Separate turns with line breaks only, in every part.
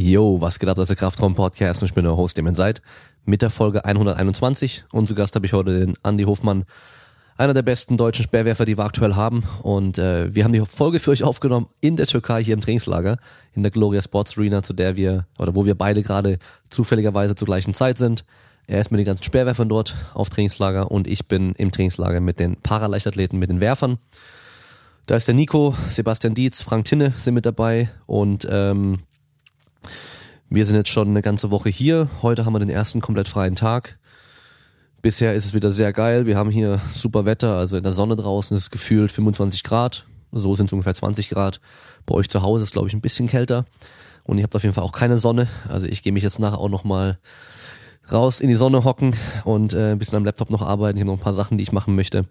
Yo, was geht ab, das ist der Kraftraum-Podcast und ich bin der Host, dem ihr seid, mit der Folge 121. Und zu Gast habe ich heute den Andy Hofmann, einer der besten deutschen Speerwerfer, die wir aktuell haben. Und äh, wir haben die Folge für euch aufgenommen in der Türkei, hier im Trainingslager, in der Gloria Sports Arena, zu der wir, oder wo wir beide gerade zufälligerweise zur gleichen Zeit sind. Er ist mit den ganzen Speerwerfern dort auf Trainingslager und ich bin im Trainingslager mit den Paraleichtathleten, mit den Werfern. Da ist der Nico, Sebastian Dietz, Frank Tinne sind mit dabei und ähm, wir sind jetzt schon eine ganze Woche hier. Heute haben wir den ersten komplett freien Tag. Bisher ist es wieder sehr geil. Wir haben hier super Wetter, also in der Sonne draußen ist es gefühlt 25 Grad. So sind es ungefähr 20 Grad. Bei euch zu Hause ist glaube ich ein bisschen kälter. Und ihr habt auf jeden Fall auch keine Sonne. Also ich gehe mich jetzt nachher auch nochmal raus in die Sonne hocken und äh, ein bisschen am Laptop noch arbeiten. Ich habe noch ein paar Sachen, die ich machen möchte.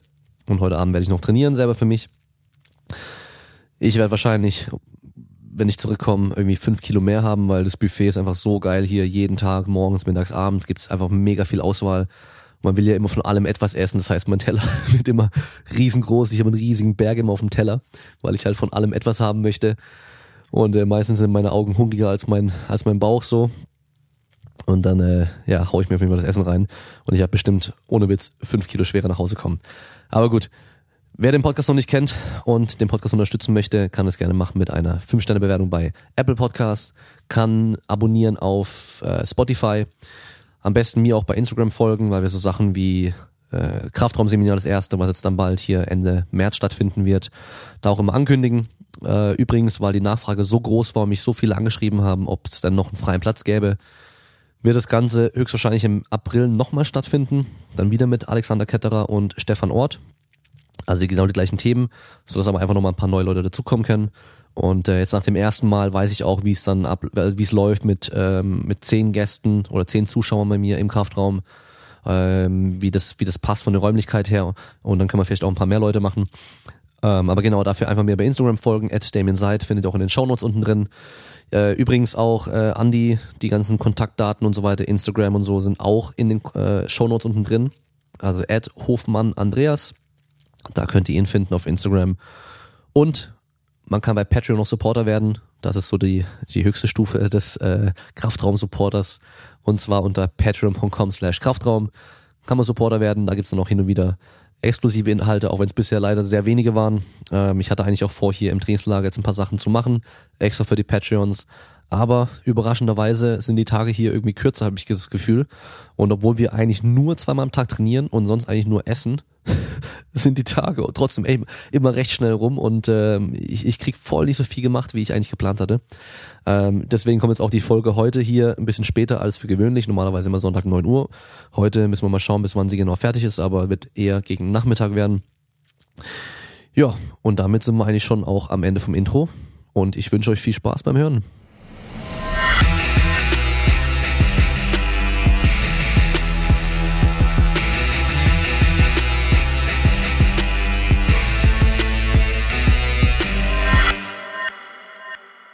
Und heute Abend werde ich noch trainieren selber für mich. Ich werde wahrscheinlich, wenn ich zurückkomme, irgendwie fünf Kilo mehr haben, weil das Buffet ist einfach so geil hier. Jeden Tag, morgens, mittags, abends gibt es einfach mega viel Auswahl. Man will ja immer von allem etwas essen, das heißt, mein Teller wird immer riesengroß. Ich habe einen riesigen Berg immer auf dem Teller, weil ich halt von allem etwas haben möchte. Und äh, meistens sind meine Augen hungriger als mein, als mein Bauch so. Und dann, äh, ja, hau ich mir auf jeden Fall das Essen rein. Und ich habe bestimmt, ohne Witz, fünf Kilo schwerer nach Hause kommen. Aber gut, Wer den Podcast noch nicht kennt und den Podcast unterstützen möchte, kann es gerne machen mit einer 5-Sterne-Bewertung bei Apple Podcasts, kann abonnieren auf äh, Spotify, am besten mir auch bei Instagram folgen, weil wir so Sachen wie äh, Kraftraumseminar das erste, was jetzt dann bald hier Ende März stattfinden wird, da auch immer ankündigen. Äh, übrigens, weil die Nachfrage so groß war und mich so viele angeschrieben haben, ob es dann noch einen freien Platz gäbe, wird das Ganze höchstwahrscheinlich im April nochmal stattfinden. Dann wieder mit Alexander Ketterer und Stefan Ort. Also genau die gleichen Themen, sodass aber einfach nochmal ein paar neue Leute dazukommen können. Und äh, jetzt nach dem ersten Mal weiß ich auch, wie es dann ab, äh, wie es läuft mit ähm, mit zehn Gästen oder zehn Zuschauern bei mir im Kraftraum, ähm, wie das wie das passt von der Räumlichkeit her. Und dann können wir vielleicht auch ein paar mehr Leute machen. Ähm, aber genau dafür einfach mir bei Instagram folgen. At Damien Seid findet ihr auch in den Shownotes unten drin. Äh, übrigens auch äh, Andy, die ganzen Kontaktdaten und so weiter, Instagram und so sind auch in den äh, Shownotes unten drin. Also at Hofmann Andreas. Da könnt ihr ihn finden auf Instagram. Und man kann bei Patreon noch Supporter werden. Das ist so die, die höchste Stufe des äh, Kraftraum-Supporters. Und zwar unter patreon.com slash Kraftraum kann man Supporter werden. Da gibt's dann auch hin und wieder exklusive Inhalte, auch wenn es bisher leider sehr wenige waren. Ähm, ich hatte eigentlich auch vor, hier im Trainingslager jetzt ein paar Sachen zu machen, extra für die Patreons. Aber überraschenderweise sind die Tage hier irgendwie kürzer, habe ich das Gefühl. Und obwohl wir eigentlich nur zweimal am Tag trainieren und sonst eigentlich nur essen, sind die Tage trotzdem ey, immer recht schnell rum und ähm, ich, ich krieg voll nicht so viel gemacht, wie ich eigentlich geplant hatte. Ähm, deswegen kommt jetzt auch die Folge heute hier ein bisschen später als für gewöhnlich. Normalerweise immer Sonntag 9 Uhr. Heute müssen wir mal schauen, bis wann sie genau fertig ist, aber wird eher gegen Nachmittag werden. Ja, und damit sind wir eigentlich schon auch am Ende vom Intro. Und ich wünsche euch viel Spaß beim Hören.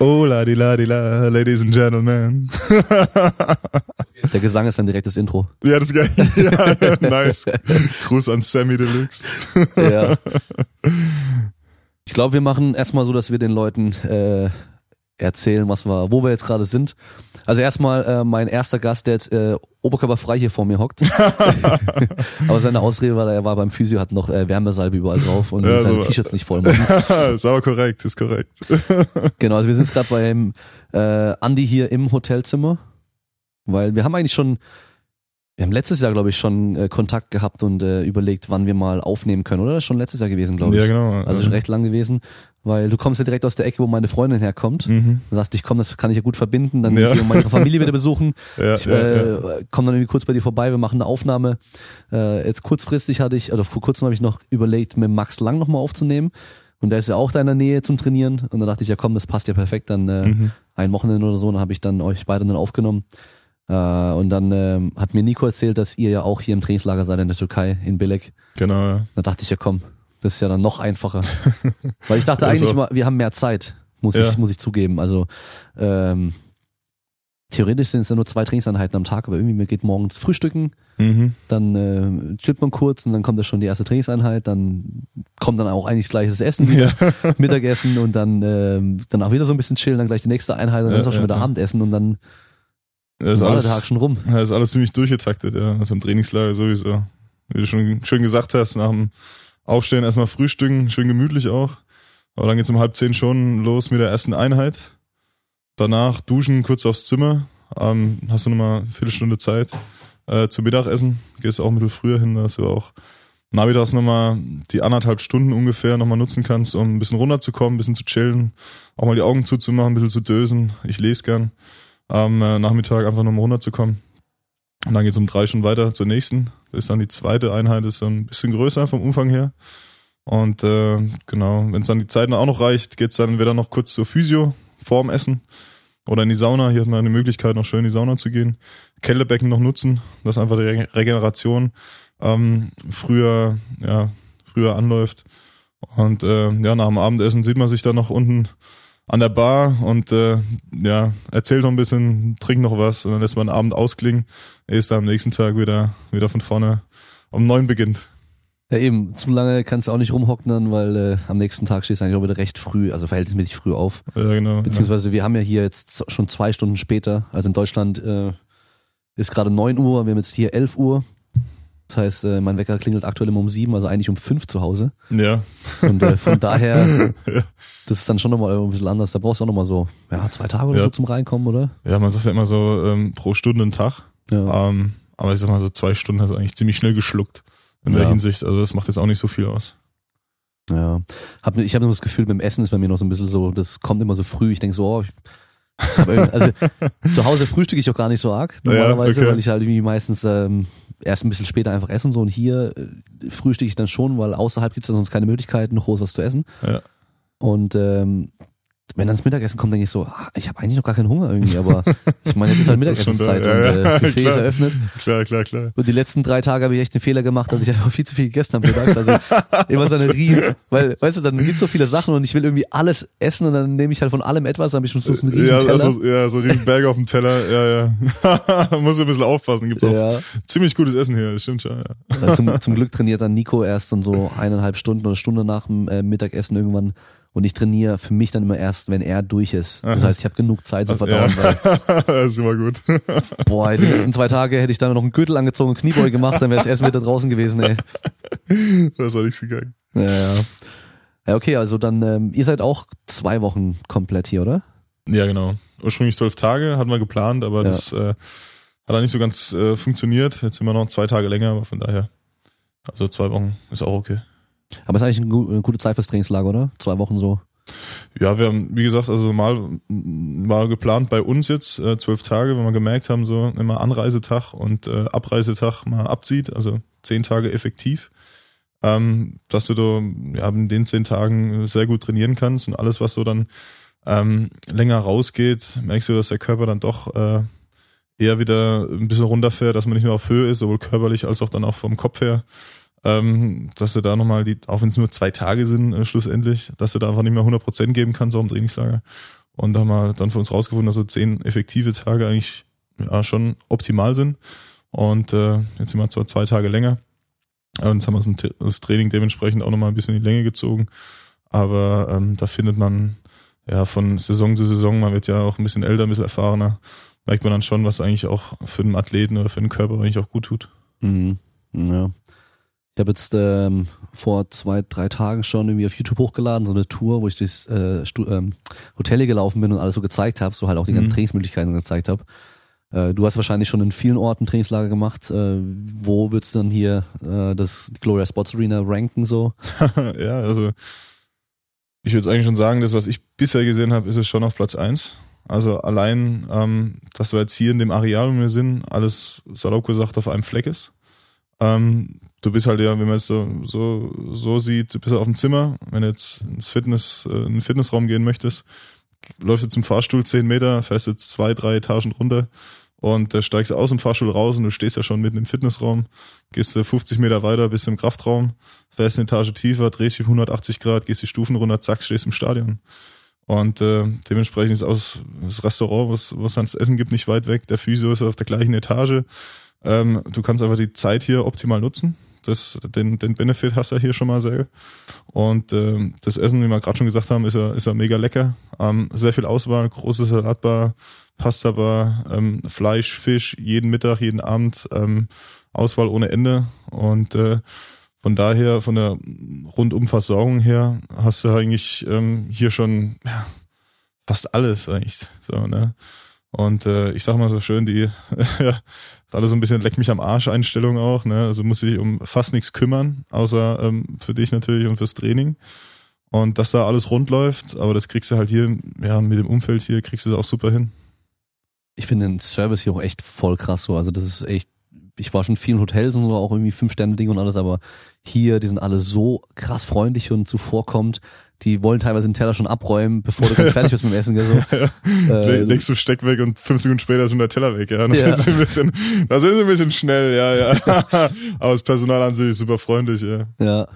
Oh, la di la di la, ladies and gentlemen.
Der Gesang ist dann direkt das Intro.
Ja, das ist geil. Ja, nice. Gruß an Sammy Deluxe.
Ja. Ich glaube, wir machen erstmal so, dass wir den Leuten äh, erzählen, was wir, wo wir jetzt gerade sind. Also erstmal äh, mein erster Gast, der jetzt äh, oberkörperfrei hier vor mir hockt. Aber seine Ausrede war, er war beim Physio, hat noch äh, Wärmesalbe überall drauf und
Ja,
seine
so.
T-Shirts nicht voll machen.
ist aber korrekt, ist korrekt.
Genau, also wir sind jetzt gerade beim äh, Andi hier im Hotelzimmer, weil wir haben eigentlich schon, wir haben letztes Jahr, glaube ich, schon äh, Kontakt gehabt und äh, überlegt, wann wir mal aufnehmen können, oder? Das ist schon letztes Jahr gewesen, glaube ich.
Ja, genau.
Also schon recht lang gewesen, weil du kommst ja direkt aus der Ecke, wo meine Freundin herkommt.
Mhm.
Dann sagst ich komm, das kann ich ja gut verbinden, dann
Ja.
gehen wir meine Familie wieder besuchen.
Ja,
Ich
ja,
äh,
ja.
komme dann irgendwie kurz bei dir vorbei, wir machen eine Aufnahme. Äh, jetzt kurzfristig hatte ich, oder vor kurzem habe ich noch überlegt, mit Max Lang nochmal aufzunehmen. Und der ist ja auch da in der Nähe zum Trainieren. Und dann dachte ich, ja komm, das passt ja perfekt. Dann äh,
Mhm.
ein Wochenende oder so, dann habe ich dann euch beide dann aufgenommen. Äh, und dann ähm, hat mir Nico erzählt, dass ihr ja auch hier im Trainingslager seid in der Türkei, in Bilek.
Genau, ja.
Da dachte ich, ja komm, das ist ja dann noch einfacher. Weil ich dachte
Also-
eigentlich mal, wir haben mehr Zeit, muss
Ja.
ich, muss ich zugeben. Also ähm, theoretisch sind es ja nur zwei Trainingseinheiten am Tag, aber irgendwie mir geht morgens Frühstücken,
Mhm.
dann äh, chillt man kurz und dann kommt da schon die erste Trainingseinheit, dann kommt dann auch eigentlich gleich das Essen wieder, Mittagessen und dann dann auch wieder so ein bisschen chillen, dann gleich die nächste Einheit und dann
Ja,
ist auch schon
ja,
wieder
ja.
Abendessen und dann
Das ist
war der
alles,
Tag schon rum.
das ist alles ziemlich durchgetaktet, ja. Also im Trainingslager sowieso. Wie du schon schön gesagt hast, nach dem Aufstehen erstmal frühstücken, schön gemütlich auch. Aber dann geht's um halb zehn schon los mit der ersten Einheit. Danach duschen, kurz aufs Zimmer. Ähm, hast du nochmal eine Viertelstunde Zeit äh, zum Mittagessen. Gehst auch ein bisschen früher hin, dass du auch nachmittags nochmal die anderthalb Stunden ungefähr nochmal nutzen kannst, um ein bisschen runterzukommen, ein bisschen zu chillen, auch mal die Augen zuzumachen, ein bisschen zu dösen. Ich lese gern. Am äh, Nachmittag einfach nochmal runterzukommen. Und dann geht's um drei Stunden weiter zur nächsten. Das ist dann die zweite Einheit, ist dann ein bisschen größer vom Umfang her. Und äh, genau, wenn es dann die Zeit auch noch reicht, geht's dann wieder noch kurz zur Physio vorm Essen oder in die Sauna. Hier hat man eine Möglichkeit, noch schön in die Sauna zu gehen. Kältebecken noch nutzen, dass einfach die Rege- Regeneration ähm, früher, ja, früher anläuft. Und äh, ja, nach dem Abendessen sieht man sich dann noch unten an der Bar und äh, ja, erzählt noch ein bisschen, trinkt noch was und dann lässt man den Abend ausklingen. Ist dann am nächsten Tag wieder, wieder von vorne um neun beginnt.
Ja eben, zu lange kannst du auch nicht rumhocken dann, weil äh, am nächsten Tag stehst du eigentlich auch wieder recht früh, also verhältnismäßig früh auf.
Ja, genau.
Beziehungsweise wir haben ja hier jetzt schon zwei Stunden später, also in Deutschland äh, ist gerade 9 Uhr, wir haben jetzt hier 11 Uhr. Das heißt, äh, mein Wecker klingelt aktuell immer um sieben, also eigentlich um fünf zu Hause.
Ja.
Und äh, von daher, das ist dann schon nochmal ein bisschen anders. Da brauchst du auch nochmal so, ja, zwei Tage oder
Ja.
so zum Reinkommen, oder?
Ja, man sagt ja immer so ähm, pro Stunde einen Tag.
Ja.
Ähm, aber ich sag mal so zwei Stunden hast du eigentlich ziemlich schnell geschluckt in der
Ja.
Hinsicht. Also das macht jetzt auch nicht so viel aus.
ja. Hab, ich habe nur das Gefühl, beim Essen ist bei mir noch so ein bisschen so, das kommt immer so früh. Ich denke so, oh, ich also zu Hause frühstücke ich auch gar nicht so arg, normalerweise,
okay.
weil ich halt irgendwie meistens ähm, erst ein bisschen später einfach essen so und hier äh, frühstücke ich dann schon, weil außerhalb gibt es dann sonst keine Möglichkeiten, noch groß was zu essen.
Ja.
Und ähm, wenn dann das Mittagessen kommt, denke ich so, ah, ich habe eigentlich noch gar keinen Hunger irgendwie, aber ich meine, jetzt ist halt
ist
Mittagessenszeit
ja,
und äh, Buffet ist
klar.
eröffnet.
Klar, klar, klar.
Und die letzten drei Tage habe ich echt einen Fehler gemacht, dass ich einfach viel zu viel gegessen habe mittags. Also immer so eine Riesen, weil, weißt du, dann gibt's so viele Sachen und ich will irgendwie alles essen und dann nehme ich halt von allem etwas, dann habe ich schon so einen riesen
Ja,
Teller.
also, ja, so riesen Berge auf dem Teller. Ja, ja. Muss ein bisschen aufpassen. Gibt's auch
ja.
ziemlich gutes Essen hier. Das stimmt schon, ja.
Ja, zum, zum Glück trainiert dann Nico erst dann so eineinhalb Stunden oder Stunde nach dem äh, Mittagessen irgendwann. Und ich trainiere für mich dann immer erst, wenn er durch ist. Das heißt, ich habe genug Zeit zum
Ja.
Verdauen. Weil,
das ist immer gut.
boah, die letzten zwei Tage hätte ich dann noch einen Gürtel angezogen und Kniebeuge gemacht, dann wäre es erst wieder draußen gewesen, ey.
Das war nichts gegangen.
Ja, ja. ja okay, also dann, ähm, ihr seid auch zwei Wochen komplett hier, oder?
Ja, genau. Ursprünglich zwölf Tage hatten wir geplant, aber
Ja.
das äh, hat dann nicht so ganz äh, funktioniert. Jetzt sind wir noch zwei Tage länger, aber von daher. Also zwei Wochen ist auch okay.
Aber ist eigentlich eine, gu- eine gute Zeit fürs Trainingslager, oder? Zwei Wochen so.
Ja, wir haben, wie gesagt, also mal war geplant bei uns jetzt äh, zwölf Tage, wenn wir gemerkt haben, so immer Anreisetag und äh, Abreisetag mal abzieht, also zehn Tage effektiv, ähm, dass du da ja, in den zehn Tagen sehr gut trainieren kannst und alles, was so dann ähm, länger rausgeht, merkst du, dass der Körper dann doch äh, eher wieder ein bisschen runterfährt, dass man nicht mehr auf Höhe ist, sowohl körperlich als auch dann auch vom Kopf her. Ähm, dass du da nochmal die, auch wenn es nur zwei Tage sind, äh, schlussendlich, dass du da einfach nicht mehr 100% geben kannst, auch im Trainingslager. Und da haben wir dann für uns rausgefunden, dass so zehn effektive Tage eigentlich ja, schon optimal sind. Und äh, jetzt sind wir zwar zwei Tage länger. Und jetzt haben wir das Tra- das Training dementsprechend auch nochmal ein bisschen in die Länge gezogen. Aber ähm, da findet man ja von Saison zu Saison, man wird ja auch ein bisschen älter, ein bisschen erfahrener, merkt man dann schon, was eigentlich auch für den Athleten oder für den Körper eigentlich auch gut tut.
Mhm. Ja. Ich habe jetzt ähm, vor zwei, drei Tagen schon irgendwie auf YouTube hochgeladen, so eine Tour, wo ich durchs äh, Stu ähm, Hotel gelaufen bin und alles so gezeigt habe, so halt auch die ganzen
Mhm.
Trainingsmöglichkeiten gezeigt habe. Äh, du hast wahrscheinlich schon in vielen Orten Trainingslager gemacht. Äh, wo würdest du dann hier äh, das Gloria Sports Arena ranken so?
ja, also ich würde eigentlich schon sagen, das, was ich bisher gesehen habe, ist es schon auf Platz eins. Also allein, ähm, dass wir jetzt hier in dem Areal, wo wir sind, alles salopp gesagt auf einem Fleck ist. Ähm, du bist halt ja, wenn man es so, so, so sieht, du bist auf dem Zimmer, wenn du jetzt ins Fitness, äh, in den Fitnessraum gehen möchtest, läufst du zum Fahrstuhl 10 Meter, fährst jetzt zwei, drei Etagen runter und äh, steigst aus dem Fahrstuhl raus und du stehst ja schon mitten im Fitnessraum, gehst du 50 Meter weiter, bist im Kraftraum, fährst eine Etage tiefer, drehst dich um 180 Grad, gehst die Stufen runter, zack, stehst im Stadion. Und äh, dementsprechend ist auch das Restaurant, was was ans Essen gibt, nicht weit weg. Der Physio ist auf der gleichen Etage. Ähm, du kannst einfach die Zeit hier optimal nutzen. Das, den, den Benefit hast du hier schon mal sehr. Und ähm, das Essen, wie wir gerade schon gesagt haben, ist ja, ist ja mega lecker. Ähm, sehr viel Auswahl, große Salatbar, Pasta-Bar, ähm, Fleisch, Fisch, jeden Mittag, jeden Abend, ähm, Auswahl ohne Ende. Und äh, von daher, von der Rundumversorgung her, hast du eigentlich ähm, hier schon ja, fast alles eigentlich. So, ne? Und äh, ich sag mal so schön, die alle so ein bisschen leck mich am Arsch Einstellung auch, ne? Also muss ich um fast nichts kümmern, außer ähm, für dich natürlich und fürs Training. Und dass da alles rund läuft, aber das kriegst du halt hier, ja, mit dem Umfeld hier kriegst du es auch super hin.
Ich finde den Service hier auch echt voll krass so. Also das ist echt, ich war schon in vielen Hotels und so, auch irgendwie Fünf-Sterne-Ding und alles, aber hier, die sind alle so krass freundlich und zuvorkommend die wollen teilweise den Teller schon abräumen, bevor du ganz fertig bist mit dem Essen. So.
ja. äh, Legst du Steck weg und fünf Sekunden später ist schon der Teller weg. Ja, das, ja. Sie ein bisschen, das sie ein bisschen schnell, ja, ja. Aber das Personal an sich ist super freundlich, ja.
Ja.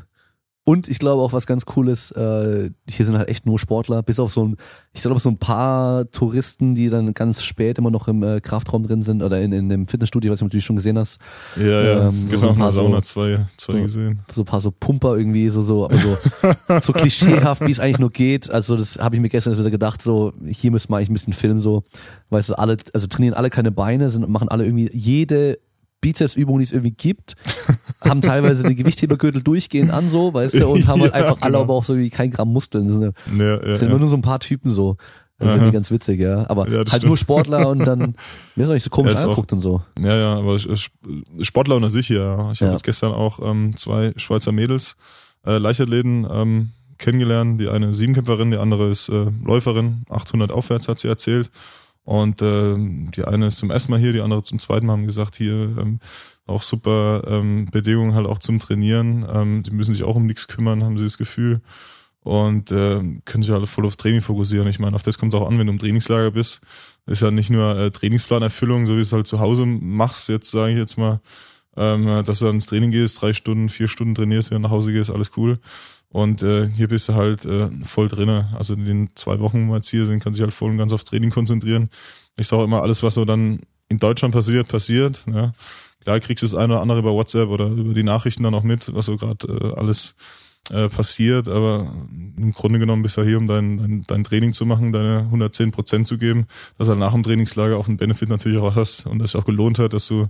Und ich glaube auch, was ganz cool ist, äh, hier sind halt echt nur Sportler, bis auf so ein, ich glaube, so ein paar Touristen, die dann ganz spät immer noch im äh, Kraftraum drin sind oder in, in dem Fitnessstudio, was du natürlich schon gesehen hast.
Ja, ja, ähm, so, so ein paar Sauna zwei, zwei
so,
gesehen.
So ein paar so Pumper irgendwie, so, so, aber so, so klischeehaft, wie es eigentlich nur geht. Also das habe ich mir gestern wieder gedacht, so, hier müssen wir eigentlich ein bisschen filmen, so, weißt du, alle, also trainieren alle keine Beine, sind, machen alle irgendwie jede Bizepsübungen, die es irgendwie gibt, haben teilweise die Gewichthebergürtel durchgehend an so, weißt du, und haben halt ja, einfach alle genau. aber auch so wie kein Gramm Muskeln. Das sind, ja, ja, sind nur so ein paar Typen so. Das ist irgendwie ganz witzig, ja. Aber halt stimmt. nur Sportler und dann, mir ist auch nicht so komisch angeguckt und so.
Ja, ja, aber Sportler unter sich, ja. Ich habe jetzt gestern auch ähm, zwei Schweizer Mädels, äh, Leichtathleten, ähm, kennengelernt. Die eine Siebenkämpferin, die andere ist äh, Läuferin, 800 aufwärts, hat sie erzählt. Und äh, die eine ist zum ersten Mal hier, die andere zum zweiten Mal haben gesagt, hier ähm, auch super ähm, Bedingungen halt auch zum Trainieren. Ähm, die müssen sich auch um nichts kümmern, haben sie das Gefühl. Und äh, können sich alle voll aufs Training fokussieren. Ich meine, auf das kommt es auch an, wenn du im Trainingslager bist. Ist ja nicht nur äh, Trainingsplanerfüllung, so wie es halt zu Hause machst, jetzt sage ich jetzt mal, ähm, dass du dann ins Training gehst, drei Stunden, vier Stunden trainierst, du nach Hause gehst, alles cool. Und äh, hier bist du halt äh, voll drinne. Also in den zwei Wochen, wo wir jetzt hier sind, kann sich halt voll und ganz aufs Training konzentrieren. Ich sage immer, alles, was so dann in Deutschland passiert, passiert. Ja. Klar kriegst du das eine oder andere über WhatsApp oder über die Nachrichten dann auch mit, was so gerade äh, alles äh, passiert. Aber im Grunde genommen bist du hier, um dein, dein, dein Training zu machen, deine 110 Prozent zu geben, dass du halt nach dem Trainingslager auch einen Benefit natürlich auch hast und dass sich auch gelohnt hat, dass du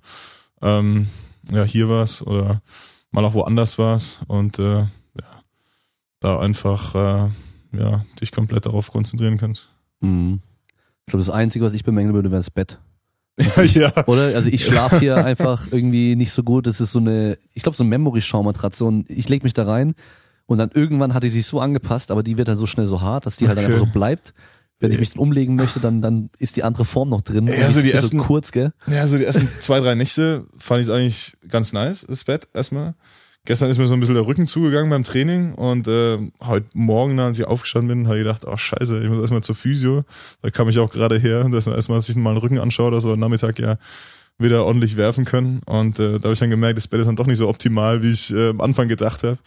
ähm, ja hier warst oder mal auch woanders warst und äh, da einfach äh, ja, dich komplett darauf konzentrieren kannst.
Mhm. Ich glaube, das Einzige, was ich bemängeln würde, wäre das Bett.
Also ich, ja.
Oder? Also ich schlafe hier einfach irgendwie nicht so gut. Das ist so eine, ich glaube, so eine Memory-Schaumatratze und ich lege mich da rein und dann irgendwann hat die sich so angepasst, aber die wird dann so schnell so hart, dass die halt okay. dann einfach so bleibt. Wenn ich mich dann umlegen möchte, dann, dann ist die andere Form noch drin.
Ja, so die ersten,
so kurz, gell?
Ja, so die ersten zwei, drei Nächte fand ich es eigentlich ganz nice, das Bett erstmal. Gestern ist mir so ein bisschen der Rücken zugegangen beim Training und äh, heute Morgen, als ich aufgestanden bin, habe ich gedacht, ach scheiße, ich muss erstmal zur Physio. Da kam ich auch gerade her, dass man erstmal sich mal den Rücken anschaut, dass wir am Nachmittag ja wieder ordentlich werfen können. Und äh, da habe ich dann gemerkt, das Bett ist dann doch nicht so optimal, wie ich äh, am Anfang gedacht habe.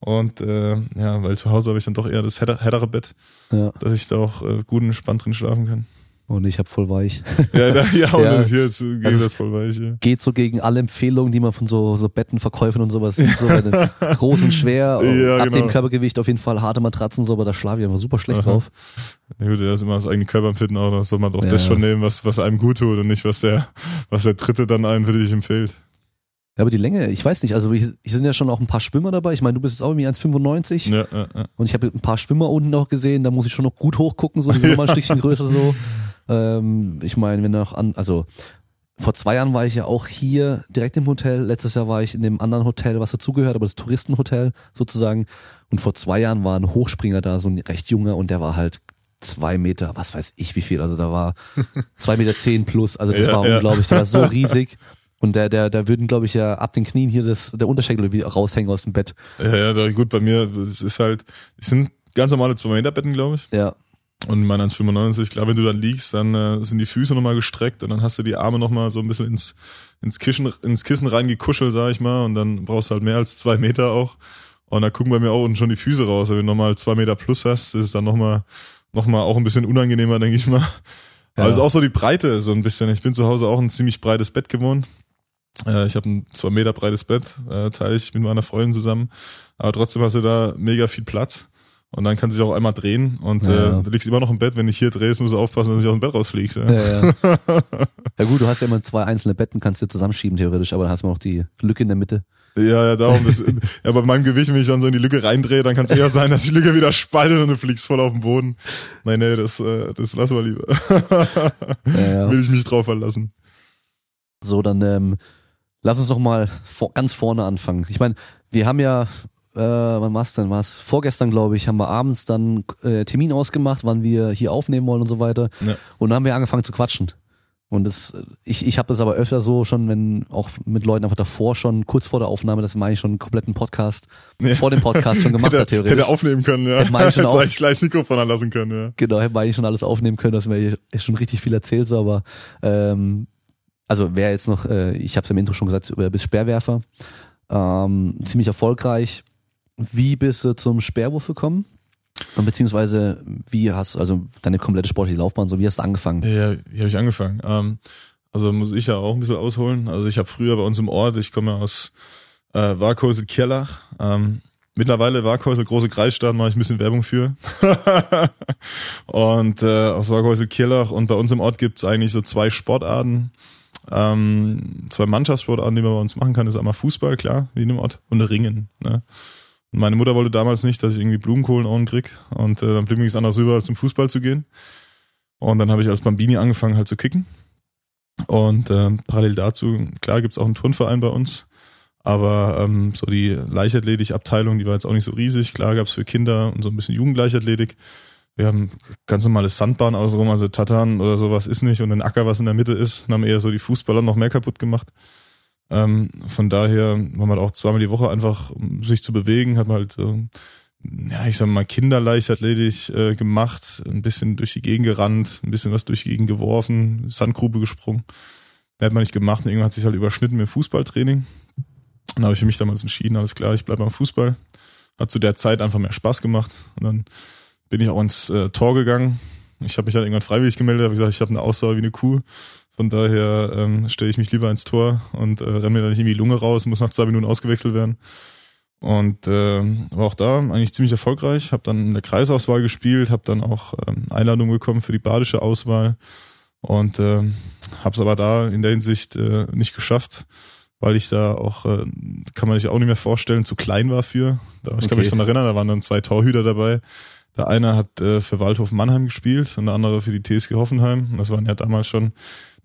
Und äh, ja, weil zu Hause habe ich dann doch eher das härtere Bett, ja. dass ich da auch äh, gut und entspannt drin schlafen kann.
Und ich habe voll weich.
Ja, da, ja, und ja. hier ist, geht also das voll weich. Ja.
Geht so gegen alle Empfehlungen, die man von so, so Bettenverkäufern und sowas, so groß und schwer, ja, ab genau. dem Körpergewicht auf jeden Fall harte Matratzen, so, aber da schlafe ich einfach super schlecht Aha. drauf.
Ja gut, er ist immer das eigene Körperempfinden auch, da soll man doch ja. das schon nehmen, was, was einem gut tut und nicht, was der, was der Dritte dann einem für dich empfiehlt.
Ja, aber die Länge, ich weiß nicht, also ich, ich sind ja schon auch ein paar Schwimmer dabei. Ich meine, du bist jetzt auch irgendwie 1,95 ja, ja, ja. und ich habe ein paar Schwimmer unten noch gesehen, da muss ich schon noch gut hochgucken, so die sind nochmal ein Stückchen größer so. Ähm, ich meine, wenn noch an, also vor zwei Jahren war ich ja auch hier direkt im Hotel. Letztes Jahr war ich in dem anderen Hotel, was dazugehört, aber das Touristenhotel sozusagen. Und vor zwei Jahren war ein Hochspringer da, so ein recht junger, und der war halt zwei Meter, was weiß ich wie viel. Also da war zwei Meter zehn plus. Also das ja, war ja. unglaublich. Der war so riesig. Und der, der, der würden, glaube ich, ja ab den Knien hier das, der Unterschenkel raushängen aus dem Bett.
Ja, ja, gut, bei mir, es ist halt, es sind ganz normale zwei Meter Betten, glaube ich.
Ja.
Und mein 1,95, klar, wenn du dann liegst, dann äh, sind die Füße nochmal gestreckt und dann hast du die Arme nochmal so ein bisschen ins, ins, Kissen, ins Kissen reingekuschelt, sag ich mal, und dann brauchst du halt mehr als zwei Meter auch. Und da gucken bei mir auch unten schon die Füße raus. Wenn du nochmal zwei Meter plus hast, ist es dann nochmal nochmal auch ein bisschen unangenehmer, denke ich mal.
Ja.
Also auch so die Breite so ein bisschen. Ich bin zu Hause auch ein ziemlich breites Bett gewohnt. Äh, ich habe ein zwei Meter breites Bett, äh, teile ich mit meiner Freundin zusammen. Aber trotzdem hast du da mega viel Platz. Und dann kann sich auch einmal drehen und
Ja.
äh, du liegst immer noch im Bett. Wenn ich hier drehst, musst du aufpassen, dass nicht aus dem Bett rausfliegst. Ja.
Ja, ja. ja gut, du hast ja immer zwei einzelne Betten, kannst du zusammenschieben theoretisch, aber dann hast du noch die Lücke in der Mitte.
Ja, ja, darum. Das, ja, bei meinem Gewicht, wenn ich dann so in die Lücke reindrehe, dann kann es eher sein, dass die Lücke wieder spaltet und du fliegst voll auf den Boden. Nein, nee, das, äh, das lassen wir lieber.
Ja.
Will ich mich drauf verlassen.
So, dann ähm, lass uns doch mal vor, ganz vorne anfangen. Ich meine, wir haben ja, äh, wann war's denn? War's vorgestern, glaube ich, haben wir abends dann äh, Termin ausgemacht, wann wir hier aufnehmen wollen und so weiter.
Ja.
Und dann haben wir angefangen zu quatschen. Und das, ich, ich habe das aber öfter so schon, wenn auch mit Leuten einfach davor schon, kurz vor der Aufnahme, dass man eigentlich schon einen kompletten Podcast
Ja.
vor dem Podcast schon gemacht
hätte,
hat, theoretisch.
hätte aufnehmen können, ja.
Hätte man schon
Hätte
auch-
eigentlich gleich das Mikrofon anlassen können, ja.
Genau, hätten wir eigentlich schon alles aufnehmen können, dass hier schon richtig viel erzählt, so, aber ähm, also wer jetzt noch, äh, ich habe es im Intro schon gesagt, du bist Speerwerfer, ähm, ziemlich erfolgreich. Wie bist du zum Speerwurf gekommen? Beziehungsweise wie hast du also deine komplette sportliche Laufbahn, so wie hast du angefangen?
Ja, wie habe ich angefangen? Ähm, also muss ich ja auch ein bisschen ausholen. Also ich habe früher bei uns im Ort, ich komme ja aus äh, Warkhäusel Kirlach. Ähm, mittlerweile Warkhäusel, große Kreisstadt, mache ich ein bisschen Werbung für. und äh, aus Warkhäusel Kirlach und bei uns im Ort gibt's eigentlich so zwei Sportarten. Ähm, zwei Mannschaftssportarten, die man bei uns machen kann, ist einmal Fußball, klar, wie in dem Ort, und Ringen. Ne? Und meine Mutter wollte damals nicht, dass ich irgendwie Blumenkohlen krieg. Und äh, dann blieb mir nichts anderes rüber, als zum Fußball zu gehen. Und dann habe ich als Bambini angefangen halt zu kicken. Und ähm, parallel dazu, klar gibt's auch einen Turnverein bei uns, aber ähm, so die Leichtathletik-Abteilung, die war jetzt auch nicht so riesig. Klar gab's für Kinder und so ein bisschen Jugendleichtathletik. Wir haben ganz normale Sandbahn außenrum, also Tatan oder sowas ist nicht und ein Acker, was in der Mitte ist, haben eher so die Fußballer noch mehr kaputt gemacht. Ähm, von daher wir halt auch zweimal die Woche einfach, um sich zu bewegen, hat man halt, äh, ja, ich sag mal, Kinderleichtathletik äh, gemacht, ein bisschen durch die Gegend gerannt, ein bisschen was durch die Gegend geworfen, Sandgrube gesprungen. Mehr hat man nicht gemacht und irgendwann hat sich halt überschnitten mit dem Fußballtraining. Dann habe ich für mich damals entschieden, alles klar, ich bleibe beim Fußball. Hat zu der Zeit einfach mehr Spaß gemacht. Und dann bin ich auch ins äh, Tor gegangen. Ich habe mich dann irgendwann freiwillig gemeldet, habe gesagt, ich habe eine Ausdauer wie eine Kuh. Von daher ähm, stelle ich mich lieber ins Tor und äh, renne mir dann nicht irgendwie die Lunge raus, muss nach zwei Minuten ausgewechselt werden. Und äh, war auch da eigentlich ziemlich erfolgreich. Habe dann in der Kreisauswahl gespielt, habe dann auch ähm, Einladungen bekommen für die badische Auswahl und äh, habe es aber da in der Hinsicht äh, nicht geschafft, weil ich da auch, äh, kann man sich auch nicht mehr vorstellen, zu klein war für. Da, ich kann
Okay.
mich daran erinnern, da waren dann zwei Torhüter dabei. Der eine hat äh, für Waldhof Mannheim gespielt und der andere für die TSG Hoffenheim. Und das waren ja damals schon,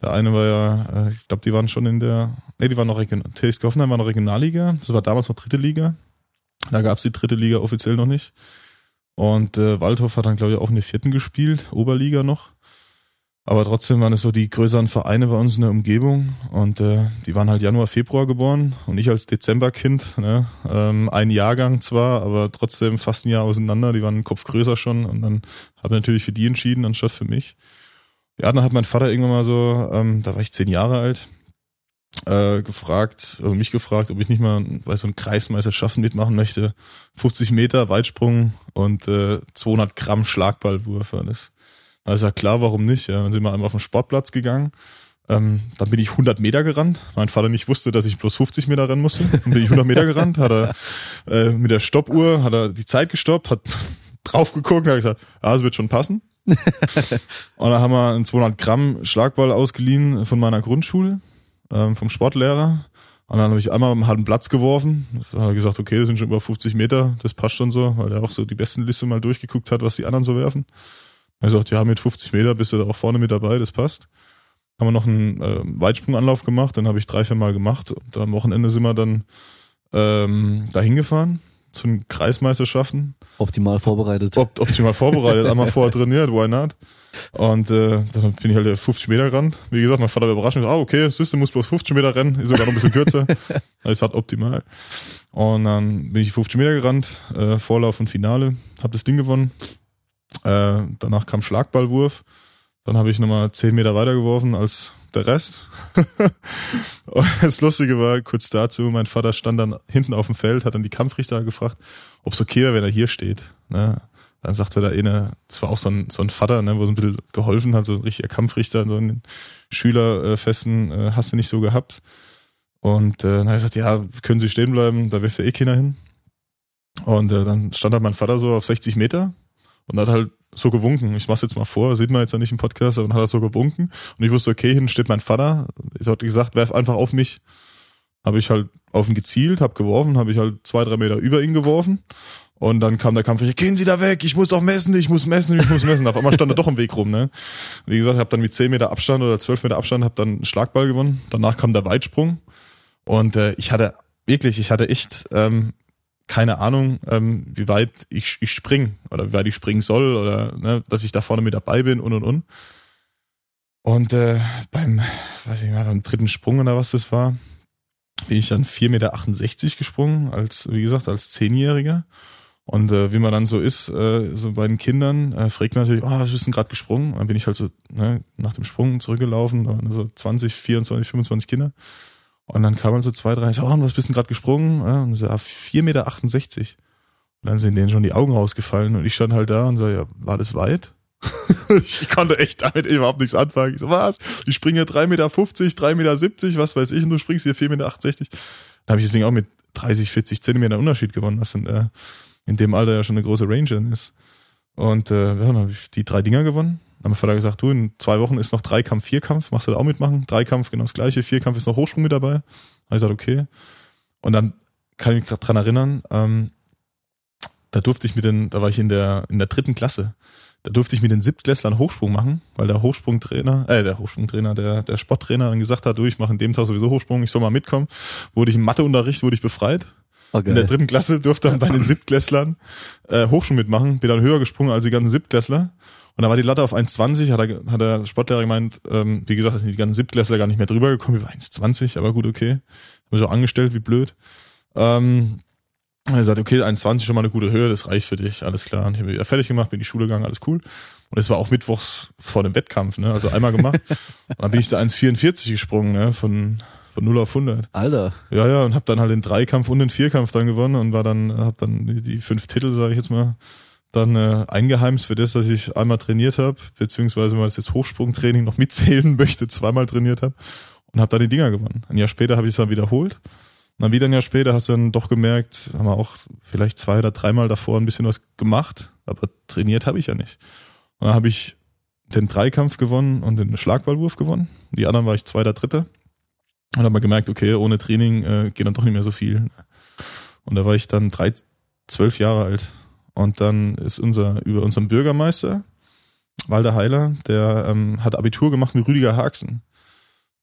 der eine war ja, äh, ich glaube, die waren schon in der, nee, die waren noch Region, TSG Hoffenheim war noch Regionalliga. Das war damals noch dritte Liga. Da gab's die dritte Liga offiziell noch nicht. Und äh, Waldhof hat dann, glaube ich, auch in der vierten gespielt, Oberliga noch. Aber trotzdem waren es so die größeren Vereine bei uns in der Umgebung und äh, die waren halt Januar, Februar geboren und ich als Dezemberkind, ne, ähm, ein Jahrgang zwar, aber trotzdem fast ein Jahr auseinander, die waren einen Kopf größer schon und dann habe ich natürlich für die entschieden, anstatt für mich. Ja, dann hat mein Vater irgendwann mal so, ähm, da war ich zehn Jahre alt, äh, gefragt, also mich gefragt, ob ich nicht mal bei so einem Kreismeisterschaften mitmachen möchte. 50 Meter Weitsprung und äh, 200 Gramm Schlagballwurf. Das da ist ja klar, warum nicht. Ja, dann sind wir einmal auf den Sportplatz gegangen. Ähm, dann bin ich 100 Meter gerannt. Mein Vater nicht wusste, dass ich bloß 50 Meter rennen musste. Dann bin ich 100 Meter gerannt, hat er äh, mit der Stoppuhr, hat er die Zeit gestoppt, hat drauf geguckt hat gesagt, ja, das wird schon passen. und dann haben wir einen 200 Gramm Schlagball ausgeliehen von meiner Grundschule, ähm, vom Sportlehrer. Und dann habe ich einmal einen halben Platz geworfen. Dann hat er gesagt, okay, das sind schon über 50 Meter, das passt schon so, weil er auch so die besten Liste mal durchgeguckt hat, was die anderen so werfen. Er gesagt, ja, mit 50 Meter bist du da auch vorne mit dabei, das passt. Haben wir noch einen äh, Weitsprunganlauf gemacht, dann habe ich drei, vier Mal gemacht. Und am Wochenende sind wir dann ähm, dahin gefahren zu den Kreismeisterschaften.
Optimal vorbereitet.
Op optimal vorbereitet, einmal vorher trainiert, why not? Und äh, dann bin ich halt 50 Meter gerannt. Wie gesagt, mein Vater war überrascht ah, okay, System muss bloß 50 Meter rennen, ist sogar noch ein bisschen kürzer. Das ist halt optimal. Und dann bin ich 50 Meter gerannt, äh, Vorlauf und Finale, habe das Ding gewonnen. Äh, danach kam Schlagballwurf. Dann habe ich nochmal 10 Meter weitergeworfen als der Rest. und das Lustige war, kurz dazu, mein Vater stand dann hinten auf dem Feld, hat dann die Kampfrichter gefragt, ob es okay wäre, wenn er hier steht. Ne? Dann sagte da eine, das war auch so ein, so ein Vater, ne, wo so ein bisschen geholfen hat, so ein richtiger Kampfrichter, so einen Schülerfesten äh, hast du nicht so gehabt. Und äh, dann hat er gesagt, ja, können Sie stehen bleiben, da wirft ja eh keiner hin. Und äh, dann stand halt mein Vater so auf 60 Meter und hat halt so gewunken. Ich mach's jetzt mal vor, sieht man jetzt ja nicht im Podcast, aber dann hat er so gewunken. Und ich wusste, okay, hinten steht mein Vater. Ich hatte gesagt, werf einfach auf mich. Habe ich halt auf ihn gezielt, habe geworfen, habe ich halt zwei, drei Meter über ihn geworfen. Und dann kam der Kampf, gehen Sie da weg, ich muss doch messen, ich muss messen, ich muss messen. Auf einmal stand er doch im Weg rum. Ne? Wie gesagt, ich habe dann mit 10 Meter Abstand oder 12 Meter Abstand, habe dann einen Schlagball gewonnen. Danach kam der Weitsprung. Und äh, ich hatte wirklich, ich hatte echt ähm, keine Ahnung, ähm, wie weit ich, ich spring oder wie weit ich springen soll oder ne, dass ich da vorne mit dabei bin und und und. Und äh, beim, weiß ich mal, beim dritten Sprung oder was das war, bin ich dann 4,68 Meter gesprungen, als, wie gesagt, als Zehnjähriger. Und äh, wie man dann so ist, äh, so bei den Kindern, äh, fragt man natürlich, oh, du denn gerade gesprungen? Dann bin ich halt so ne, nach dem Sprung zurückgelaufen, da waren so 20, 24, 25 Kinder. Und dann kam man so zwei, drei, so, oh, was bist du gerade gesprungen? Ja, und so, ja, 4,68 Meter. Und dann sind denen schon die Augen rausgefallen und ich stand halt da und so, ja, war das weit? ich konnte echt damit überhaupt nichts anfangen. Ich so, was? Ich springe 3,50 Meter, 3,70 Meter, was weiß ich, und du springst hier 4,68 Meter. Da habe ich das Ding auch mit 30, 40 Zentimeter Unterschied gewonnen, was in, äh, in dem Alter ja schon eine große Range ist. Und äh, ja, dann habe ich die drei Dinger gewonnen. Dann hat mein Vater gesagt, du, in zwei Wochen ist noch Dreikampf, Vierkampf, machst du da auch mitmachen? Dreikampf, genau das gleiche, Vierkampf ist noch Hochsprung mit dabei. Habe ich gesagt, okay. Und dann kann ich mich gerade dran erinnern, ähm, da durfte ich mit den, da war ich in der, in der dritten Klasse. Da durfte ich mit den Siebtklässlern Hochsprung machen, weil der Hochsprungtrainer, äh, der Hochsprungtrainer, der, der Sporttrainer dann gesagt hat, du, ich mache in dem Tag sowieso Hochsprung, ich soll mal mitkommen. Wurde ich im Matheunterricht, wurde ich befreit. Okay. In der dritten Klasse durfte dann bei den Siebtklässlern äh, Hochsprung mitmachen, bin dann höher gesprungen als die ganzen Siebtklässler. Und da war die Latte auf 1,20, hat, er, hat der Sportlehrer gemeint, ähm, wie gesagt, sind die ganzen Siebtklässler gar nicht mehr drüber gekommen, über 1,20, aber gut, okay. Hab mich auch angestellt, wie blöd. Ähm, er sagt, okay, 1,20 schon mal eine gute Höhe, das reicht für dich, alles klar. Und ich habe wieder fertig gemacht, bin in die Schule gegangen, alles cool. Und es war auch mittwochs vor dem Wettkampf, ne? Also einmal gemacht. und dann bin ich da 1,44 gesprungen, ne? Von, von 0 auf 100.
Alter.
Ja, ja, und habe dann halt den Dreikampf und den Vierkampf dann gewonnen und war dann, hab dann die, die fünf Titel, sage ich jetzt mal, dann äh, eingeheimst für das, dass ich einmal trainiert habe, beziehungsweise wenn man das jetzt Hochsprungtraining noch mitzählen möchte, zweimal trainiert habe und habe dann die Dinger gewonnen. Ein Jahr später habe ich es dann wiederholt dann wieder ein Jahr später hast du dann doch gemerkt, haben wir auch vielleicht zwei oder dreimal davor ein bisschen was gemacht, aber trainiert habe ich ja nicht. Und dann habe ich den Dreikampf gewonnen und den Schlagballwurf gewonnen. Die anderen war ich zweiter, dritter. Und habe mal gemerkt, okay, ohne Training äh, geht dann doch nicht mehr so viel. Und da war ich dann drei, zwölf Jahre alt. Und dann ist unser, über unseren Bürgermeister, Walter Heiler, der ähm, hat Abitur gemacht mit Rüdiger Haxen.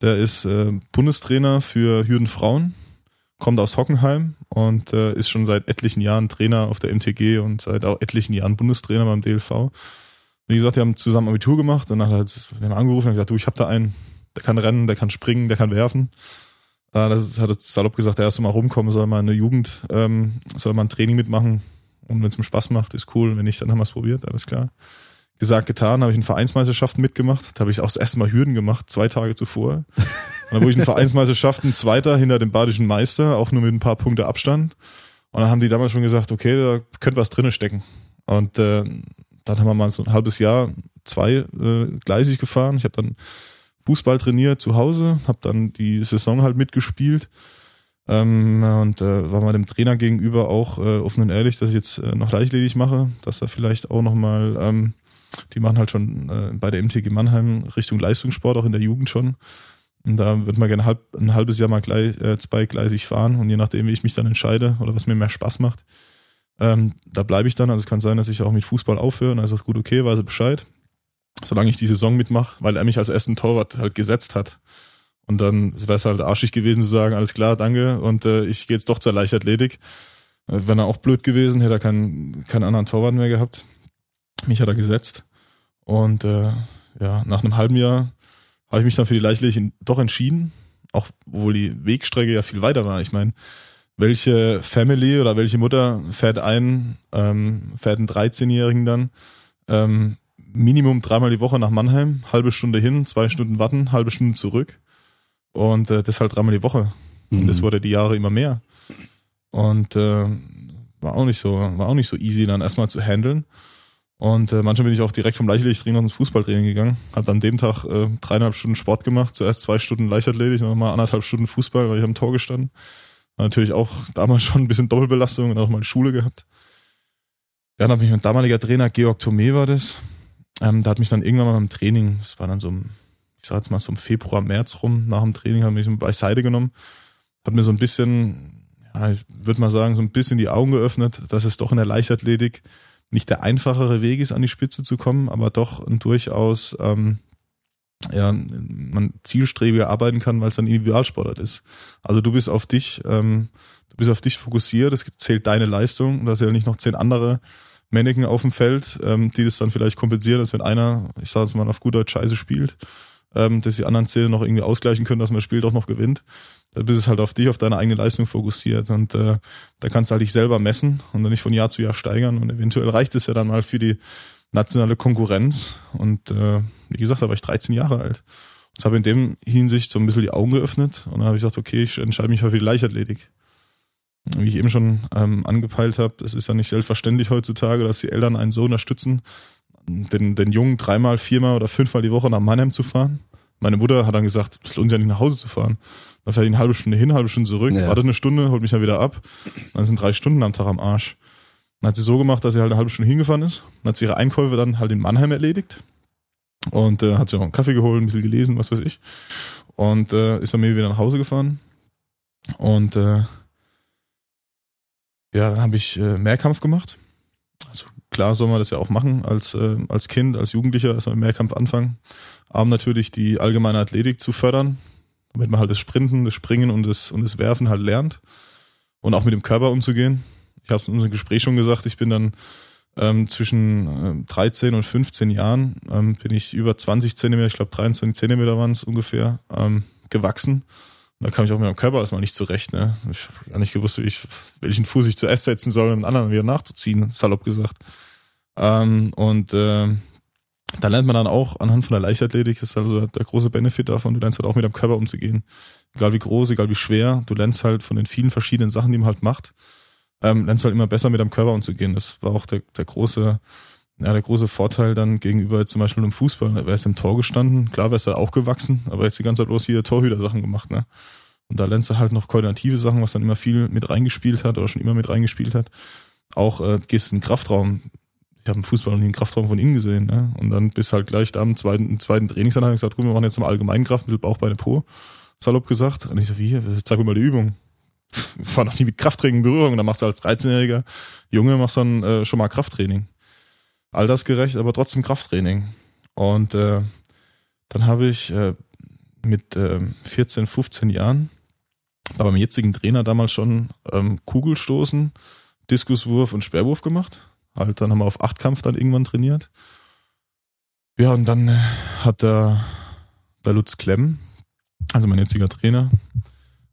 Der ist äh, Bundestrainer für Hürden Frauen kommt aus Hockenheim und äh, ist schon seit etlichen Jahren Trainer auf der MTG und seit auch etlichen Jahren Bundestrainer beim DLV. Wie gesagt, die haben zusammen Abitur gemacht und dann hat er angerufen und gesagt, du, ich habe da einen, der kann rennen, der kann springen, der kann werfen. Äh, das hat er salopp gesagt, er soll mal rumkommen, soll mal eine Jugend, ähm, soll mal ein Training mitmachen und wenn es ihm Spaß macht, ist cool. Wenn nicht, dann haben wir es probiert, alles klar gesagt, getan, habe ich in Vereinsmeisterschaften mitgemacht. Da habe ich auch das erste Mal Hürden gemacht, zwei Tage zuvor. Und dann wurde ich in Vereinsmeisterschaften Zweiter hinter dem badischen Meister, auch nur mit ein paar Punkte Abstand. Und dann haben die damals schon gesagt, okay, da könnte was drinne stecken. Und äh, dann haben wir mal so ein halbes Jahr zwei äh, gleisig gefahren. Ich habe dann Fußball trainiert zu Hause, habe dann die Saison halt mitgespielt. Ähm, und äh, war mal dem Trainer gegenüber auch äh, offen und ehrlich, dass ich jetzt äh, noch leichtledig mache, dass er vielleicht auch nochmal ähm, die machen halt schon äh, bei der MTG Mannheim Richtung Leistungssport, auch in der Jugend schon. Und da wird man gerne halb, ein halbes Jahr mal gleich, äh, zweigleisig fahren und je nachdem, wie ich mich dann entscheide oder was mir mehr Spaß macht, ähm, da bleibe ich dann. Also es kann sein, dass ich auch mit Fußball aufhöre und also gut, okay, weiß er Bescheid. Solange ich die Saison mitmache, weil er mich als ersten Torwart halt gesetzt hat. Und dann wäre es halt arschig gewesen zu sagen, alles klar, danke, und äh, ich gehe jetzt doch zur Leichtathletik. Äh, Wenn er auch blöd gewesen, hätte er keinen, keinen anderen Torwart mehr gehabt. Mich hat er gesetzt. Und äh, ja, nach einem halben Jahr habe ich mich dann für die Leichtathletik doch entschieden, auch obwohl die Wegstrecke ja viel weiter war. Ich meine, welche Family oder welche Mutter fährt ein, ähm, fährt einen 13-Jährigen dann ähm, Minimum dreimal die Woche nach Mannheim, halbe Stunde hin, zwei Stunden warten, halbe Stunde zurück und äh, das halt dreimal die Woche. Mhm. Und das wurde die Jahre immer mehr. Und äh, war auch nicht so, war auch nicht so easy dann erstmal zu handeln. Und äh, manchmal bin ich auch direkt vom Leichtathletiktraining ins Fußballtraining gegangen. Hab dann dem Tag äh, dreieinhalb Stunden Sport gemacht. Zuerst zwei Stunden Leichtathletik, dann nochmal anderthalb Stunden Fußball, weil ich am Tor gestanden. War natürlich auch damals schon ein bisschen Doppelbelastung und auch mal Schule gehabt. Ja, dann habe ich mein damaliger Trainer, Georg Thome war das, ähm, da hat mich dann irgendwann mal beim Training, das war dann so im, ich sag jetzt mal so im Februar, März rum, nach dem Training, hat mich beiseite genommen, hat mir so ein bisschen, ja, ich würde mal sagen, so ein bisschen die Augen geöffnet, dass es doch in der Leichtathletik nicht der einfachere Weg ist, an die Spitze zu kommen, aber doch ein durchaus ähm, ja, man zielstrebiger arbeiten kann, weil es ein Individualsportart ist. Also du bist auf dich, ähm, du bist auf dich fokussiert, es zählt deine Leistung, und da sind ja nicht noch zehn andere Männchen auf dem Feld, ähm, die das dann vielleicht kompensieren, dass wenn einer, ich sage jetzt mal auf gut Deutsch Scheiße spielt, ähm, dass die anderen Zähne noch irgendwie ausgleichen können, dass man das Spiel doch noch gewinnt. Da bist es halt auf dich, auf deine eigene Leistung fokussiert und äh, da kannst du halt dich selber messen und dann nicht von Jahr zu Jahr steigern und eventuell reicht es ja dann mal für die nationale Konkurrenz und äh, wie gesagt, da war ich 13 Jahre alt. Das habe in dem Hinsicht so ein bisschen die Augen geöffnet und dann habe ich gesagt, okay, ich entscheide mich für die Leichtathletik wie ich eben schon ähm, angepeilt habe, es ist ja nicht selbstverständlich heutzutage, dass die Eltern einen so unterstützen, den, den Jungen dreimal, viermal oder fünfmal die Woche nach Mannheim zu fahren. Meine Mutter hat dann gesagt, es lohnt sich ja nicht nach Hause zu fahren. Dann fährt ich eine halbe Stunde hin, eine halbe Stunde zurück, ja. wartet eine Stunde, holt mich dann wieder ab. Dann sind drei Stunden am Tag am Arsch. Dann hat sie so gemacht, dass sie halt eine halbe Stunde hingefahren ist. Dann hat sie ihre Einkäufe dann halt in Mannheim erledigt. Und äh, hat sich auch einen Kaffee geholt, ein bisschen gelesen, was weiß ich. Und äh, ist dann mir wieder nach Hause gefahren. Und äh, ja, dann habe ich äh, Mehrkampf gemacht. Also klar soll man das ja auch machen als, äh, als Kind, als Jugendlicher, erstmal Mehrkampf anfangen. Aber natürlich die allgemeine Athletik zu fördern, damit man halt das Sprinten, das Springen und das, und das Werfen halt lernt. Und auch mit dem Körper umzugehen. Ich habe es in unserem Gespräch schon gesagt, ich bin dann ähm, zwischen äh, 13 und 15 Jahren ähm, bin ich über 20 Zentimeter, ich glaube 23 Zentimeter waren es ungefähr, ähm, gewachsen da kam ich auch mit meinem Körper erstmal nicht zurecht. Ne? Ich habe gar nicht gewusst, wie ich, welchen Fuß ich zuerst setzen soll, um den anderen wieder nachzuziehen, salopp gesagt. Ähm, und äh, da lernt man dann auch anhand von der Leichtathletik, das ist also der große Benefit davon, du lernst halt auch mit deinem Körper umzugehen. Egal wie groß, egal wie schwer, du lernst halt von den vielen verschiedenen Sachen, die man halt macht, ähm, lernst halt immer besser mit deinem Körper umzugehen. Das war auch der, der große ja, der große Vorteil dann gegenüber zum Beispiel einem Fußball, da wärst du im Tor gestanden, klar wärst du auch gewachsen, aber jetzt die ganze Zeit bloß hier Torhüter-Sachen gemacht, ne? Und da lernst du halt noch koordinative Sachen, was dann immer viel mit reingespielt hat oder schon immer mit reingespielt hat. Auch äh, gehst in den Kraftraum. Ich habe Fußball noch nie einen Kraftraum von innen gesehen, ne? Und dann bist halt gleich da am zweiten, zweiten Trainingsanlage gesagt, gut, wir machen jetzt mal allgemeinen Kraft mit Bauch, Beine, Po. Salopp gesagt. Und ich so, wie? Zeig mir mal die Übung. Ich war noch nie mit Krafttraining in Berührung. Da machst du als 13-jähriger Junge machst dann äh, schon mal Krafttraining altersgerecht, aber trotzdem Krafttraining. Und äh, dann habe ich äh, mit äh, 14, 15 Jahren bei meinem jetzigen Trainer damals schon ähm, Kugelstoßen, Diskuswurf und Sperrwurf gemacht. Halt, dann haben wir auf Achtkampf dann irgendwann trainiert. Ja, und dann äh, hat der, der Lutz Klemm, also mein jetziger Trainer,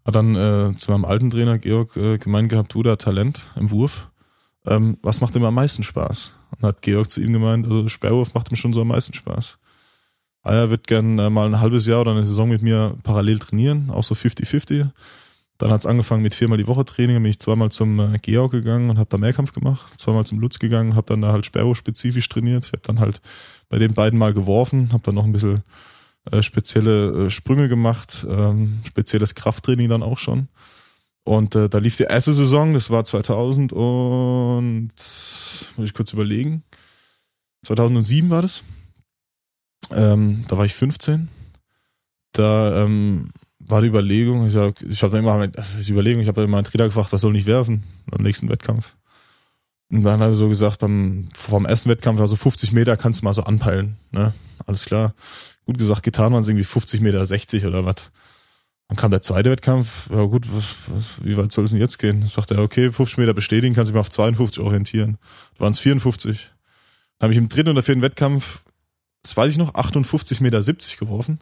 hat dann äh, zu meinem alten Trainer Georg äh, gemeint gehabt, du, da Talent im Wurf. Ähm, was macht ihm am meisten Spaß? Und hat Georg zu ihm gemeint, also Sperrwurf macht ihm schon so am meisten Spaß. Eier wird gern äh, mal ein halbes Jahr oder eine Saison mit mir parallel trainieren, auch so 50-50. Dann hat's angefangen mit viermal die Woche Training, bin ich zweimal zum äh, Georg gegangen und habe da Mehrkampf gemacht, zweimal zum Lutz gegangen, habe dann da halt Sperrwurf spezifisch trainiert. Ich habe dann halt bei den beiden mal geworfen, habe dann noch ein bisschen äh, spezielle äh, Sprünge gemacht, ähm, spezielles Krafttraining dann auch schon. Und äh, da lief die erste Saison, das war 2000 und muss ich kurz überlegen. 2007 war das. Ähm, da war ich 15. Da ähm, war die Überlegung, ich, ich habe immer, das ist immer einen Trainer gefragt, was soll ich werfen am nächsten Wettkampf. Und dann hat er so gesagt, beim vom ersten Wettkampf, also 50 Meter kannst du mal so anpeilen, ne? Alles klar. Gut gesagt, getan waren es irgendwie 50 Meter 60 oder was. Dann kam der zweite Wettkampf. Ja gut, was, was, wie weit soll es denn jetzt gehen? Dann sagte er, okay, 50 Meter bestätigen, kann sich mal auf 52 orientieren. Da waren es 54. Dann habe ich im dritten oder vierten Wettkampf, das weiß ich noch, 58 Meter 70 geworfen.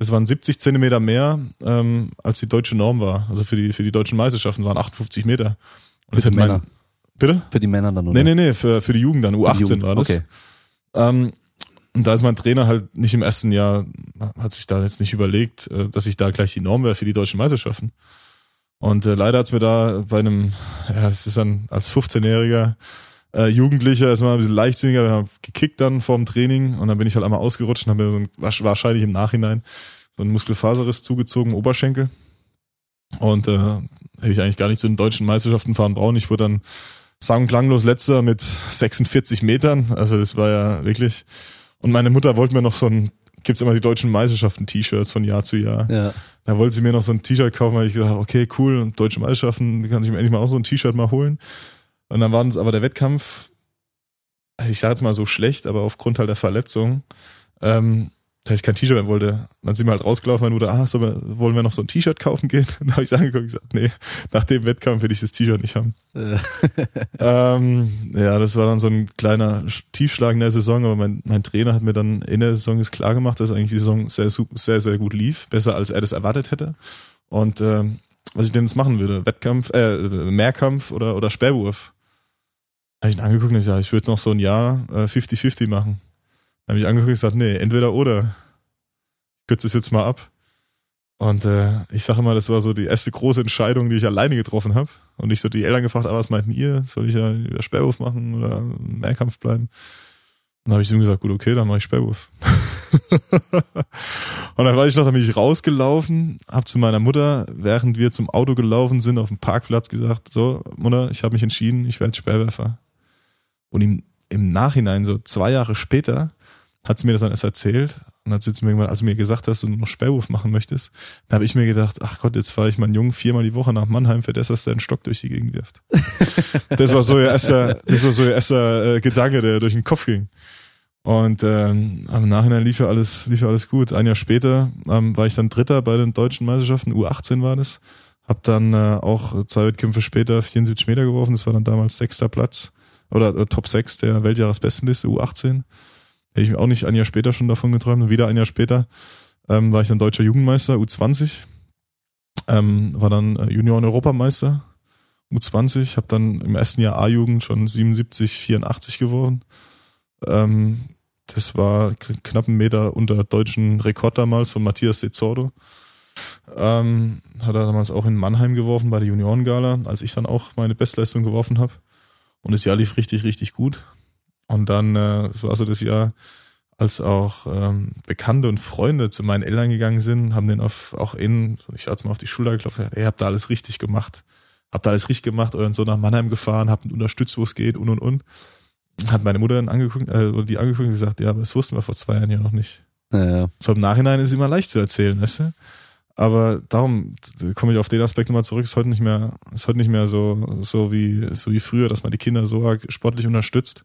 Das waren 70 Zentimeter mehr, ähm, als die deutsche Norm war. Also für die, für die deutschen Meisterschaften waren 58 Meter.
Und für die Männer.
Mein, bitte?
Für die Männer dann, oder?
Nee, nee, nee, für, für die Jugend dann. U18 Jugend. war das. Okay. Ähm, und da ist mein Trainer halt nicht im ersten Jahr, hat sich da jetzt nicht überlegt, äh, dass ich da gleich die Norm wäre für die deutschen Meisterschaften. Und äh, leider hat's mir da bei einem, ja, es ist dann als 15-Jähriger, äh, Jugendlicher, ist mal ein bisschen leichtsinniger, wir haben gekickt dann vorm Training und dann bin ich halt einmal ausgerutscht und habe mir so ein, wahrscheinlich im Nachhinein so einen Muskelfaserriss zugezogen, Oberschenkel. Und äh, hätte ich eigentlich gar nicht zu den deutschen Meisterschaften fahren brauchen. Ich wurde dann sang- und klanglos letzter mit 46 Metern. Also das war ja wirklich. Und meine Mutter wollte mir noch so ein, gibt's immer die deutschen Meisterschaften T-Shirts von Jahr zu Jahr.
Ja.
Da wollte sie mir noch so ein T-Shirt kaufen, weil ich gesagt okay, cool, deutsche Meisterschaften, kann ich mir endlich mal auch so ein T-Shirt mal holen. Und dann war es aber der Wettkampf, ich sage jetzt mal so schlecht, aber aufgrund halt der Verletzung, ähm, da ich kein T-Shirt mehr wollte. Dann sind wir halt rausgelaufen, meine Mutter, ah, so, wollen wir noch so ein T-Shirt kaufen gehen? Dann habe ich angeguckt und gesagt, nee, nach dem Wettkampf will ich das T-Shirt nicht haben.
Äh,
ähm, ja, das war dann so ein kleiner Tiefschlag in der Saison, aber mein, mein Trainer hat mir dann in der Saison ist klar gemacht, dass eigentlich die Saison sehr, sehr, sehr gut lief, besser als er das erwartet hätte. Und ähm, was ich denn jetzt machen würde, Wettkampf, äh, Mehrkampf oder, oder Sperrwurf. Habe ich ihn angeguckt und gesagt, ich würde noch so ein Jahr äh, 50-50 machen. Dann habe ich angeguckt und gesagt, nee, entweder oder. Ich kürze es jetzt mal ab. Und äh, ich sage immer, das war so die erste große Entscheidung, die ich alleine getroffen habe. Und ich so die Eltern gefragt, ah, was meinten ihr? Soll ich ja über Sperrwurf machen oder Mehrkampf bleiben? Dann habe ich ihm gesagt, gut, okay, dann mache ich Sperrwurf. und dann war ich noch, dann bin ich rausgelaufen, habe zu meiner Mutter, während wir zum Auto gelaufen sind, auf dem Parkplatz gesagt, so, Mutter, ich habe mich entschieden, ich werde Sperrwerfer. Und im, im Nachhinein, so zwei Jahre später, hat sie mir das dann erst erzählt. Und hat sie mir irgendwann, als du mir gesagt hast, dass du noch Sperrwurf machen möchtest, dann habe ich mir gedacht, ach Gott, jetzt fahre ich meinen Jungen viermal die Woche nach Mannheim, für das, dass der einen Stock durch die Gegend wirft. das war so ihr erster, das war so ihr erster äh, Gedanke, der durch den Kopf ging. Und ähm, im Nachhinein lief ja alles, lief ja alles gut. Ein Jahr später ähm, war ich dann Dritter bei den deutschen Meisterschaften, U18 war das. Hab dann äh, auch zwei Wettkämpfe später 74 Meter geworfen, das war dann damals sechster Platz oder äh, Top 6 der Weltjahresbestenliste, U18. Hätte ich auch nicht ein Jahr später schon davon geträumt. Und wieder ein Jahr später ähm, war ich dann deutscher Jugendmeister, U20. Ähm, war dann äh, Junioren-Europameister, U20. Habe dann im ersten Jahr A-Jugend schon 77, 84 geworfen. Ähm, das war knapp einen Meter unter deutschen Rekord damals von Matthias De Zordo. Ähm, hat er damals auch in Mannheim geworfen bei der Juniorengala, als ich dann auch meine Bestleistung geworfen habe. Und das Jahr lief richtig, richtig gut. Und dann, äh, das war so das Jahr, als auch ähm, Bekannte und Freunde zu meinen Eltern gegangen sind, haben den auf, auch in, ich hatte mal auf die Schulter geklopft, gesagt, ihr habt da alles richtig gemacht. Habt da alles richtig gemacht, euren Sohn nach Mannheim gefahren, habt ihn unterstützt, wo es geht und und und. Hat meine Mutter dann angeguckt, äh, oder die angeguckt und gesagt, ja, aber das wussten wir vor zwei Jahren ja noch nicht.
ja, ja.
So im Nachhinein ist immer leicht zu erzählen, weißt du? Aber darum komme ich auf den Aspekt nochmal zurück. Ist heute nicht mehr, ist heute nicht mehr so, so wie, so wie früher, dass man die Kinder so arg sportlich unterstützt.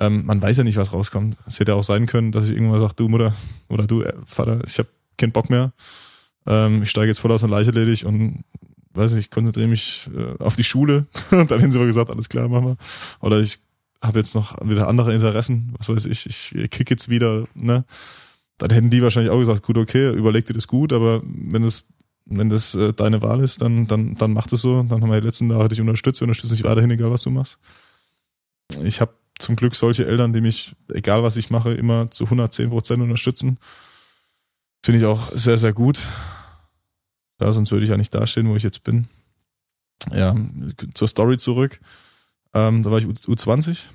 Ähm, man weiß ja nicht, was rauskommt. Es hätte auch sein können, dass ich irgendwann sage, du Mutter oder du äh, Vater, ich habe keinen Bock mehr. Ähm, ich steige jetzt voll aus der Leiche ledig und weiß nicht, ich konzentriere mich äh, auf die Schule. und dann hätten sie aber gesagt, alles klar, machen wir. Oder ich habe jetzt noch wieder andere Interessen, was weiß ich, ich kick jetzt wieder, ne? Dann hätten die wahrscheinlich auch gesagt, gut, okay, überleg dir das gut, aber wenn es wenn das äh, deine Wahl ist, dann, dann, dann mach das so. Dann haben wir die letzten Jahre dich unterstützt, unterstütze dich weiterhin, egal was du machst. Ich habe zum Glück solche Eltern, die mich, egal was ich mache, immer zu 110 Prozent unterstützen. Finde ich auch sehr, sehr gut. Ja, sonst würde ich ja nicht dastehen, wo ich jetzt bin. Ja, zur Story zurück. Ähm, da war ich U20.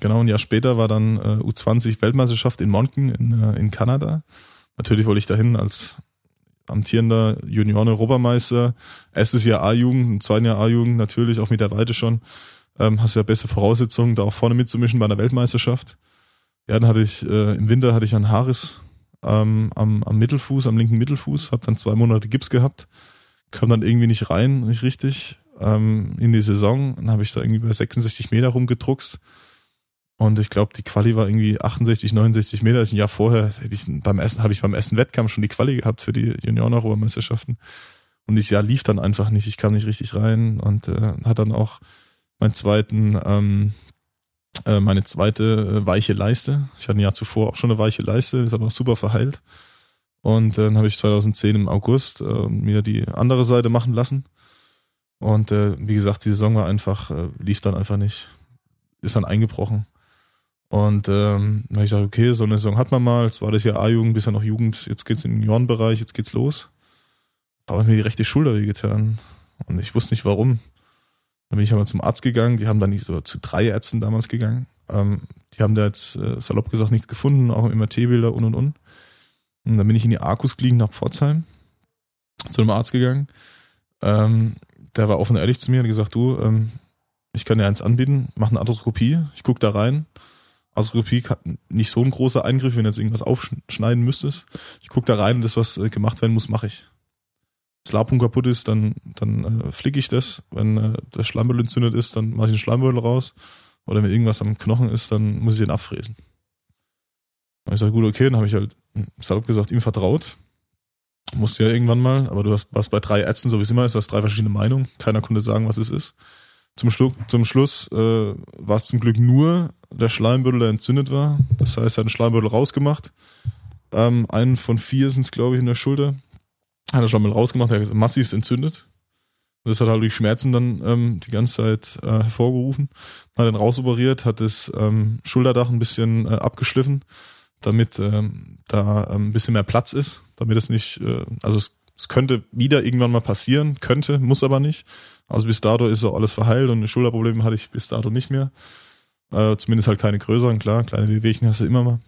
Genau, ein Jahr später war dann äh, U20 Weltmeisterschaft in Monken in, äh, in Kanada. Natürlich wollte ich dahin als amtierender Junioren-Europameister. Erstes Jahr A-Jugend, im zweiten Jahr A-Jugend natürlich, auch mit der Weite schon ähm, hast ja beste Voraussetzungen, da auch vorne mitzumischen bei einer Weltmeisterschaft. Ja, dann hatte ich, äh, im Winter hatte ich einen Haares ähm, am, am Mittelfuß, am linken Mittelfuß, habe dann zwei Monate Gips gehabt, kam dann irgendwie nicht rein, nicht richtig, ähm, in die Saison. Dann habe ich da irgendwie bei 66 Meter rumgedruckst. Und ich glaube, die Quali war irgendwie 68, 69 Meter. Das ist ein Jahr vorher hätte ich beim Essen, habe ich beim ersten Wettkampf schon die Quali gehabt für die Junioren-Europameisterschaften. Und dieses Jahr lief dann einfach nicht. Ich kam nicht richtig rein und äh, hat dann auch meinen zweiten, ähm, äh, meine zweite äh, weiche Leiste. Ich hatte ein Jahr zuvor auch schon eine weiche Leiste, ist aber super verheilt. Und äh, dann habe ich 2010 im August äh, mir die andere Seite machen lassen. Und äh, wie gesagt, die Saison war einfach, äh, lief dann einfach nicht. Ist dann eingebrochen. Und ähm, dann habe ich gesagt, okay, so eine Saison hat man mal. Jetzt war das ja A-Jugend, bisher noch Jugend. Jetzt geht's in den Juniorenbereich, jetzt geht's los. Aber mir die rechte Schulter wehgetan. Und ich wusste nicht warum. Dann bin ich aber zum Arzt gegangen, die haben dann nicht so zu drei Ärzten damals gegangen. Ähm, die haben da jetzt äh, salopp gesagt nichts gefunden, auch im MRT-Bilder und und und. Und dann bin ich in die Arkus geliehen nach Pforzheim, zu einem Arzt gegangen. Ähm, der war offen ehrlich zu mir und hat gesagt, du, ähm, ich kann dir eins anbieten, mach eine Arthroskopie, ich guck da rein. Arthroskopie hat nicht so ein großer Eingriff, wenn du jetzt irgendwas aufschneiden müsstest. Ich guck da rein und das, was äh, gemacht werden muss, mache ich. Wenn das Labrum kaputt ist, dann, dann äh, flicke ich das. Wenn äh, der Schleimbeutel entzündet ist, dann mache ich den Schleimbeutel raus. Oder wenn irgendwas am Knochen ist, dann muss ich den abfräsen. Und ich sage, gut, okay, dann habe ich halt salopp gesagt ihm vertraut. Musste ja irgendwann mal, aber du hast was bei drei Ärzten, so wie es immer ist, hast drei verschiedene Meinungen. Keiner konnte sagen, was es ist. Zum, Schlu zum Schluss äh, war es zum Glück nur der Schleimbeutel, der entzündet war. Das heißt, er hat einen Schleimbeutel rausgemacht. Ähm, einen von vier sind es, glaube ich, in der Schulter. Hat er schon mal rausgemacht, er ist massiv entzündet. Das hat halt die Schmerzen dann ähm, die ganze Zeit äh, hervorgerufen. Hat dann rausoperiert, hat das ähm, Schulterdach ein bisschen äh, abgeschliffen, damit ähm, da ähm, ein bisschen mehr Platz ist, damit es nicht, äh, also es, es könnte wieder irgendwann mal passieren, könnte, muss aber nicht. Also bis dato ist auch alles verheilt und Schulterprobleme hatte ich bis dato nicht mehr. Äh, zumindest halt keine größeren, klar, kleine Wehwehchen hast du immer mal.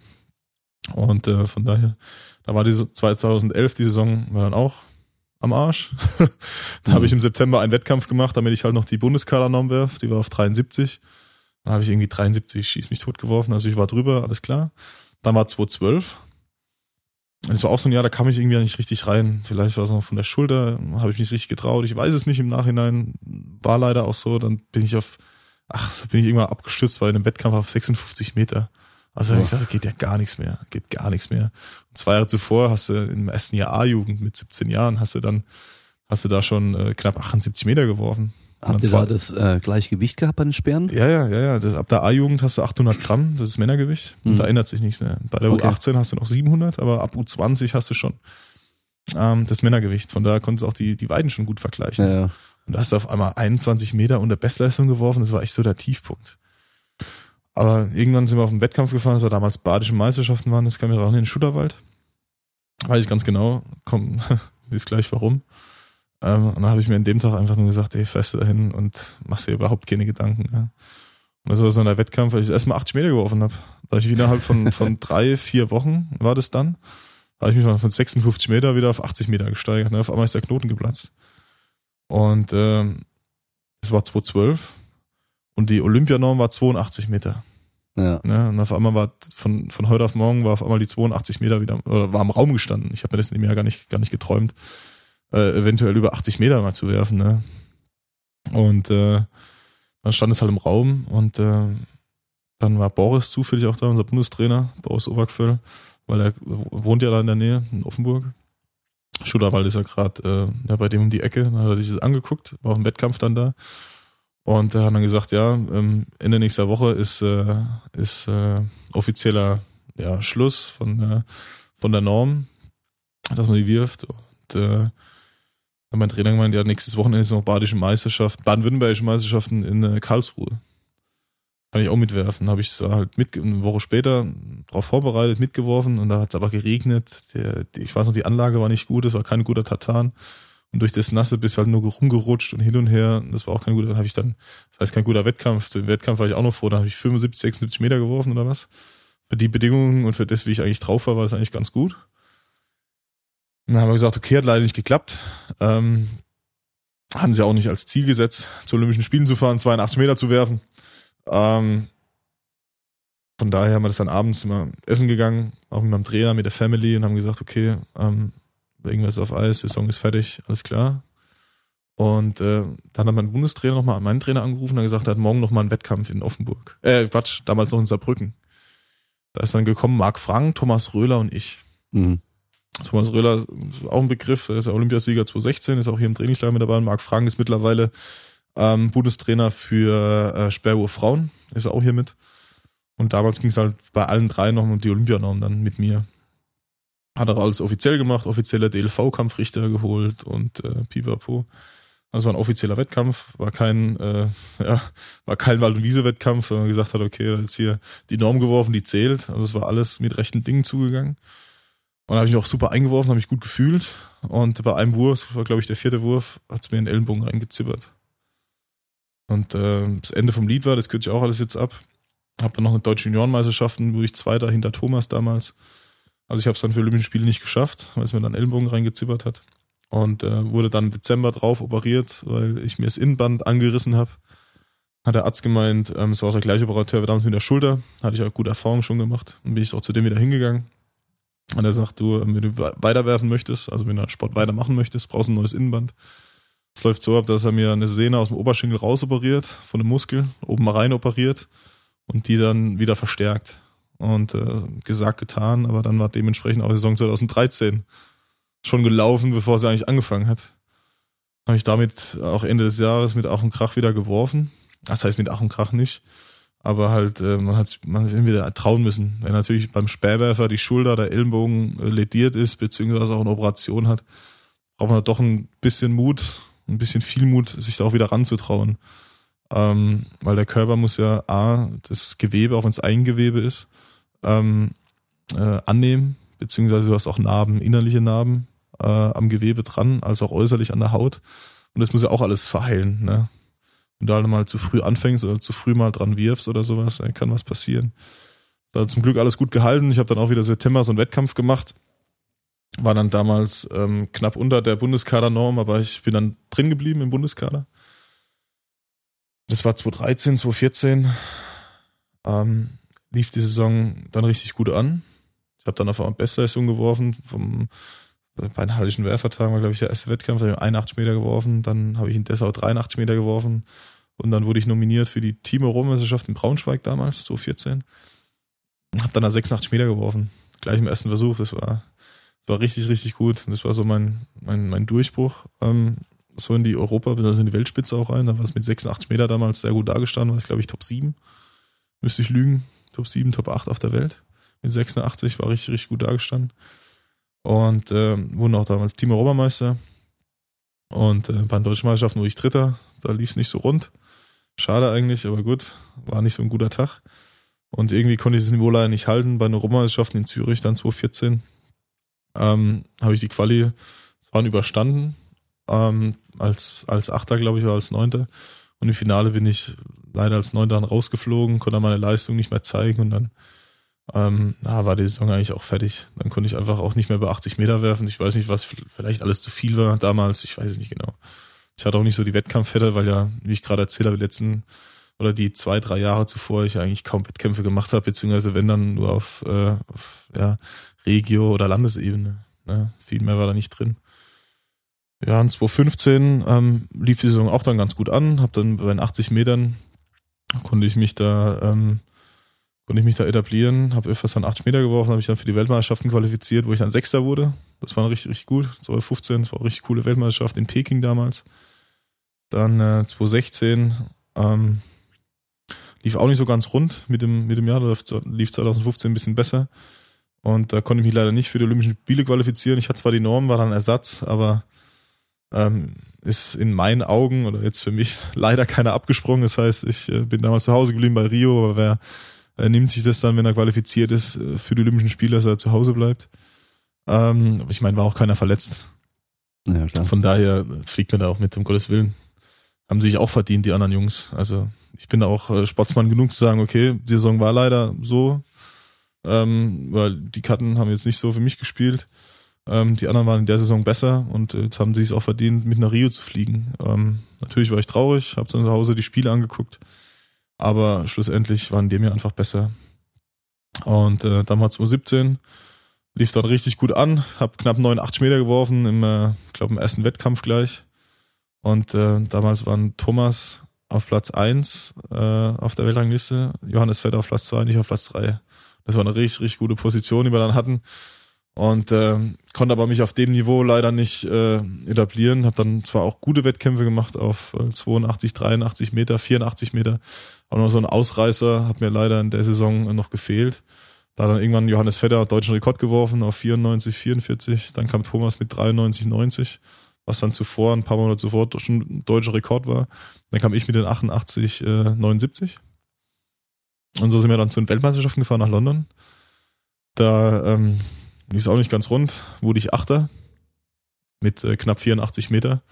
Und äh, von daher, da war diese 2011, die Saison war dann auch am Arsch. da mhm. habe ich im September einen Wettkampf gemacht, damit ich halt noch die Bundeskadernorm werf. Die war auf 73. Dann habe ich irgendwie 73 schieß mich tot geworfen. Also ich war drüber, alles klar. Dann war 2012. Es war auch so ein Jahr, da kam ich irgendwie nicht richtig rein. Vielleicht war es noch von der Schulter, habe ich mich richtig getraut. Ich weiß es nicht im Nachhinein. War leider auch so. Dann bin ich auf, ach, bin ich irgendwann abgestürzt bei einem Wettkampf auf 56 Meter. Also habe ich gesagt, geht ja gar nichts mehr, geht gar nichts mehr. Und zwei Jahre zuvor hast du im ersten Jahr A-Jugend mit 17 Jahren hast du dann, hast du da schon äh, knapp 78 Meter geworfen.
Habt ihr da das äh, Gleichgewicht gehabt bei den Sperren?
Ja, ja, ja, ja. Das, ab der A-Jugend hast du 800 Gramm, das ist Männergewicht. Und mhm. da ändert sich nichts mehr. Bei der okay. U18 hast du noch 700, aber ab U20 hast du schon ähm, das Männergewicht. Von daher konntest du auch die, die Weiden schon gut vergleichen. Ja, ja. Und da hast du auf einmal 21 Meter unter Bestleistung geworfen. Das war echt so der Tiefpunkt. Aber irgendwann sind wir auf den Wettkampf gefahren, das war damals badische Meisterschaften waren, das kam ja auch in den Schutterwald. Weiß ich ganz genau, komm, ist gleich warum. Ähm, und dann habe ich mir an dem Tag einfach nur gesagt, ey, fährst du dahin und machst dir überhaupt keine Gedanken. Ja. Und das war so ein Wettkampf, weil ich erstmal 80 Meter geworfen habe. Da ich innerhalb von, von drei, vier Wochen war das dann, da habe ich mich von 56 Meter wieder auf 80 Meter gesteigert. Ne? Auf einmal ist der Knoten geplatzt. Und ähm, es war 2012 und die Olympianorm war 82 Meter. Ja. Ne? Und auf einmal war von, von heute auf morgen war auf einmal die 82 Meter wieder, oder war im Raum gestanden. Ich habe mir das in dem Jahr gar nicht, gar nicht geträumt, äh, eventuell über 80 Meter mal zu werfen. Ne? Und äh, dann stand es halt im Raum und äh, dann war Boris zufällig auch da, unser Bundestrainer, Boris Obergföll, weil er wohnt ja da in der Nähe, in Offenburg. Schutterwald ist ja gerade äh, ja, bei dem um die Ecke, dann hat er sich das angeguckt, war auch ein Wettkampf dann da. Und er hat dann gesagt, ja, ähm, Ende nächster Woche ist, äh, ist äh, offizieller ja, Schluss von, äh, von der Norm, dass man die wirft. Und äh, mein Trainer gemeint, ja, nächstes Wochenende ist noch Badische Meisterschaft, baden-württembergische Meisterschaften in äh, Karlsruhe. Kann ich auch mitwerfen. Habe ich da halt mit, eine Woche später darauf vorbereitet, mitgeworfen und da hat es aber geregnet. Der, ich weiß noch, die Anlage war nicht gut, es war kein guter Tartan. Und durch das Nasse bist du halt nur rumgerutscht und hin und her. Das war auch kein guter, habe ich dann, das heißt kein guter Wettkampf. Im Wettkampf war ich auch noch froh, da habe ich 75, 76 Meter geworfen oder was. Für die Bedingungen und für das, wie ich eigentlich drauf war, war das eigentlich ganz gut. Und dann haben wir gesagt, okay, hat leider nicht geklappt. Ähm, hatten sie auch nicht als Ziel gesetzt, zu Olympischen Spielen zu fahren, 82 Meter zu werfen. Ähm, von daher haben wir das dann abends immer essen gegangen, auch mit meinem Trainer, mit der Family und haben gesagt, okay, ähm, irgendwas auf Eis, Saison ist fertig, alles klar. Und äh, dann hat mein Bundestrainer nochmal meinen Trainer angerufen und gesagt, er hat morgen nochmal einen Wettkampf in Offenburg. Äh, Quatsch, damals noch in Saarbrücken. Da ist dann gekommen Marc Frank, Thomas Röhler und ich. Mhm. Thomas Röhler ist auch ein Begriff, er ist Olympiasieger 2016, ist auch hier im Trainingslager mit dabei. Marc Frank ist mittlerweile ähm, Bundestrainer für äh, Sperrwurf Frauen, ist auch hier mit. Und damals ging es halt bei allen drei noch um die Olympianorm dann mit mir. Hat er alles offiziell gemacht, offizieller DLV-Kampfrichter geholt und äh, pipapo. Das war ein offizieller Wettkampf, war kein, äh, ja, war kein Wald- und Wiese-Wettkampf, sondern gesagt hat, okay, da ist hier die Norm geworfen, die zählt. Also es war alles mit rechten Dingen zugegangen. Und habe ich auch super eingeworfen, habe mich gut gefühlt. Und bei einem Wurf, das war glaube ich der vierte Wurf, hat es mir in den Ellenbogen reingezippert. Und äh, das Ende vom Lied war, das kürze ich auch alles jetzt ab. Hab dann noch eine deutsche Juniorenmeisterschaften, wo ich Zweiter hinter Thomas damals. Also ich habe es dann für Olympischen Spiele nicht geschafft, weil es mir dann Ellenbogen reingezippert hat. Und äh, wurde dann im Dezember drauf operiert, weil ich mir das Innenband angerissen habe. Hat der Arzt gemeint, ähm, es war auch der gleiche Operateur wie damals mit der Schulter. Hatte ich auch gute Erfahrungen schon gemacht. Dann bin ich auch zu dem wieder hingegangen. Und er sagt, du, wenn du weiterwerfen möchtest, also wenn du Sport weitermachen möchtest, brauchst du ein neues Innenband. Es läuft so ab, dass er mir eine Sehne aus dem Oberschenkel rausoperiert, von dem Muskel, oben mal rein operiert und die dann wieder verstärkt. Und äh, gesagt, getan, aber dann war dementsprechend auch die Saison 2013 schon gelaufen, bevor sie eigentlich angefangen hat. Habe ich damit auch Ende des Jahres mit Ach und Krach wieder geworfen. Das heißt mit Ach und Krach nicht. Aber halt, äh, man hat man hat wieder trauen müssen. Wenn natürlich beim Spähwerfer die Schulter, der Ellenbogen äh, lediert ist, beziehungsweise auch eine Operation hat, braucht man doch ein bisschen Mut, ein bisschen viel Mut, sich da auch wieder ranzutrauen. Ähm, weil der Körper muss ja A, das Gewebe, auch wenn es Eingewebe ist, ähm, äh, annehmen, beziehungsweise du hast auch Narben, innerliche Narben äh, am Gewebe dran, als auch äußerlich an der Haut. Und das muss ja auch alles verheilen. Ne? Wenn du halt mal zu früh anfängst oder zu früh mal dran wirfst oder sowas, dann kann was passieren. Da hat zum Glück alles gut gehalten. Ich habe dann auch wieder September so einen Wettkampf gemacht. War dann damals ähm, knapp unter der Bundeskadernorm, aber ich bin dann drin geblieben im Bundeskader. Das war 2013, 2014. Ähm, lief die Saison dann richtig gut an. Ich habe dann auf einmal Bestleistung geworfen. Vom, bei den Hallischen Werfertagen war, glaube ich, der erste Wettkampf. Da habe ich 81 Meter geworfen. Dann habe ich in Dessau 83 Meter geworfen. Und dann wurde ich nominiert für die Team-Europameisterschaft in Braunschweig damals, 2014. Hab dann da 86 Meter geworfen. Gleich im ersten Versuch. Das war, war richtig, richtig gut. Das war so mein, mein, mein Durchbruch. Ähm, so in die Europa, also in die Weltspitze auch rein. Da war es mit 86 Meter damals sehr gut dargestanden. War ich, glaube ich, Top 7. Müsste ich lügen. Top 7, Top 8 auf der Welt. Mit 86 war richtig, richtig gut dargestanden. Und äh, wurden auch damals Team Europameister. Und äh, bei den deutschen Meisterschaften wurde ich Dritter. Da lief es nicht so rund. Schade eigentlich, aber gut, war nicht so ein guter Tag. Und irgendwie konnte ich das Niveau leider nicht halten. Bei den Europameisterschaften in Zürich dann 2014 ähm, habe ich die Quali zwar überstanden, ähm, als, als Achter, glaube ich, oder als Neunter. Und im Finale bin ich leider als Neunter dann rausgeflogen, konnte meine Leistung nicht mehr zeigen und dann ähm, na, war die Saison eigentlich auch fertig. Dann konnte ich einfach auch nicht mehr bei 80 Meter werfen. Ich weiß nicht, was vielleicht alles zu viel war damals. Ich weiß es nicht genau. Ich hatte auch nicht so die Wettkampfhette, weil ja, wie ich gerade erzählt habe, die letzten oder die zwei, drei Jahre zuvor ich eigentlich kaum Wettkämpfe gemacht habe, beziehungsweise wenn dann nur auf, äh, auf ja, Regio- oder Landesebene. Ne? Viel mehr war da nicht drin. Ja, und 2015 ähm, lief die Saison auch dann ganz gut an. Hab dann bei den 80 Metern konnte ich mich da ähm, konnte ich mich da etablieren, habe fast dann 80 Meter geworfen, habe ich dann für die Weltmeisterschaften qualifiziert, wo ich dann Sechster wurde. Das war richtig, richtig gut. 2015, das war eine richtig coole Weltmeisterschaft in Peking damals. Dann äh, 2016 ähm, lief auch nicht so ganz rund mit dem, mit dem Jahr, da lief 2015 ein bisschen besser. Und da konnte ich mich leider nicht für die Olympischen Spiele qualifizieren. Ich hatte zwar die Norm, war dann Ersatz, aber ähm, ist in meinen Augen oder jetzt für mich leider keiner abgesprungen. Das heißt, ich äh, bin damals zu Hause geblieben bei Rio, aber wer äh, nimmt sich das dann, wenn er qualifiziert ist, äh, für die Olympischen Spiele, dass er zu Hause bleibt? Ähm, ich meine, war auch keiner verletzt. Ja, klar. Von daher fliegt man da auch mit, um Gottes Willen. Haben sich auch verdient, die anderen Jungs. Also ich bin da auch äh, Sportsmann genug zu sagen, okay, die Saison war leider so, ähm, weil die Karten haben jetzt nicht so für mich gespielt. Ähm, die anderen waren in der Saison besser und jetzt haben sie es auch verdient, mit nach Rio zu fliegen. Ähm, natürlich war ich traurig, habe zu Hause die Spiele angeguckt, aber schlussendlich waren die mir einfach besser. Und äh, dann war 2017 lief dann richtig gut an, habe knapp 89 Meter geworfen, im, äh, glaube im ersten Wettkampf gleich. Und äh, damals waren Thomas auf Platz 1 äh, auf der Weltrangliste, Johannes Vetter auf Platz 2 nicht auf Platz 3. Das war eine richtig, richtig gute Position, die wir dann hatten. Und äh, konnte aber mich auf dem Niveau leider nicht äh, etablieren. Habe dann zwar auch gute Wettkämpfe gemacht auf äh, 82, 83 Meter, 84 Meter. Aber noch so ein Ausreißer hat mir leider in der Saison noch gefehlt. Da dann irgendwann Johannes Vetter deutschen Rekord geworfen auf 94, 44. Dann kam Thomas mit 93, 90, was dann zuvor, ein paar Monate zuvor schon deutscher Rekord war. Dann kam ich mit den 88, äh, 79. Und so sind wir dann zu den Weltmeisterschaften gefahren nach London. Da ähm, lief es auch nicht ganz rund, wurde ich Achter mit äh, knapp 84 Meter.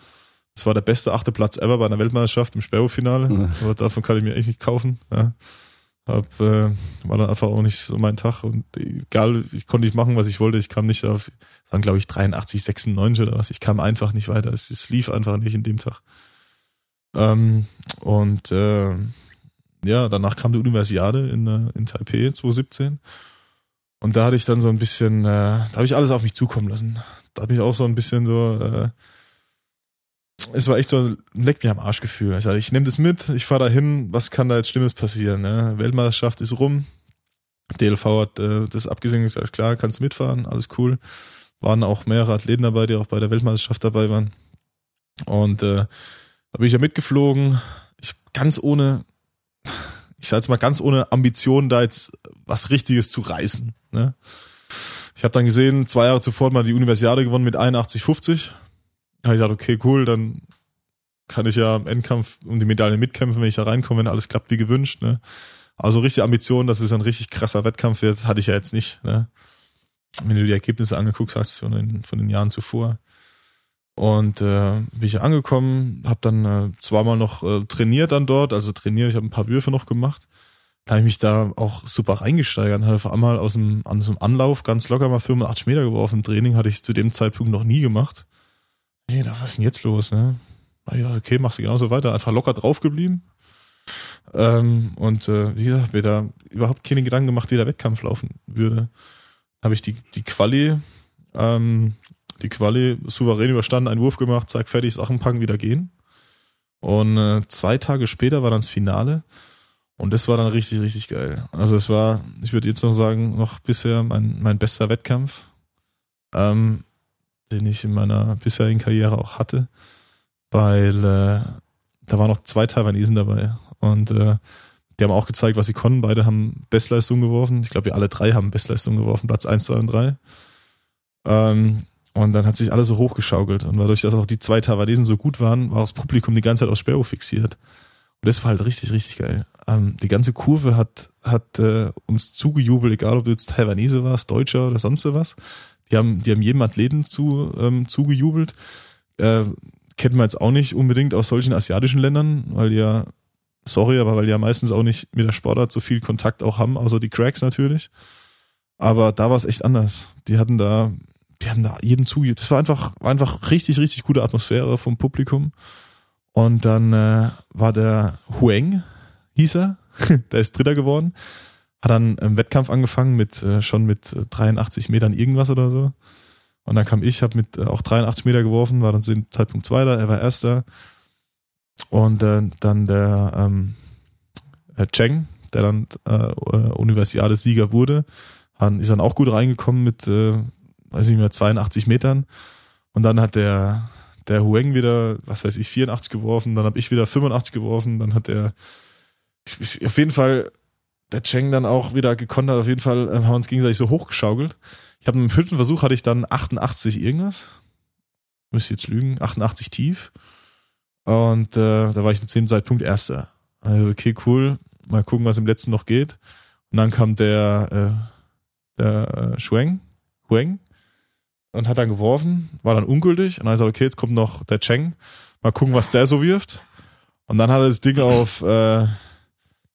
Das war der beste achte Platz ever bei einer Weltmeisterschaft im Sperrfinale. Mhm. Aber davon kann ich mir echt nicht kaufen. Ja. Hab, äh, war dann einfach auch nicht so mein Tag und egal, ich konnte nicht machen, was ich wollte. Ich kam nicht auf, es waren glaube ich 83, 96 oder was. Ich kam einfach nicht weiter. Es, es lief einfach nicht in dem Tag. Ähm, und äh, ja, danach kam die Universiade in, äh, in Taipei 2017. Und da hatte ich dann so ein bisschen, äh, da habe ich alles auf mich zukommen lassen. Da habe ich auch so ein bisschen so, äh, es war echt so ein Leck mir am Arschgefühl. Also ich nehme das mit, ich fahre da hin, was kann da jetzt Schlimmes passieren? Ne? Weltmeisterschaft ist rum. DLV hat äh, das abgesehen ist alles klar, kannst mitfahren, alles cool. Waren auch mehrere Athleten dabei, die auch bei der Weltmeisterschaft dabei waren. Und äh, da bin ich ja mitgeflogen. Ich ganz ohne, ich sage jetzt mal ganz ohne Ambition, da jetzt was Richtiges zu reißen. Ne? Ich habe dann gesehen, zwei Jahre zuvor mal die Universiade gewonnen mit 81,50. Da habe ich gesagt, okay, cool, dann kann ich ja im Endkampf um die Medaille mitkämpfen, wenn ich da reinkomme, wenn alles klappt wie gewünscht. Ne? Also richtige Ambition, dass es ein richtig krasser Wettkampf wird, hatte ich ja jetzt nicht. Ne? Wenn du die Ergebnisse angeguckt hast von den, von den Jahren zuvor. Und äh, bin ich angekommen, habe dann äh, zweimal noch äh, trainiert dann dort, also trainiert, ich habe ein paar Würfe noch gemacht. Da habe ich mich da auch super reingesteigert. Habe auf einmal aus dem, so einem Anlauf ganz locker mal 85 Meter geworfen. Training hatte ich zu dem Zeitpunkt noch nie gemacht. Nee, da was ist denn jetzt los, ne? Ja, okay, machst du genauso weiter. Einfach locker drauf geblieben. Ähm, und äh, wie gesagt, mir da überhaupt keine Gedanken gemacht, wie der Wettkampf laufen würde. Habe ich die, die Quali ähm, die Quali souverän überstanden, einen Wurf gemacht, zack, fertig, Sachen packen, wieder gehen. Und äh, zwei Tage später war dann das Finale. Und das war dann richtig, richtig geil. Also es war, ich würde jetzt noch sagen, noch bisher mein, mein bester Wettkampf, ähm, den ich in meiner bisherigen Karriere auch hatte. Weil äh, da waren noch zwei Taiwanesen dabei. Und äh, die haben auch gezeigt, was sie konnten. Beide haben Bestleistung geworfen. Ich glaube, wir alle drei haben Bestleistung geworfen, Platz 1, 2 und 3. Ähm, und dann hat sich alles so hochgeschaukelt. Und dadurch, dass auch die zwei Taiwanesen so gut waren, war das Publikum die ganze Zeit aus Sperro fixiert. Und das war halt richtig, richtig geil. Ähm, die ganze Kurve hat, hat äh, uns zugejubelt, egal ob du jetzt Taiwanese warst, Deutscher oder sonst was. Die haben, die haben jedem Athleten zu, ähm, zugejubelt. Äh, kennt man jetzt auch nicht unbedingt aus solchen asiatischen Ländern, weil ja, sorry, aber weil die ja meistens auch nicht mit der Sportart so viel Kontakt auch haben, außer die Cracks natürlich. Aber da war es echt anders. Die hatten da die haben da jeden zu. Das war einfach, einfach richtig, richtig gute Atmosphäre vom Publikum. Und dann äh, war der Hueng, hieß er, der ist Dritter geworden, hat dann im Wettkampf angefangen mit äh, schon mit 83 Metern irgendwas oder so. Und dann kam ich, habe mit äh, auch 83 Meter geworfen, war dann zu dem Zeitpunkt Zweiter, er war Erster. Und äh, dann der ähm, Herr Cheng, der dann äh, äh Universiade-Sieger wurde, ist dann auch gut reingekommen mit äh, weiß nicht mehr, 82 Metern. Und dann hat der, der Hueng wieder, was weiß ich, 84 geworfen, dann habe ich wieder 85 geworfen, dann hat der, auf jeden Fall, der Cheng dann auch wieder gekontert, auf jeden Fall äh, haben wir uns gegenseitig so hochgeschaukelt. Ich habe im fünften Versuch hatte ich dann 88 irgendwas. Müsste jetzt lügen, 88 tief. Und äh, da war ich in dem Zeitpunkt Erster. Also, okay, cool. Mal gucken, was im letzten noch geht. Und dann kam der, äh, der äh, Shueng, Hueng, und hat dann geworfen, war dann ungültig und dann hat er gesagt, okay, jetzt kommt noch der Cheng, mal gucken, was der so wirft. Und dann hat er das Ding auf, äh,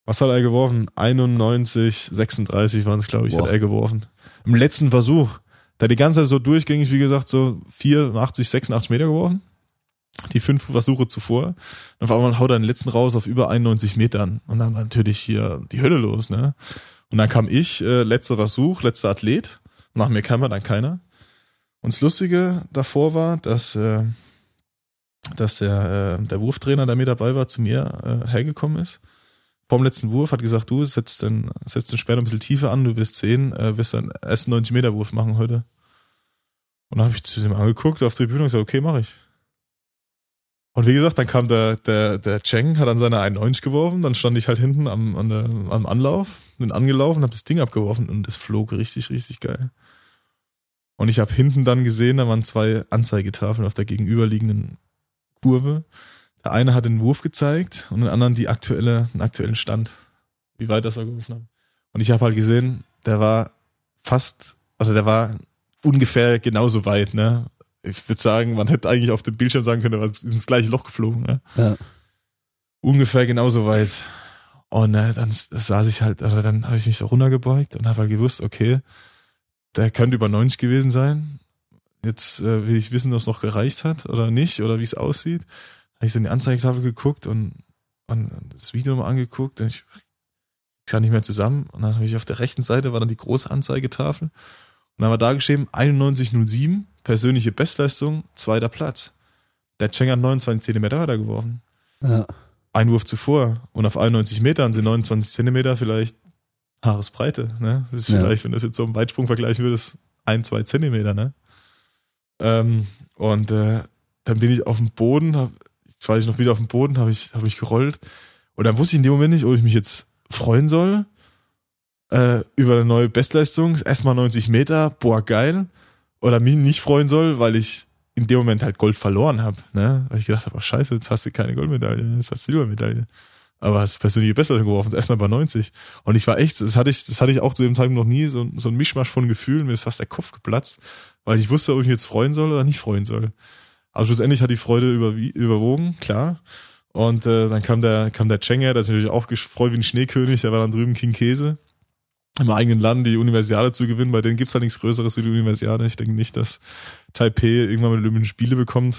was hat er geworfen? 91, 36 waren es, glaube ich, Boah. hat er geworfen. Im letzten Versuch. Der hat die ganze Zeit so durchgängig, wie gesagt, so 84, 86 Meter geworfen. Die fünf Versuche zuvor. Und auf einmal haut er den letzten raus auf über 91 Metern. Und dann war natürlich hier die Hölle los, ne? Und dann kam ich, äh, letzter Versuch, letzter Athlet. Nach mir kam er dann keiner. Und das Lustige davor war, dass, äh, dass der, äh, der Wurftrainer, der mir dabei war, zu mir äh, hergekommen ist. Vorm letzten Wurf hat gesagt, du setzt den, setzt den Sperr ein bisschen tiefer an, du wirst sehen, äh, wirst einen ersten 90 Meter Wurf machen heute. Und dann habe ich zu ihm angeguckt auf die Bühne und gesagt, okay, mache ich. Und wie gesagt, dann kam der, der, der Cheng, hat an seine 91 geworfen, dann stand ich halt hinten am, an der, am Anlauf, bin angelaufen, habe das Ding abgeworfen und es flog richtig, richtig geil. Und ich habe hinten dann gesehen, da waren zwei Anzeigetafeln auf der gegenüberliegenden Kurve. Der eine hat den Wurf gezeigt und den anderen die aktuelle, den aktuellen Stand, wie weit das wir geworfen haben. Und ich habe halt gesehen, der war fast, also der war ungefähr genauso weit, ne? ich würde sagen, man hätte eigentlich auf dem Bildschirm sagen können, er war ins gleiche Loch geflogen. Ja.
Ja.
Ungefähr genauso weit. Und äh, dann saß ich halt, also dann habe ich mich so runtergebeugt und habe halt gewusst, okay, der könnte über 90 gewesen sein. Jetzt äh, will ich wissen, ob es noch gereicht hat oder nicht oder wie es aussieht. Habe ich so in die Anzeigetafel geguckt und, und das Video mal angeguckt und ich kann nicht mehr zusammen. Und dann habe ich auf der rechten Seite war dann die große Anzeigetafel. Und dann war da geschrieben 9107, persönliche Bestleistung, zweiter Platz. Der Cheng hat 29 Zentimeter weitergeworfen.
Ja.
Ein Wurf zuvor. Und auf 91 Metern sind 29 Zentimeter vielleicht Haaresbreite. Ne? Das ist
Ja.
vielleicht, wenn du das jetzt so im Weitsprung vergleichen würdest, ein, zwei Zentimeter. Ne? Ähm, und äh, dann bin ich auf dem Boden, hab, jetzt war ich noch wieder auf dem Boden, habe ich, hab ich gerollt. Und dann wusste ich in dem Moment nicht, ob ich mich jetzt freuen soll äh, über eine neue Bestleistung. Erstmal 90 Meter, boah, geil. Oder mich nicht freuen soll, weil ich in dem Moment halt Gold verloren habe. Ne? Weil ich gedacht habe, oh, scheiße, jetzt hast du keine Goldmedaille, jetzt hast du Silbermedaille. Aber hast persönliche Bestleistung geworfen, erstmal bei 90. Und ich war echt, das hatte ich, das hatte ich auch zu dem Zeitpunkt noch nie, so, so ein Mischmasch von Gefühlen, mir ist fast der Kopf geplatzt, weil ich wusste, ob ich mich jetzt freuen soll oder nicht freuen soll. Aber schlussendlich hat die Freude überwie- überwogen, klar. Und äh, dann kam der, kam der Cheng her, der ist natürlich auch gefreut wie ein Schneekönig, der war dann drüben King Käse. Im eigenen Land die Universiade zu gewinnen, bei denen gibt's halt nichts Größeres wie die Universiade. Ich denke nicht, dass Taipei irgendwann mal Olympischen Spiele bekommt.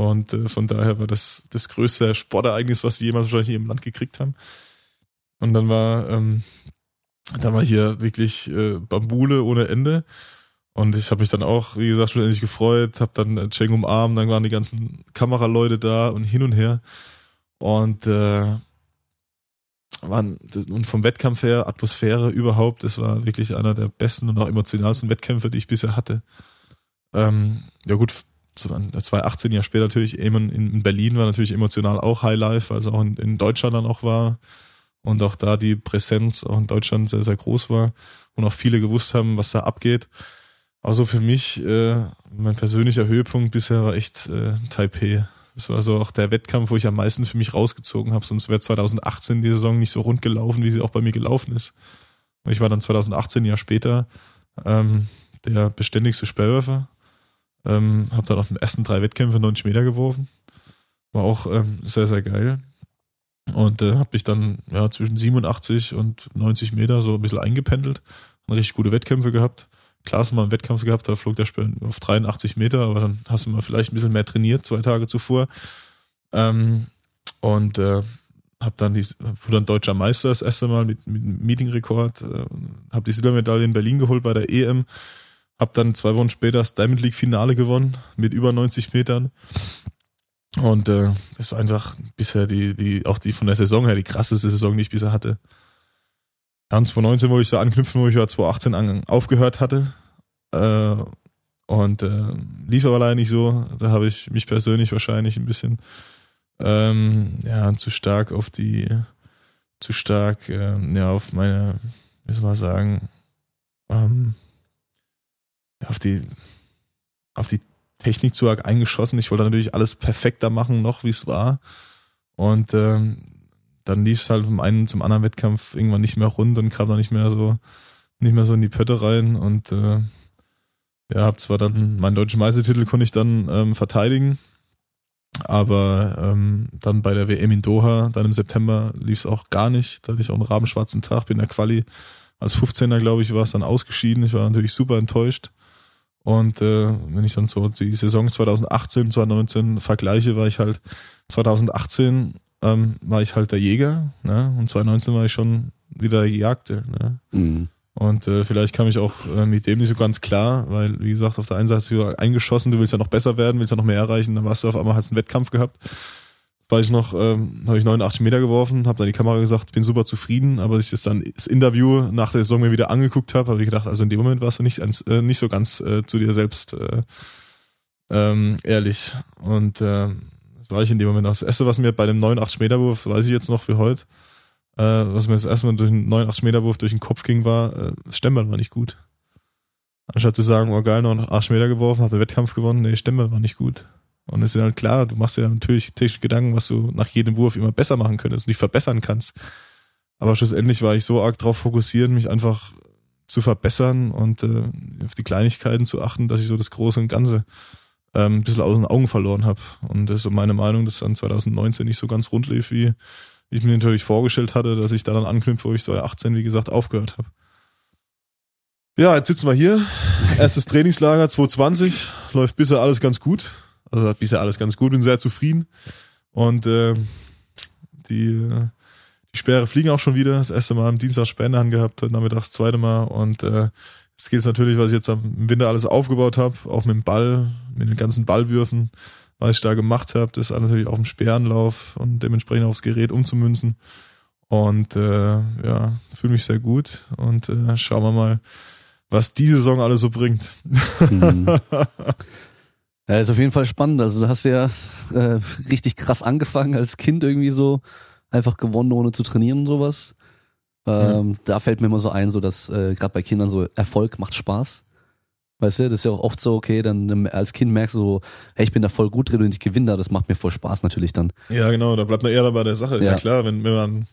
Und äh, von daher war das das größte Sportereignis, was sie jemals wahrscheinlich in ihrem Land gekriegt haben. Und dann war, ähm, dann war hier wirklich äh, Bambule ohne Ende. Und ich habe mich dann auch, wie gesagt, schon endlich gefreut, habe dann äh, Cheng umarmt, dann waren die ganzen Kameraleute da und hin und her. Und äh, waren und vom Wettkampf her, Atmosphäre überhaupt, das war wirklich einer der besten und auch emotionalsten Wettkämpfe, die ich bisher hatte. Ähm, ja gut, 2018 Jahr später natürlich, Eamon in Berlin war natürlich emotional auch Highlife, weil es auch in, in Deutschland dann auch war und auch da die Präsenz auch in Deutschland sehr, sehr groß war und auch viele gewusst haben, was da abgeht. Also für mich, äh, mein persönlicher Höhepunkt bisher war echt äh, Taipei. Das war so auch der Wettkampf, wo ich am meisten für mich rausgezogen habe. Sonst wäre 2018 die Saison nicht so rund gelaufen, wie sie auch bei mir gelaufen ist. Und ich war dann 2018, ein Jahr später, ähm, der beständigste Sperrwerfer. Ähm, habe dann in den ersten drei Wettkämpfe 90 Meter geworfen. War auch ähm, sehr, sehr geil. Und äh, habe mich dann ja zwischen 87 und 90 Meter so ein bisschen eingependelt. Und richtig gute Wettkämpfe gehabt. Klar hast du mal einen Wettkampf gehabt, da flog der Speer auf 83 Meter, aber dann hast du mal vielleicht ein bisschen mehr trainiert, zwei Tage zuvor. Ähm, und äh, hab dann die, wurde dann deutscher Meister das erste Mal mit, mit Meetingrekord, äh, habe die Silbermedaille in Berlin geholt bei der EM, hab dann zwei Wochen später das Diamond League Finale gewonnen mit über 90 Metern. Und äh, das war einfach bisher die, die, auch die von der Saison her, die krasseste Saison, die ich bisher hatte. Ja, und 2019 wollte ich da anknüpfen, wo ich ja 2018 an, aufgehört hatte. Äh, und äh, lief aber leider nicht so. Da habe ich mich persönlich wahrscheinlich ein bisschen ähm, ja, zu stark auf die, zu stark äh, ja, auf meine, wie soll man sagen, ähm, auf die, auf die Technik zu arg eingeschossen. Ich wollte natürlich alles perfekter machen, noch wie es war. Und ähm, dann lief es halt vom einen zum anderen Wettkampf irgendwann nicht mehr rund und kam dann nicht mehr so, nicht mehr so in die Pötte rein. Und äh, ja, hab zwar dann meinen deutschen Meistertitel konnte ich dann ähm, verteidigen, aber ähm, dann bei der WM in Doha, dann im September lief es auch gar nicht. Da hatte ich auch einen rabenschwarzen Tag, bin in der Quali als 15er, glaube ich, war es dann ausgeschieden. Ich war natürlich super enttäuscht. Und äh, wenn ich dann so die Saison 2018, 2019 vergleiche, war ich halt 2018 ähm, war ich halt der Jäger, ne? Und 2019 war ich schon wieder der Gejagte, ne?
Mhm.
Und äh, vielleicht kam ich auch äh, mit dem nicht so ganz klar, weil, wie gesagt, auf der einen Seite hast du eingeschossen, du willst ja noch besser werden, willst ja noch mehr erreichen, dann warst du auf einmal, hast einen Wettkampf gehabt. War ich noch, ähm, habe ich 89 Meter geworfen, habe dann die Kamera gesagt, bin super zufrieden, aber als ich das dann das Interview nach der Saison mir wieder angeguckt habe, habe ich gedacht, also in dem Moment warst du nicht, ans- äh, nicht so ganz äh, zu dir selbst äh, ähm, ehrlich. Und äh, das war ich in dem Moment auch. Das Erste, was mir bei dem 89 Meter Wurf, weiß ich jetzt noch wie heute, äh, was mir das erste Mal durch den 89 Meter Wurf durch den Kopf ging, war, äh, das Stemmband war nicht gut. Anstatt zu sagen, oh geil, 89 Meter geworfen, hat den Wettkampf gewonnen, nee, Stemmband war nicht gut. Und es ist halt klar, du machst dir natürlich technische Gedanken, was du nach jedem Wurf immer besser machen könntest und dich verbessern kannst. Aber schlussendlich war ich so arg darauf fokussiert, mich einfach zu verbessern und äh, auf die Kleinigkeiten zu achten, dass ich so das Große und Ganze ähm, ein bisschen aus den Augen verloren habe. Und das ist so meine Meinung, dass dann 2019 nicht so ganz rund lief, wie ich mir natürlich vorgestellt hatte, dass ich da dann anknüpfe, wo ich 2018, wie gesagt, aufgehört habe. Ja, jetzt sitzen wir hier. Erstes Trainingslager 2020. Läuft bisher alles ganz gut. Also bisher alles ganz gut, bin sehr zufrieden. Und äh, die, die Sperre fliegen auch schon wieder. Das erste Mal am Dienstag Sperre angehabt, heute Nachmittag das zweite Mal. Und äh, jetzt geht es natürlich, was ich jetzt im Winter alles aufgebaut habe, auch mit dem Ball, mit den ganzen Ballwürfen, was ich da gemacht habe, das alles natürlich auf dem Sperrenlauf und dementsprechend aufs Gerät umzumünzen. Und äh, ja, fühle mich sehr gut und äh, schauen wir mal, was die Saison alles so bringt. Mhm.
Ja, ist auf jeden Fall spannend. Also du hast ja äh, richtig krass angefangen als Kind irgendwie so, einfach gewonnen, ohne zu trainieren und sowas. Ähm, ja. Da fällt mir immer so ein, so dass äh, gerade bei Kindern so Erfolg macht Spaß. Weißt du, das ist ja auch oft so, okay, dann als Kind merkst du so, hey, ich bin da voll gut drin und ich gewinne da, das macht mir voll Spaß natürlich dann.
Ja, genau, da bleibt man eher bei der Sache. Ist ja, ja klar, wenn, wenn man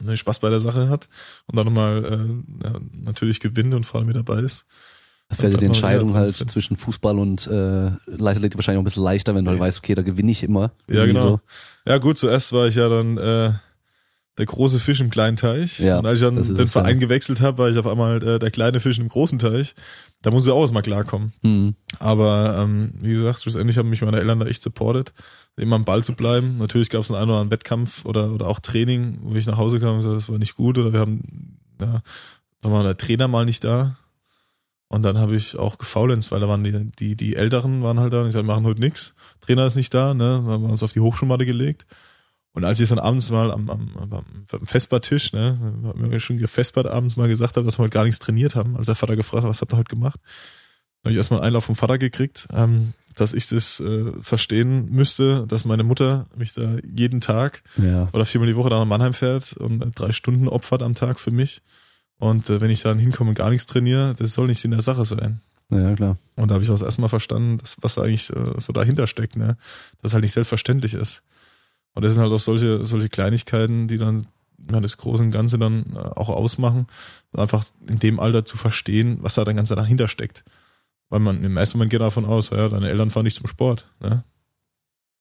wenn Spaß bei der Sache hat und dann nochmal äh, ja, natürlich gewinnt und vorne mit dabei ist,
fällt dir die Entscheidung halt zwischen Fußball und äh, Leichtathletik wahrscheinlich auch ein bisschen leichter, wenn du halt weißt, okay, da gewinne ich immer.
Ja, genau. So. Ja, gut, zuerst war ich ja dann äh, der große Fisch im kleinen Teich. Ja, und als ich dann den Verein ja. gewechselt habe, war ich auf einmal äh, der kleine Fisch im großen Teich. Da muss ich auch erstmal klarkommen. Mhm. Aber ähm, wie gesagt, schlussendlich haben mich meine Eltern da echt supportet, immer am Ball zu bleiben. Natürlich gab es einen, einen oder anderen Wettkampf oder, oder auch Training, wo ich nach Hause kam und gesagt, das war nicht gut oder wir haben, ja, da war der Trainer mal nicht da. Und dann habe ich auch gefaulenzt, weil da waren die, die, die Älteren waren halt da und ich sagte, machen heute nix. Trainer ist nicht da, ne? Dann haben wir uns auf die Hochschulmatte gelegt. Und als ich dann abends mal am, am, am Vespertisch, ne, haben wir schon gefespert abends mal gesagt habe, dass wir heute gar nichts trainiert haben, als der Vater gefragt hat, was habt ihr heute gemacht? Dann habe ich erstmal einen Einlauf vom Vater gekriegt, ähm, dass ich das äh, verstehen müsste, dass meine Mutter mich da jeden Tag ja. oder viermal die Woche da nach Mannheim fährt und drei Stunden opfert am Tag für mich und äh, wenn ich dann hinkomme und gar nichts trainiere, das soll nicht in der Sache sein.
Ja, klar.
Und da habe ich auch das erste Mal verstanden, dass, was eigentlich äh, so dahinter steckt, ne? Dass halt nicht selbstverständlich ist. Und das sind halt auch solche, solche Kleinigkeiten, die dann ja, das große und Ganze dann äh, auch ausmachen. Einfach in dem Alter zu verstehen, was da dann ganz dahinter steckt. Weil man im ersten Moment geht davon aus, ja, deine Eltern fahren nicht zum Sport. Ne?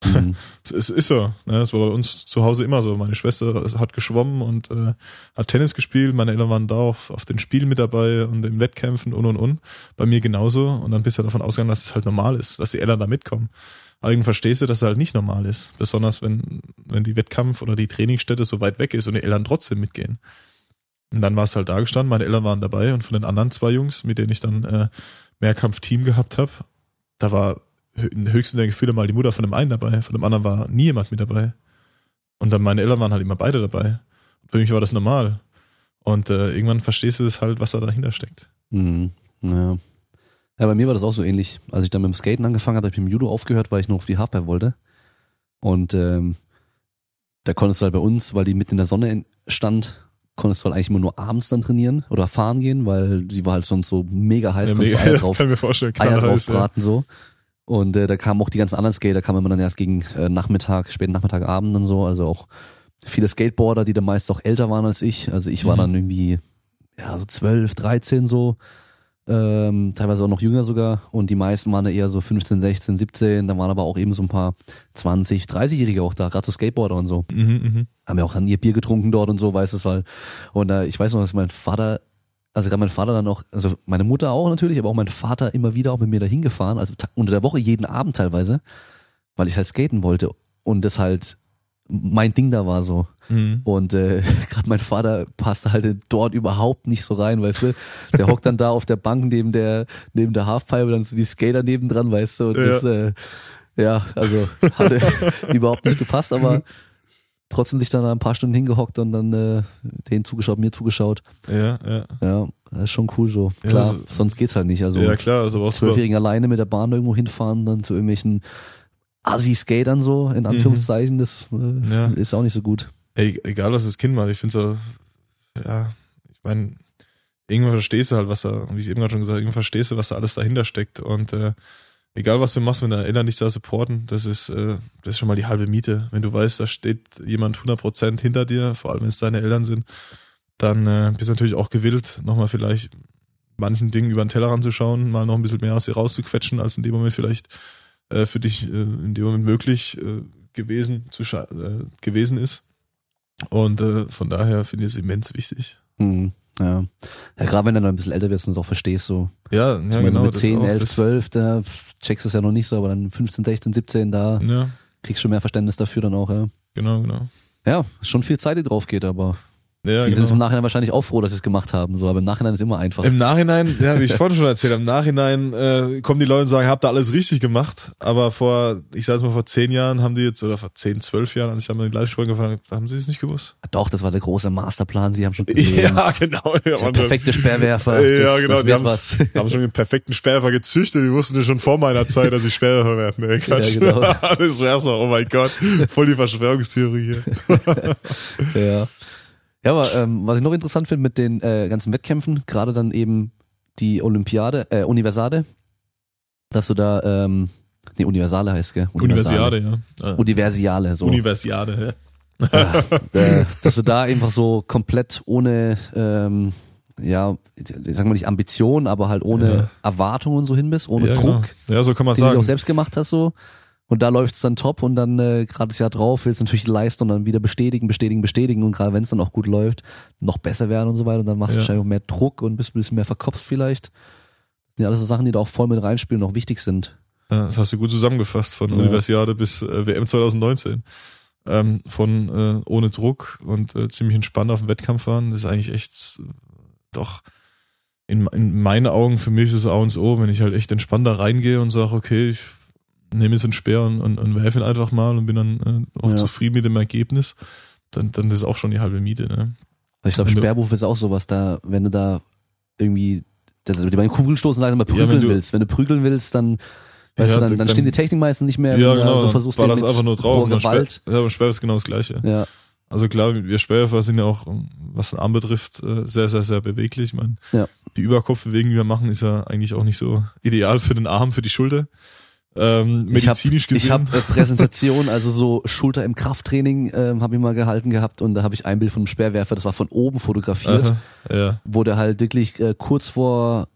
Mhm. es ist so. Ne? Es war bei uns zu Hause immer so. Meine Schwester hat geschwommen und äh, hat Tennis gespielt. Meine Eltern waren da auf, auf den Spielen mit dabei und im Wettkämpfen und und und. Bei mir genauso. Und dann bist du davon ausgegangen, dass es halt normal ist, dass die Eltern da mitkommen. Irgendwann verstehst du, dass es halt nicht normal ist. Besonders wenn, wenn die Wettkampf oder die Trainingsstätte so weit weg ist und die Eltern trotzdem mitgehen. Und dann war es halt da gestanden, meine Eltern waren dabei und von den anderen zwei Jungs, mit denen ich dann äh, Mehrkampf-Team gehabt habe, da war höchsten der Gefühle mal die Mutter von dem einen dabei, von dem anderen war nie jemand mit dabei. Und dann meine Eltern waren halt immer beide dabei. Für mich war das normal. Und äh, irgendwann verstehst du das halt, was da dahinter steckt.
Mhm. Ja. ja, bei mir war das auch so ähnlich. Als ich dann mit dem Skaten angefangen habe, habe ich mit dem Judo aufgehört, weil ich nur auf die Halfpipe wollte. Und ähm, da konntest du halt bei uns, weil die mitten in der Sonne stand, konntest du halt eigentlich immer nur abends dann trainieren oder fahren gehen, weil die war halt sonst so mega heiß, ja, mega,
Eier drauf, kann mir vorstellen, Eier
drauf braten ja. so. Und äh, da kamen auch die ganzen anderen Skater, kamen immer dann erst gegen äh, Nachmittag, späten Nachmittag, Abend und so. Also auch viele Skateboarder, die dann meist auch älter waren als ich. Also ich war mhm. dann irgendwie, ja, so 12, 13 so. Ähm, teilweise auch noch jünger sogar. Und die meisten waren da eher so 15, 16, 17. Da waren aber auch eben so ein paar 20, 30-Jährige auch da, gerade so Skateboarder und so. Mhm, mh. Haben ja auch dann ihr Bier getrunken dort und so, weißt du, weil. Und äh, ich weiß noch, dass mein Vater also gerade mein Vater dann auch, also meine Mutter auch natürlich, aber auch mein Vater immer wieder auch mit mir dahin gefahren, also unter der Woche jeden Abend teilweise, weil ich halt skaten wollte und das halt mein Ding da war so. Mhm. Und äh, gerade mein Vater passte halt dort überhaupt nicht so rein, weißt du. Der hockt dann da auf der Bank neben der neben der Halfpipe, dann so die Skater nebendran, weißt du. Und ja. das, äh, ja, also hatte überhaupt nicht gepasst, aber trotzdem sich dann ein paar Stunden hingehockt und dann äh, denen zugeschaut, mir zugeschaut.
Ja, ja.
Ja, das ist schon cool so. Klar, ja, so, sonst geht's halt nicht. Also
ja, klar, also
Zwölfjährigen alleine mit der Bahn irgendwo hinfahren, dann zu irgendwelchen Assi-Skatern so, in mhm. Anführungszeichen, mhm. das äh, ja. ist auch nicht so gut.
Ey, egal was das Kind macht, ich finde so, ja, ich meine, irgendwann verstehst du halt, was da, wie ich eben gerade schon gesagt habe, irgendwann verstehst du, was da alles dahinter steckt und äh, egal was du machst, wenn deine Eltern dich da supporten, das ist, äh, das ist schon mal die halbe Miete. Wenn du weißt, da steht jemand 100% hinter dir, vor allem wenn es deine Eltern sind, dann äh, bist du natürlich auch gewillt, nochmal vielleicht manchen Dingen über den Teller ranzuschauen, mal noch ein bisschen mehr aus dir rauszuquetschen, als in dem Moment vielleicht äh, für dich äh, in dem Moment möglich äh, gewesen, zu äh, gewesen ist. Und äh, von daher finde ich es immens wichtig.
Mhm. Ja. ja, gerade wenn du dann ein bisschen älter wirst und es auch verstehst, so.
Ja, ja
Ich meine, so
genau.
mit
das
10,
auch,
11,
das-
12, da checkst du es ja noch nicht so, aber dann 15, 16, 17, da
Ja,
kriegst du schon mehr Verständnis dafür dann auch, ja.
genau, genau.
Ja, schon viel Zeit, die drauf geht, aber
Ja,
die sind
genau.
im Nachhinein wahrscheinlich auch froh, dass sie es gemacht haben, so, aber im Nachhinein ist immer einfach.
Im Nachhinein, ja, wie ich vorhin schon erzählt habe, im Nachhinein äh, kommen die Leute und sagen, habt ihr alles richtig gemacht. Aber vor, ich sage mal, vor zehn Jahren haben die jetzt, oder vor zehn, zwölf Jahren, als ich einmal die Live-Sprung gefahren habe, haben sie es nicht gewusst.
Doch, das war der große Masterplan, sie haben schon gesehen.
Ja, genau. Ja,
der perfekte Sperrwerfer.
Ja,
das,
genau.
Das
Die haben,
was.
die haben schon den perfekten Sperrwerfer gezüchtet. Die wussten das schon vor meiner Zeit, dass ich Sperrwerfer werden. Nee, Quatsch.
genau.
das wär's doch. Oh mein Gott. Voll die Verschwörungstheorie hier.
Ja. Ja, aber ähm, was ich noch interessant finde mit den äh, ganzen Wettkämpfen, gerade dann eben die Olympiade, äh, Universade, dass du da, ähm, nee, Universale heißt, gell?
Universiade, ja. ja.
Universiale, so.
Universiade,
ja, äh, dass du da einfach so komplett ohne, ähm, ja, sagen wir nicht Ambition, aber halt ohne
Ja.
Erwartungen so hin bist, ohne
ja.
Druck,
Genau. Ja, so kann man
den du auch
sagen.
selbst gemacht hast, so. Und da läuft's dann top und dann äh, gerade das Jahr drauf willst du natürlich die Leistung dann wieder bestätigen, bestätigen, bestätigen und gerade wenn es dann auch gut läuft, noch besser werden und so weiter und dann machst du
Ja.
wahrscheinlich auch mehr Druck und bist ein bisschen mehr verkopft vielleicht. Das sind ja alles so Sachen, die da auch voll mit reinspielen und auch wichtig sind.
Ja, das hast du gut zusammengefasst, von
Ja.
Universiade bis äh, WM 2019. Ähm, von äh, ohne Druck und äh, ziemlich entspannt auf dem Wettkampf fahren, das ist eigentlich echt äh, doch in, in meinen Augen für mich ist es A und O, wenn ich halt echt entspannt da reingehe und sage, okay, ich nehme jetzt einen Speer und, und, und werfe ihn einfach mal und bin dann äh, auch
Ja.
zufrieden mit dem Ergebnis, dann, dann ist auch schon die halbe Miete. Ne?
Ich glaube, Sperrwurf ist auch sowas, da, wenn du da irgendwie, das, die beim Kugelstoßen sagen, mal
Ja,
prügeln
wenn du-
willst. Wenn du prügeln willst, dann, weißt
Ja,
du, dann,
dann-
dann stehen die Technik meistens nicht mehr,
Ja, genau,
so
dann
versuchst,
war das einfach nur drauf.
Gewalt.
ja, beim Speer ist genau das Gleiche.
Ja,
Also klar, wir Sperrwerfer sind ja auch, was den Arm betrifft, äh, sehr, sehr, sehr beweglich. Ich meine,
Ja.
die Überkopfbewegung, die wir machen, ist ja eigentlich auch nicht so ideal für den Arm, für die Schulter. Ähm,
Ich hab-
medizinisch gesehen.
Ich habe äh, Präsentation, also so Schulter im Krafttraining, ähm, habe ich mal gehalten gehabt und da habe ich ein Bild von einem Speerwerfer, das war von oben fotografiert,
Aha, ja,
wo der halt wirklich äh, kurz vor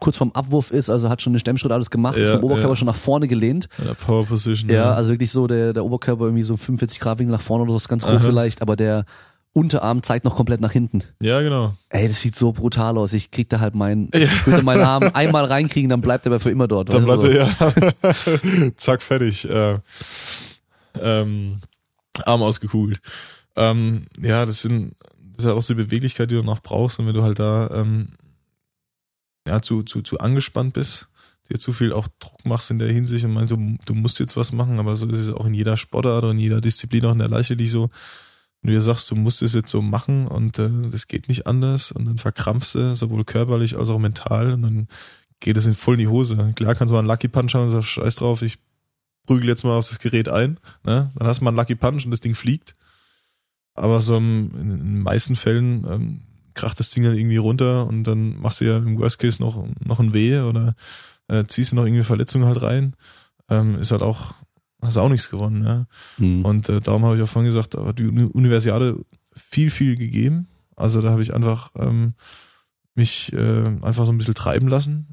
kurz vorm Abwurf ist, also hat schon den Stemmschritt alles gemacht, ist
Ja,
mit dem Oberkörper
ja.
schon nach vorne gelehnt.
der Power Position.
Ja, also wirklich so der, der Oberkörper irgendwie so 45 Grad Winkel nach vorne oder so, ist ganz hoch
Aha.
vielleicht, aber der Unterarm zeigt noch komplett nach hinten.
ja, genau.
Ey, das sieht so brutal aus. Ich krieg da halt meinen,
Ja.
ich würde meinen Arm einmal reinkriegen, dann bleibt er aber für immer dort.
Dann bleibt er ja zack fertig. Äh, ähm, Arm ausgekugelt. Ähm, ja, das sind das ist halt auch so die Beweglichkeit, die du noch brauchst. Und wenn du halt da ähm, ja zu, zu, zu angespannt bist, dir zu viel auch Druck machst in der Hinsicht und meinst, du, du musst jetzt was machen, aber so ist es auch in jeder Sportart und in jeder Disziplin auch in der Leichtathletik so. Wenn du dir sagst, du musst es jetzt so machen und äh, das geht nicht anders und dann verkrampfst du, sowohl körperlich als auch mental und dann geht es in voll in die Hose. Klar kannst du mal einen Lucky Punch haben und sagst, scheiß drauf, ich prügel jetzt mal auf das Gerät ein. Ne? Dann hast du mal einen Lucky Punch und das Ding fliegt. Aber so in den meisten Fällen ähm, kracht das Ding dann irgendwie runter und dann machst du ja im Worst Case noch, noch ein Weh oder äh, ziehst du noch irgendwie Verletzungen halt rein. Ähm, ist halt auch, hast auch nichts gewonnen. Ja?
Hm.
Und äh, darum habe ich auch vorhin gesagt, da hat die Uni- Universiade viel, viel gegeben. Also da habe ich einfach ähm, mich äh, einfach so ein bisschen treiben lassen.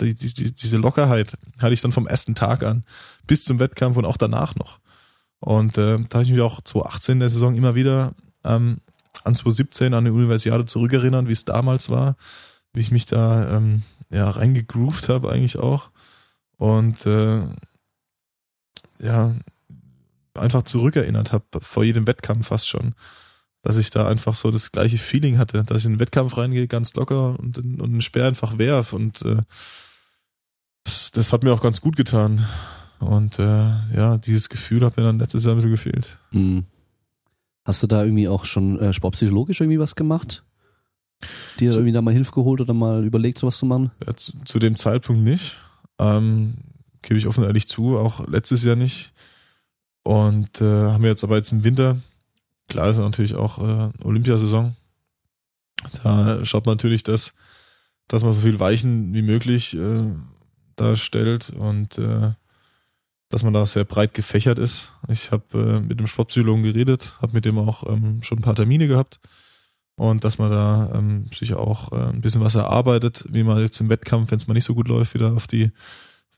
Die, die, die, diese Lockerheit hatte ich dann vom ersten Tag an bis zum Wettkampf und auch danach noch. Und äh, da habe ich mich auch 2018 der Saison immer wieder ähm, an 2017 an die Universiade zurückerinnern, wie es damals war, wie ich mich da ähm, ja reingegroovt habe eigentlich auch. Und äh, ja, einfach zurückerinnert habe, vor jedem Wettkampf fast schon. Dass ich da einfach so das gleiche Feeling hatte, dass ich in den Wettkampf reingehe, ganz locker und, und einen Speer einfach werf. Und äh, das, das hat mir auch ganz gut getan. Und äh, ja, dieses Gefühl hat mir dann letztes Jahr ein bisschen gefehlt.
Hm. Hast du da irgendwie auch schon äh, sportpsychologisch irgendwie was gemacht? Dir
Zu-
irgendwie da mal Hilfe geholt oder mal überlegt, sowas zu machen?
Ja, zu, zu dem Zeitpunkt nicht. Ähm, gebe ich offen ehrlich zu, auch letztes Jahr nicht. Und äh, haben wir jetzt aber jetzt im Winter, klar ist natürlich auch äh, Olympiasaison. Da schaut man natürlich, dass, dass man so viel Weichen wie möglich äh, darstellt und äh, dass man da sehr breit gefächert ist. Ich habe äh, mit dem Sportpsychologen geredet, habe mit dem auch ähm, schon ein paar Termine gehabt und dass man da ähm, sich auch äh, ein bisschen was erarbeitet, wie man jetzt im Wettkampf, wenn es mal nicht so gut läuft, wieder auf die,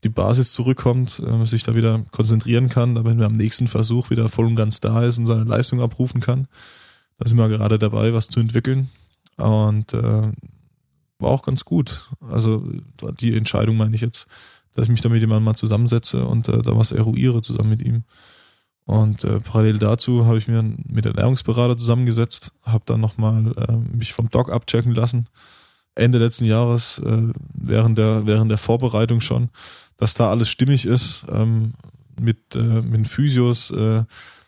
die Basis zurückkommt, äh, sich da wieder konzentrieren kann, damit man am nächsten Versuch wieder voll und ganz da ist und seine Leistung abrufen kann. Da sind wir gerade dabei, was zu entwickeln. Und äh, war auch ganz gut. Also die Entscheidung meine ich jetzt, dass ich mich da mit jemandem mal zusammensetze und äh, da was eruiere zusammen mit ihm. Und äh, parallel dazu habe ich mir mit Ernährungsberater zusammengesetzt, habe dann nochmal äh, mich vom Doc abchecken lassen, Ende letzten Jahres, äh, während, der, während der Vorbereitung schon, dass da alles stimmig ist, ähm, mit, äh, mit Physios, äh,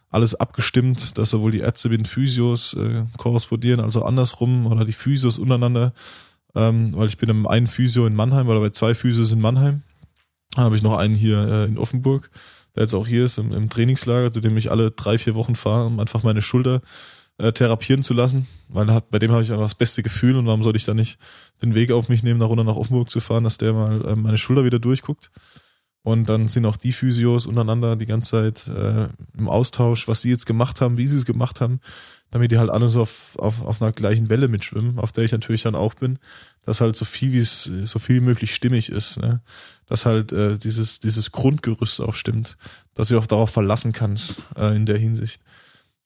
alles abgestimmt, dass sowohl die Ärzte mit den Physios äh, korrespondieren, also andersrum, oder die Physios untereinander, ähm, weil ich bin im einen Physio in Mannheim oder bei zwei Physios in Mannheim. Dann habe ich noch einen hier äh, in Offenburg, der jetzt auch hier ist im, im Trainingslager, zu dem ich alle drei, vier Wochen fahre, um einfach meine Schulter äh, therapieren zu lassen, weil hat, bei dem habe ich einfach das beste Gefühl und warum sollte ich da nicht den Weg auf mich nehmen, nach runter nach Offenburg zu fahren, dass der mal äh, meine Schulter wieder durchguckt. Und dann sind auch die Physios untereinander die ganze Zeit äh, im Austausch, was sie jetzt gemacht haben, wie sie es gemacht haben, damit die halt alle so auf, auf, auf einer gleichen Welle mitschwimmen, auf der ich natürlich dann auch bin, dass halt so viel wie es so viel wie möglich stimmig ist, ne? dass halt äh, dieses dieses Grundgerüst auch stimmt, dass du auch darauf verlassen kannst äh, in der Hinsicht.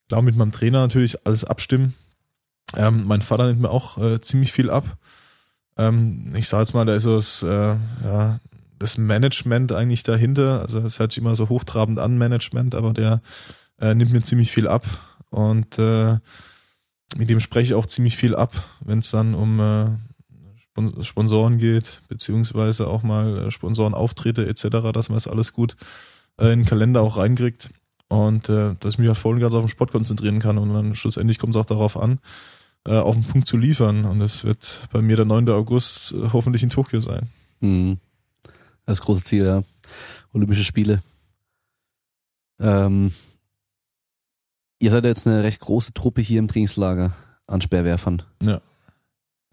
Klar mit meinem Trainer natürlich alles abstimmen. Ähm, mein Vater nimmt mir auch äh, ziemlich viel ab. Ähm, ich sage jetzt mal, da ist so das, äh, ja, das Management eigentlich dahinter. Also es hört sich immer so hochtrabend an, Management, aber der äh, nimmt mir ziemlich viel ab. Und äh, mit dem spreche ich auch ziemlich viel ab, wenn es dann um äh, Sponsoren geht, beziehungsweise auch mal äh, Sponsorenauftritte etc., dass man das alles gut in den Kalender auch reinkriegt. Und äh, dass ich mich halt voll und ganz auf den Sport konzentrieren kann. Und dann schlussendlich kommt es auch darauf an, äh, auf den Punkt zu liefern. Und es wird bei mir der 9. August äh, hoffentlich in Tokio sein.
Mhm. Das große Ziel, ja. Olympische Spiele. Ähm, ihr seid jetzt eine recht große Truppe hier im Trainingslager an Speerwerfern.
Ja.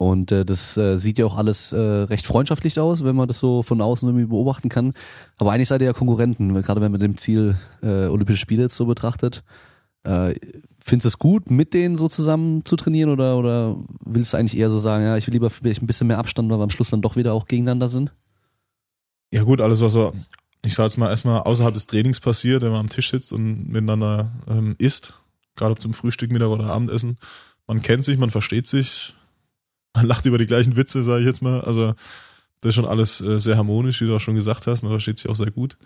Und äh, das äh, sieht ja auch alles äh, recht freundschaftlich aus, wenn man das so von außen irgendwie beobachten kann. Aber eigentlich seid ihr ja Konkurrenten, gerade wenn man dem Ziel äh, Olympische Spiele jetzt so betrachtet. Äh, findest du es gut, mit denen so zusammen zu trainieren oder, oder willst du eigentlich eher so sagen, ja, ich will lieber vielleicht ein bisschen mehr Abstand, weil wir am Schluss dann doch wieder auch gegeneinander sind?
Ja gut, alles was so, ich sag jetzt mal erstmal außerhalb des Trainings passiert, wenn man am Tisch sitzt und miteinander ähm, isst, gerade zum Frühstück, Mittag oder Abendessen. Man kennt sich, man versteht sich, man lacht über die gleichen Witze, sage ich jetzt mal. Also das ist schon alles äh, sehr harmonisch, wie du auch schon gesagt hast. Man versteht sich auch sehr gut.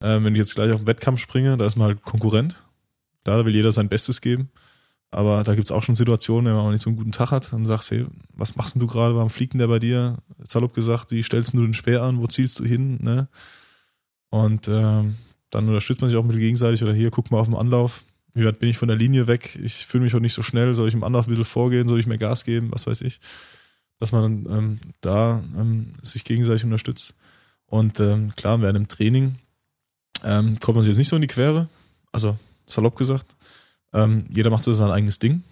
Ähm, wenn ich jetzt gleich auf den Wettkampf springe, da ist man halt Konkurrent. Da will jeder sein Bestes geben. Aber da gibt's auch schon Situationen, wenn man nicht so einen guten Tag hat, dann sagst hey, was machst denn du gerade, warum fliegt denn der bei dir? Salopp gesagt, wie stellst du den Speer an, wo zielst du hin? Ne? Und ähm, dann unterstützt man sich auch mit gegenseitig oder hier, guck mal auf den Anlauf, wie weit bin ich von der Linie weg, ich fühle mich auch nicht so schnell, soll ich im Anlauf ein bisschen vorgehen, soll ich mehr Gas geben, was weiß ich. Dass man ähm, da ähm, sich gegenseitig unterstützt. Und ähm, klar, während dem Training ähm, kommt man sich jetzt nicht so in die Quere, also salopp gesagt. Ähm, jeder macht so sein eigenes Ding.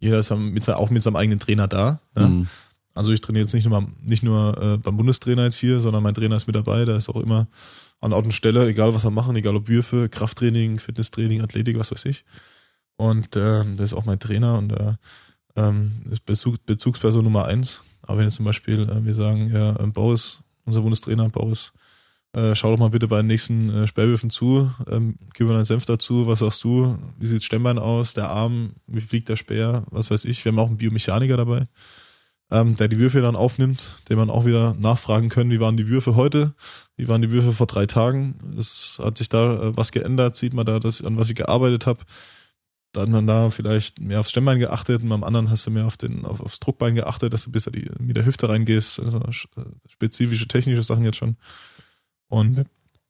Jeder ist mit, auch mit seinem eigenen Trainer da. Ja? Mhm. Also ich trainiere jetzt nicht nur, nicht nur äh, beim Bundestrainer jetzt hier, sondern mein Trainer ist mit dabei, der ist auch immer an Ort und Stelle, egal was wir machen, egal ob Würfe, Krafttraining, Fitnesstraining, Athletik, was weiß ich. Und äh, der ist auch mein Trainer und äh, ähm, ist Bezug, Bezugsperson Nummer eins. Aber wenn jetzt zum Beispiel äh, wir sagen, ja, ähm, Boris, unser Bundestrainer, Boris, äh, schau doch mal bitte bei den nächsten äh, Sperrwürfen zu, ähm, gib mir deinen Senf dazu, was sagst du, wie sieht Stemmbein aus, der Arm, wie fliegt der Speer, was weiß ich. Wir haben auch einen Biomechaniker dabei ähm, der die Würfe dann aufnimmt, den man auch wieder nachfragen können, wie waren die Würfe heute, wie waren die Würfe vor drei Tagen, es hat sich da äh, was geändert, sieht man da, das, an was ich gearbeitet habe. Da hat man da vielleicht mehr aufs Stemmbein geachtet und beim anderen hast du mehr auf den, auf, aufs Druckbein geachtet, dass du bis die, mit der Hüfte reingehst, also äh, spezifische technische Sachen jetzt schon. Und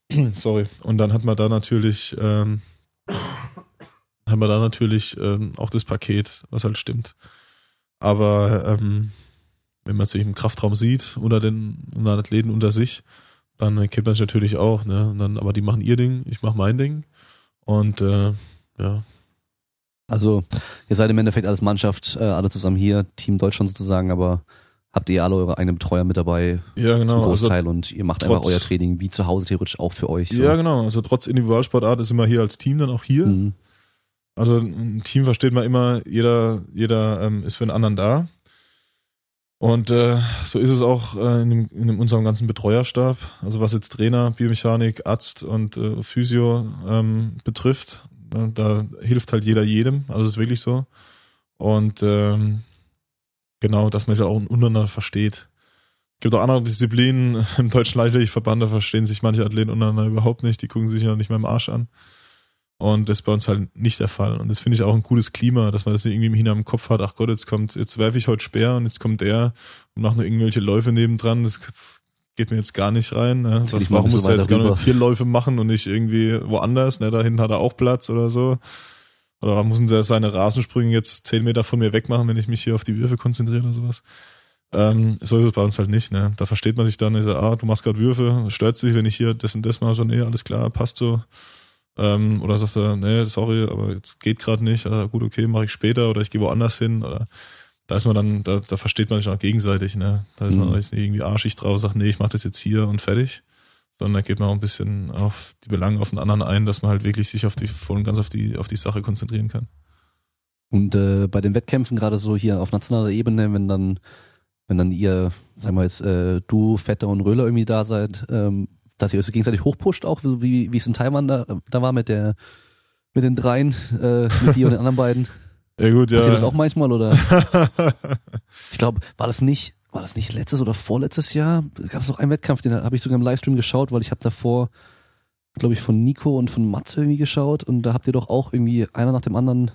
sorry. Und dann hat man da natürlich, ähm, hat man da natürlich ähm, auch das Paket, was halt stimmt. Aber ähm, wenn man sich im Kraftraum sieht oder den unter Athleten unter sich, dann kennt man sich natürlich auch, ne? Und dann, aber die machen ihr Ding, ich mach mein Ding. Und äh, ja.
Also, ihr seid im Endeffekt als Mannschaft, äh, alle zusammen hier, Team Deutschland sozusagen, aber habt ihr alle eure eigenen Betreuer mit dabei
ja, genau.
zum Großteil also, und ihr macht einfach euer Training wie zu Hause theoretisch auch für euch.
So. Ja, genau. Also trotz Individualsportart ist immer hier als Team dann auch hier. Mhm. Also ein Team versteht man immer, jeder, jeder ähm, ist für den anderen da. Und äh, so ist es auch äh, in, dem, in unserem ganzen Betreuerstab, also was jetzt Trainer, Biomechanik, Arzt und äh, Physio ähm, betrifft. Äh, da hilft halt jeder jedem, also ist wirklich so. Und ähm, genau, dass man sich auch untereinander versteht. Es gibt auch andere Disziplinen im Deutschen Leichtathletikverband, da verstehen sich manche Athleten untereinander überhaupt nicht, die gucken sich noch nicht mal im Arsch an. Und das ist bei uns halt nicht der Fall. Und das finde ich auch ein cooles Klima, dass man das nicht irgendwie im Kopf hat, ach Gott, jetzt kommt, jetzt werfe ich heute Speer und jetzt kommt der und macht nur irgendwelche Läufe nebendran. Das geht mir jetzt gar nicht rein. Ne? Sag, warum muss er jetzt gar jetzt hier Läufe machen und nicht irgendwie woanders? Ne? Da hinten hat er auch Platz oder so. Oder müssen sie seine Rasensprünge jetzt zehn Meter von mir wegmachen, wenn ich mich hier auf die Würfe konzentriere oder sowas? Ähm, so ist es bei uns halt nicht. Ne? Da versteht man sich dann, ist, ah, du machst gerade Würfe, stört sich, wenn ich hier das und das mache, so, nee, alles klar, passt so. Ähm, oder sagt er, nee, sorry, aber jetzt geht gerade nicht, ah, gut, okay, mache ich später oder ich gehe woanders hin oder da ist man dann, da, da versteht man sich auch gegenseitig, ne? Da ist mhm. man nicht irgendwie arschig drauf, sagt, nee, ich mache das jetzt hier und fertig. Sondern da geht man auch ein bisschen auf die Belange auf den anderen ein, dass man halt wirklich sich auf die voll und ganz auf die, auf die Sache konzentrieren kann.
Und äh, bei den Wettkämpfen, gerade so hier auf nationaler Ebene, wenn dann, wenn dann ihr, sagen wir jetzt, äh, du, Vetter und Röhler irgendwie da seid, ähm, dass ihr euch gegenseitig hochpusht, auch wie, wie es in Taiwan da, da war mit der mit den dreien, äh, mit dir und den anderen beiden.
Ja gut, ja.
Passiert das auch manchmal oder? ich glaube, war das nicht, war das nicht letztes oder vorletztes Jahr? Gab es auch einen Wettkampf, den habe ich sogar im Livestream geschaut, weil ich habe davor, glaube ich, von Nico und von Mats irgendwie geschaut und da habt ihr doch auch irgendwie einer nach dem anderen,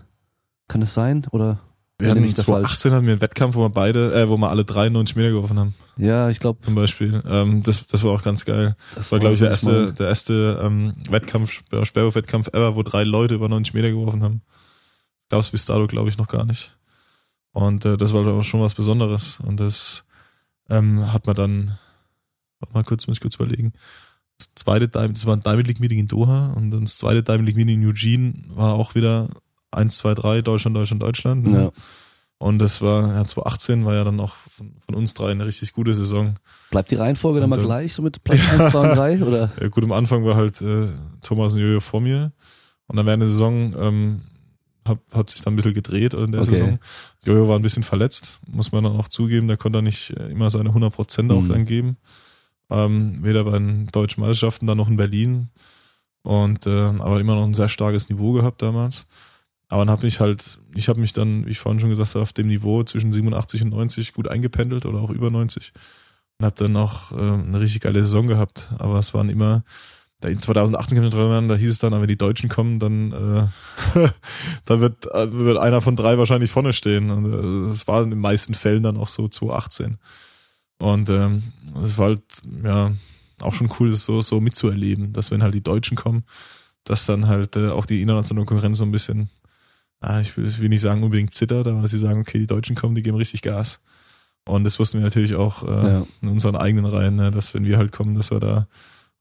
kann es sein? Oder
wir hatten 2018 hatten wir einen Wettkampf, wo wir beide, äh, wo wir alle 93 Meter geworfen haben.
Ja, ich glaube.
Zum Beispiel. Ähm, das, das war auch ganz geil. Das, war, glaube ich, der erste, der erste ähm, Wettkampf, Sperrwurf-Wettkampf ever, wo drei Leute über 90 Meter geworfen haben. Gab es bis dato, glaube ich, noch gar nicht. Und äh, das war aber schon was Besonderes. Und das ähm, hat man dann, warte mal kurz, muss ich kurz überlegen. Das zweite Diamond, das war ein Diamond League Meeting in Doha und dann das zweite Diamond League Meeting in Eugene war auch wieder 1, 2, 3, Deutschland, Deutschland, Deutschland. Ne? Ja. Und das war, ja, 2018 war ja dann auch von, von, uns drei eine richtig gute Saison.
Bleibt die Reihenfolge dann mal gleich, so mit Platz 1, 2 und 3, oder?
Ja, gut, am Anfang war halt äh, Thomas und Jojo vor mir. Und dann während der Saison ähm, hat, hat sich dann ein bisschen gedreht in der okay. Saison. Jojo war ein bisschen verletzt, muss man dann auch zugeben. Der konnte nicht immer seine 100 Prozent auch mhm. dann geben. Ähm, weder bei den deutschen Meisterschaften, dann noch in Berlin. Und äh, aber immer noch ein sehr starkes Niveau gehabt damals. Aber dann habe ich halt, ich habe mich dann, wie ich vorhin schon gesagt habe, auf dem Niveau zwischen 87 und 90 gut eingependelt oder auch über 90 und habe dann auch äh, eine richtig geile Saison gehabt. Aber es waren immer, da in 2018 kann ich mich dran da hieß es dann, wenn die Deutschen kommen, dann äh, da wird, äh, wird einer von drei wahrscheinlich vorne stehen. Und äh, das war in den meisten Fällen dann auch so 2018. Und ähm, das war halt ja auch schon cool, das so, so mitzuerleben, dass wenn halt die Deutschen kommen, dass dann halt äh, auch die internationale Konkurrenz so ein bisschen ah, ich, will, ich will nicht sagen unbedingt zittert, aber dass sie sagen, okay, die Deutschen kommen, die geben richtig Gas. Und das wussten wir natürlich auch äh, ja. in unseren eigenen Reihen, ne, dass wenn wir halt kommen, dass wir da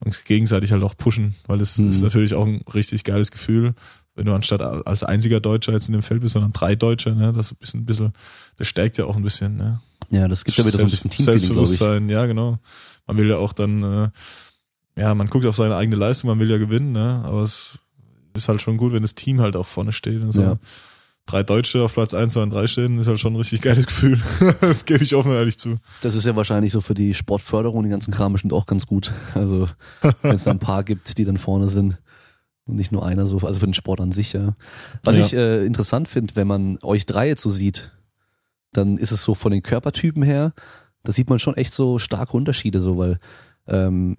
uns gegenseitig halt auch pushen, weil das mhm. ist natürlich auch ein richtig geiles Gefühl, wenn du anstatt als einziger Deutscher jetzt in dem Feld bist, sondern drei Deutsche, ne, das ist ein bisschen, das stärkt ja auch ein bisschen, ne.
Ja, das gibt ja wieder so ein bisschen Teamfeeling,
Selbstbewusstsein, ja, genau. Man will ja auch dann, äh, ja, man guckt auf seine eigene Leistung, man will ja gewinnen, ne, aber es ist halt schon gut, wenn das Team halt auch vorne steht. Und so. Ja. Drei Deutsche auf Platz 1, 2 und 3 stehen, ist halt schon ein richtig geiles Gefühl. das gebe ich offen ehrlich zu.
Das ist ja wahrscheinlich so für die Sportförderung, den ganzen Kram bestimmt auch ganz gut. Also, wenn es da ein paar gibt, die dann vorne sind. Und nicht nur einer so, also für den Sport an sich, ja. Was ja. ich äh, interessant finde, wenn man euch drei jetzt so sieht, dann ist es so von den Körpertypen her, da sieht man schon echt so starke Unterschiede, so, weil ähm,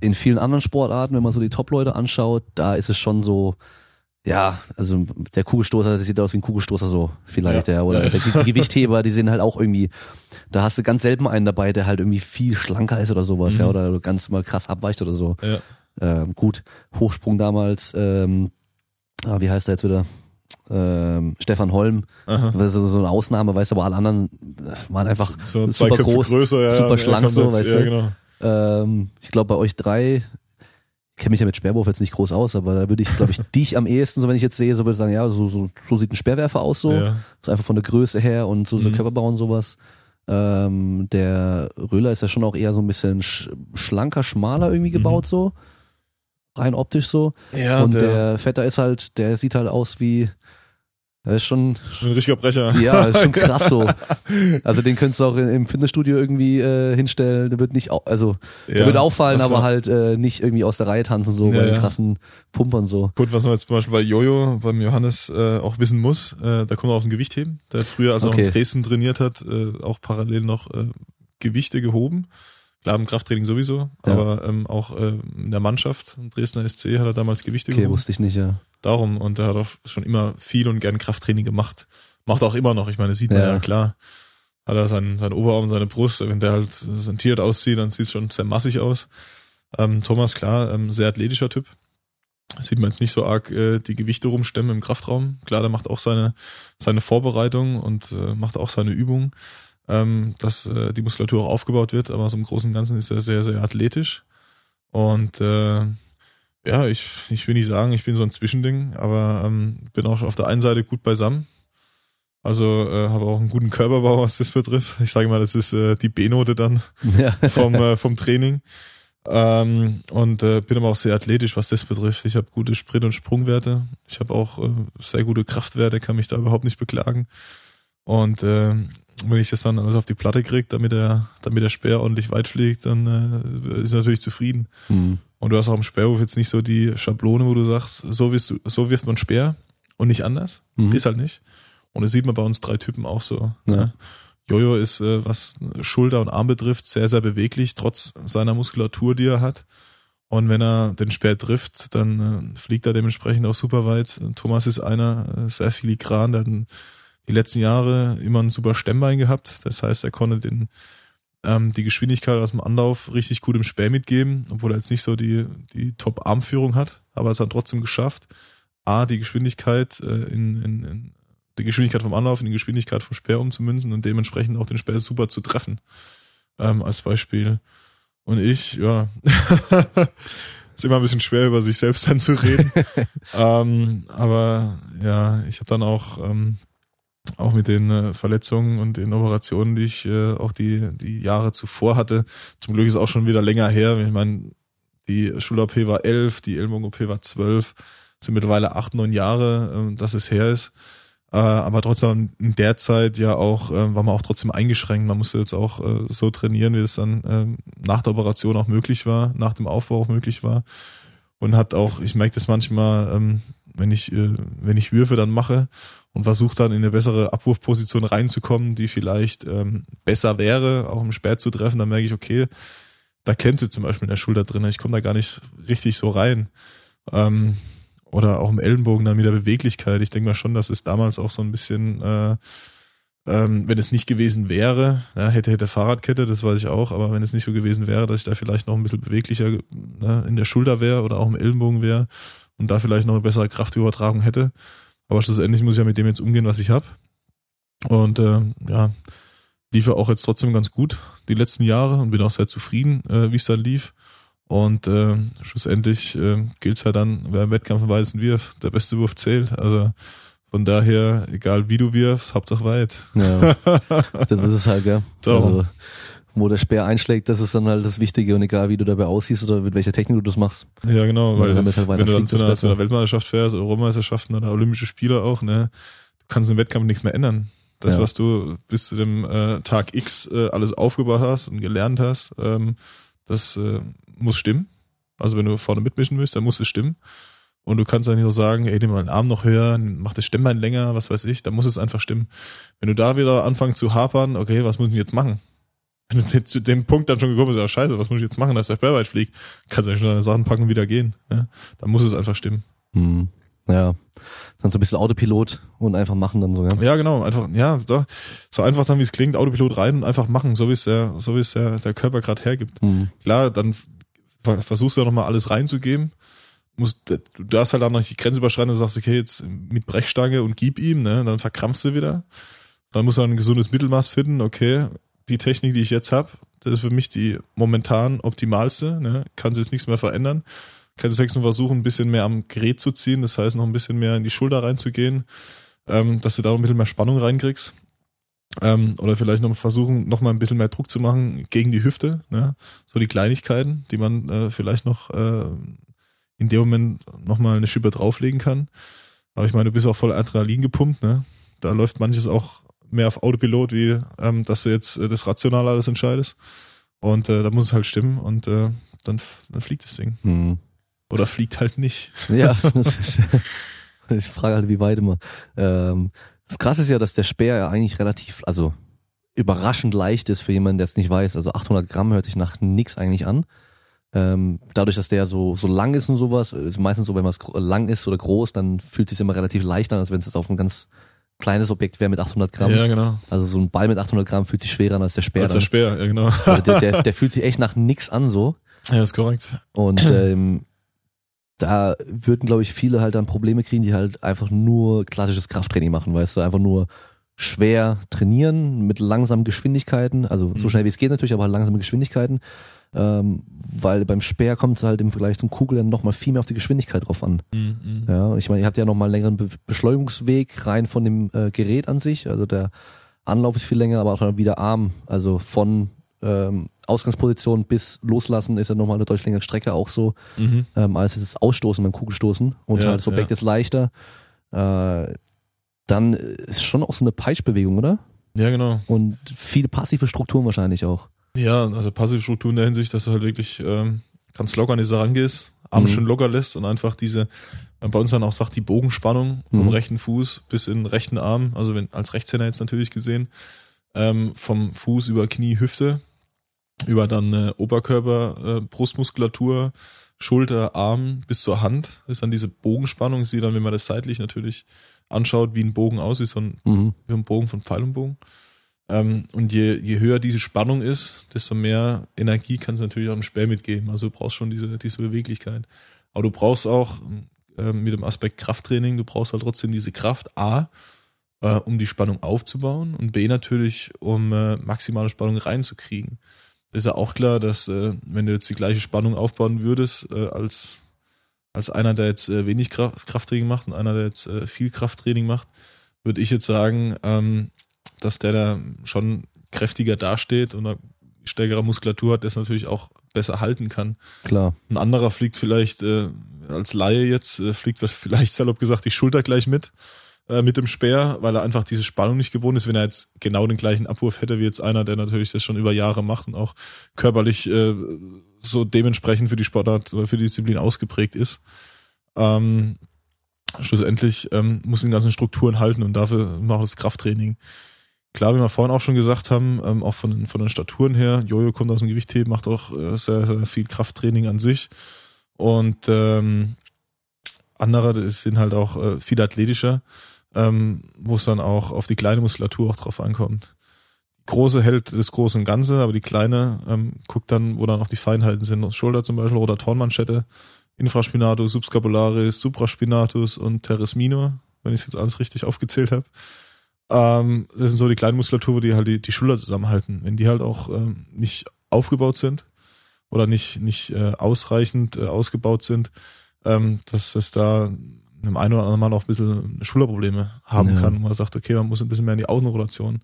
in vielen anderen Sportarten, wenn man so die Top-Leute anschaut, da ist es schon so, ja, also der Kugelstoßer, der sieht aus wie ein Kugelstoßer so vielleicht, ja. ja. Oder die, die Gewichtheber, die sind halt auch irgendwie, da hast du ganz selten einen dabei, der halt irgendwie viel schlanker ist oder sowas, mhm. ja, oder ganz mal krass abweicht oder so. Ja. Ähm, gut, Hochsprung damals, ähm, ah, wie heißt der jetzt wieder? Ähm, Stefan Holm, so, so eine Ausnahme, weißt du, aber alle anderen waren einfach so super groß, größer, ja, super schlank, so, weißt du. Genau. Ähm, ich glaube, bei euch drei, ich kenne mich ja mit Sperrwurf jetzt nicht groß aus, aber da würde ich, glaube ich, dich am ehesten, so wenn ich jetzt sehe, so würde ich sagen, ja, so, so, so sieht ein Sperrwerfer aus, so. Ja. So einfach von der Größe her und so, so mhm. Körperbau und sowas. Ähm, der Röhler ist ja schon auch eher so ein bisschen sch schlanker, schmaler irgendwie mhm. gebaut, mhm. so. Rein optisch so. Ja, und der, der Vetter ist halt, der sieht halt aus wie, Das ist schon,
Schon ein richtiger Brecher.
ja, das ist schon krass so. Also den könntest du auch im Fitnessstudio irgendwie äh, hinstellen. Der wird nicht, also der
Ja,
wird auffallen, aber
war-
halt äh, nicht irgendwie aus der Reihe tanzen so
Ja,
bei den krassen Pumpern so.
Gut, was man jetzt zum Beispiel bei Jojo, beim Johannes äh, auch wissen muss, äh, da kommt er auf ein Gewicht heben. Der früher, als er noch
Okay.
in Dresden trainiert hat, äh, auch parallel noch äh, Gewichte gehoben. Klar, im Krafttraining sowieso,
Ja.
aber ähm, auch äh, in der Mannschaft, im Dresdner SC, hat er damals Gewichte
Okay,
gehoben.
wusste ich nicht, ja.
Darum, und er hat auch schon immer viel und gern Krafttraining gemacht. Macht auch immer noch, ich meine, das sieht man
Ja.
ja, klar. Hat er seinen, seinen Oberarm, seine Brust, wenn der halt sentiert aussieht, dann sieht es schon sehr massig aus. Ähm, Thomas, klar, ähm, sehr athletischer Typ. Sieht man jetzt nicht so arg äh, die Gewichte rumstemmen im Kraftraum. Klar, der macht auch seine, seine Vorbereitung und äh, macht auch seine Übung, ähm, dass äh, die Muskulatur auch aufgebaut wird, aber so im Großen und Ganzen ist er sehr, sehr athletisch. Und äh, ja, ich, ich will nicht sagen, ich bin so ein Zwischending, aber ähm, bin auch auf der einen Seite gut beisammen. Also äh, habe auch einen guten Körperbau, was das betrifft. Ich sage mal, das ist äh, die B-Note dann
ja.
vom, äh, vom Training. Ähm, und äh, bin aber auch sehr athletisch, was das betrifft. Ich habe gute Sprint- und Sprungwerte. Ich habe auch äh, sehr gute Kraftwerte, kann mich da überhaupt nicht beklagen. Und äh, wenn ich das dann alles auf die Platte kriege, damit der, damit der Speer ordentlich weit fliegt, dann äh, ist er natürlich zufrieden.
Hm.
Und du hast auch im Sperrwurf jetzt nicht so die Schablone, wo du sagst, so, wirst du, so wirft man Speer und nicht anders.
Mhm.
Ist halt nicht. Und das sieht man bei uns drei Typen auch so.
Ja.
Ne? Jojo ist, äh, was Schulter und Arm betrifft, sehr, sehr beweglich, trotz seiner Muskulatur, die er hat. Und wenn er den Speer trifft, dann äh, fliegt er dementsprechend auch super weit. Thomas ist einer, äh, sehr filigran, der hat ein, die letzten Jahre immer ein super Stemmbein gehabt. Das heißt, er konnte den, ähm, die Geschwindigkeit aus dem Anlauf richtig gut im Speer mitgeben, obwohl er jetzt nicht so die, die Top-Armführung hat, aber es hat trotzdem geschafft, A, die Geschwindigkeit äh, in, in, in die Geschwindigkeit vom Anlauf in die Geschwindigkeit vom Speer umzumünzen und dementsprechend auch den Speer super zu treffen. Ähm, als Beispiel. Und ich, ja, ist immer ein bisschen schwer, über sich selbst dann zu reden. ähm, aber ja, ich habe dann auch, ähm, auch mit den äh, Verletzungen und den Operationen, die ich äh, auch die, die Jahre zuvor hatte, zum Glück ist auch schon wieder länger her. Ich meine, die Schul-OP war elf, die Ellbogen-OP war zwölf, sind mittlerweile acht, neun Jahre, ähm, dass es her ist. Äh, aber trotzdem in der Zeit ja auch, äh, war man auch trotzdem eingeschränkt. Man musste jetzt auch äh, so trainieren, wie es dann ähm, nach der Operation auch möglich war, nach dem Aufbau auch möglich war. Und hat auch, ich merke das manchmal, ähm, wenn ich, äh, wenn ich Würfe dann mache und versuche dann in eine bessere Abwurfposition reinzukommen, die vielleicht ähm, besser wäre, auch im Speer zu treffen, dann merke ich, okay, da klemmt sie zum Beispiel in der Schulter drin, ich komme da gar nicht richtig so rein. Ähm, oder auch im Ellenbogen dann wieder Beweglichkeit. Ich denke mal schon, dass es damals auch so ein bisschen, äh, ähm, wenn es nicht gewesen wäre, ja, hätte, hätte Fahrradkette, das weiß ich auch, aber wenn es nicht so gewesen wäre, dass ich da vielleicht noch ein bisschen beweglicher ne, in der Schulter wäre oder auch im Ellenbogen wäre und da vielleicht noch eine bessere Kraftübertragung hätte. Aber schlussendlich muss ich ja mit dem jetzt umgehen, was ich habe. Und äh, ja, lief ja auch jetzt trotzdem ganz gut die letzten Jahre und bin auch sehr zufrieden, äh, wie es dann lief. Und äh, schlussendlich äh, gilt ja dann, wer im Wettkampf am weitesten wirft, der beste Wurf zählt. Also von daher, egal wie du wirfst, Hauptsache weit.
Ja, das ist es halt, gell?
Darum.
Also, wo der Speer einschlägt, das ist dann halt das Wichtige und egal wie du dabei aussiehst oder mit welcher Technik du das machst.
Ja, genau, weil
halt
wenn du dann
fliegt,
zu einer, zu einer Weltmeisterschaft fährst, Europameisterschaften oder Olympische Spiele auch, ne, du kannst im Wettkampf nichts mehr ändern. Das,
Ja.
was du bis zu dem äh, Tag X äh, alles aufgebaut hast und gelernt hast, ähm, das äh, muss stimmen. Also wenn du vorne mitmischen willst, dann muss es stimmen. Und du kannst ja nicht so sagen, ey, nimm mal den Arm noch höher, mach das Stemmbein länger, was weiß ich, dann muss es einfach stimmen. Wenn du da wieder anfängst zu hapern, okay, was muss ich jetzt machen? Wenn du zu dem Punkt dann schon gekommen bist, ja scheiße, was muss ich jetzt machen, dass der Speer weit fliegt, kannst du ja schon deine Sachen packen und wieder gehen. Ja? Dann muss es einfach stimmen.
Hm. Ja, dann so ein bisschen Autopilot und einfach machen dann so, ja.
Genau, einfach, ja, doch, so einfach sein, wie es klingt, Autopilot rein und einfach machen, so wie es der, so wie es der, der Körper gerade hergibt.
Hm.
Klar, dann ver- versuchst du ja nochmal alles reinzugeben. Musst, du darfst halt auch noch die Grenze überschreiten und sagst, okay, jetzt mit Brechstange und gib ihm, ne, dann verkrampfst du wieder. Dann musst du ein gesundes Mittelmaß finden, okay, die Technik, die ich jetzt habe, das ist für mich die momentan optimalste, ne, kann jetzt nichts mehr verändern. Kannst du jetzt nur versuchen, ein bisschen mehr am Gerät zu ziehen, das heißt noch ein bisschen mehr in die Schulter reinzugehen, ähm, dass du da noch ein bisschen mehr Spannung reinkriegst. Ähm, oder vielleicht noch versuchen, noch mal ein bisschen mehr Druck zu machen gegen die Hüfte. Ne? So die Kleinigkeiten, die man äh, vielleicht noch äh, in dem Moment noch mal eine Schippe drauflegen kann. Aber ich meine, du bist auch voll Adrenalin gepumpt, ne? Da läuft manches auch mehr auf Autopilot, wie ähm, dass du jetzt äh, das Rationale alles entscheidest. Und äh, da muss es halt stimmen und äh, dann, dann fliegt das Ding.
Mhm.
Oder fliegt halt nicht.
Ja, das ist, ich frage halt, wie weit immer. Ähm, das Krasse ist ja, dass der Speer ja eigentlich relativ, also überraschend leicht ist für jemanden, der es nicht weiß. Also 800 Gramm hört sich nach nix eigentlich an. Ähm, dadurch, dass der so, so lang ist und sowas, ist meistens so, wenn was gro- lang ist oder groß, dann fühlt es sich immer relativ leicht an, als wenn es jetzt auf ein ganz kleines Objekt wäre mit 800 Gramm.
Ja, genau.
Also so ein Ball mit 800 Gramm fühlt sich schwerer an als der Speer.
Als der. Speer, ja genau.
Also der, der, der fühlt sich echt nach nix an so.
Ja, ist korrekt.
Und ähm, da würden, glaube ich, viele halt dann Probleme kriegen, die halt einfach nur klassisches Krafttraining machen, weißt du, einfach nur schwer trainieren mit langsamen Geschwindigkeiten, also so
Mhm.
schnell wie es geht natürlich, aber halt langsame Geschwindigkeiten, ähm, weil beim Speer kommt es halt im Vergleich zum Kugeln nochmal viel mehr auf die Geschwindigkeit drauf an.
Mhm.
Ja, ich meine, ihr habt ja nochmal einen längeren Be Beschleunigungsweg rein von dem äh, Gerät an sich, also der Anlauf ist viel länger, aber auch dann wieder Arm, also von ähm, Ausgangsposition bis Loslassen ist ja nochmal eine deutlich längere Strecke auch so
Mhm.
ähm, als das Ausstoßen beim Kugelstoßen und
Ja,
halt das Objekt
ja.
ist leichter. Äh, dann ist schon auch so eine Peitschbewegung, oder?
Ja, genau.
Und viele passive Strukturen wahrscheinlich auch.
Ja, also passive Struktur in der Hinsicht, dass du halt wirklich ähm, ganz locker an die Sache rangehst, Arme
Mhm.
schön locker lässt und einfach diese, äh, bei uns dann auch sagt, die Bogenspannung vom
Mhm.
rechten Fuß bis in den rechten Arm, also wenn als Rechtshänder jetzt natürlich gesehen, ähm, vom Fuß über Knie, Hüfte, über dann äh, Oberkörper, äh, Brustmuskulatur, Schulter, Arm bis zur Hand, ist dann diese Bogenspannung, sieht dann, wenn man das seitlich natürlich anschaut, wie ein Bogen aus, wie so ein
Mhm.
wie ein Bogen von Pfeil und Bogen. Ähm, und je, je höher diese Spannung ist, desto mehr Energie kann es natürlich auch im Speer mitgeben. Also du brauchst schon diese, diese Beweglichkeit. Aber du brauchst auch ähm, mit dem Aspekt Krafttraining, du brauchst halt trotzdem diese Kraft, A, äh, um die Spannung aufzubauen und B natürlich, um äh, maximale Spannung reinzukriegen. Das ist ja auch klar, dass äh, wenn du jetzt die gleiche Spannung aufbauen würdest, als, als einer, der jetzt wenig Kraft, Krafttraining macht und einer, der jetzt viel Krafttraining macht, würde ich jetzt sagen, ähm, dass der da schon kräftiger dasteht und eine stärkere Muskulatur hat, der es natürlich auch besser halten kann.
Klar.
Ein anderer fliegt vielleicht äh, als Laie jetzt, äh, fliegt vielleicht salopp gesagt die Schulter gleich mit, äh, mit dem Speer, weil er einfach diese Spannung nicht gewohnt ist, wenn er jetzt genau den gleichen Abwurf hätte wie jetzt einer, der natürlich das schon über Jahre macht und auch körperlich äh, so dementsprechend für die Sportart oder für die Disziplin ausgeprägt ist. Ähm, schlussendlich ähm, muss den ganzen Strukturen halten und dafür macht das Krafttraining. Klar, wie wir vorhin auch schon gesagt haben, ähm, auch von, den- von den Staturen her, Jojo kommt aus dem Gewichtheben, macht auch äh, sehr, sehr viel Krafttraining an sich. Und ähm, andere sind halt auch äh, viel athletischer, ähm, wo es dann auch auf die kleine Muskulatur auch drauf ankommt. Die große hält das Große und Ganze, aber die kleine ähm, guckt dann, wo dann auch die Feinheiten sind. Schulter zum Beispiel, Rotatormanschette, Infraspinatus, Subscapularis, Supraspinatus und Teres minor, wenn ich es jetzt alles richtig aufgezählt habe. Ähm, das sind so die kleinen Muskulatur, die halt die, die Schulter zusammenhalten. Wenn die halt auch ähm, nicht aufgebaut sind oder nicht, nicht äh, ausreichend äh, ausgebaut sind, ähm, dass es da einem einen oder anderen Mal auch ein bisschen Schulterprobleme haben
Ja.
kann. Und man sagt, okay, man muss ein bisschen mehr in die Außenrotation,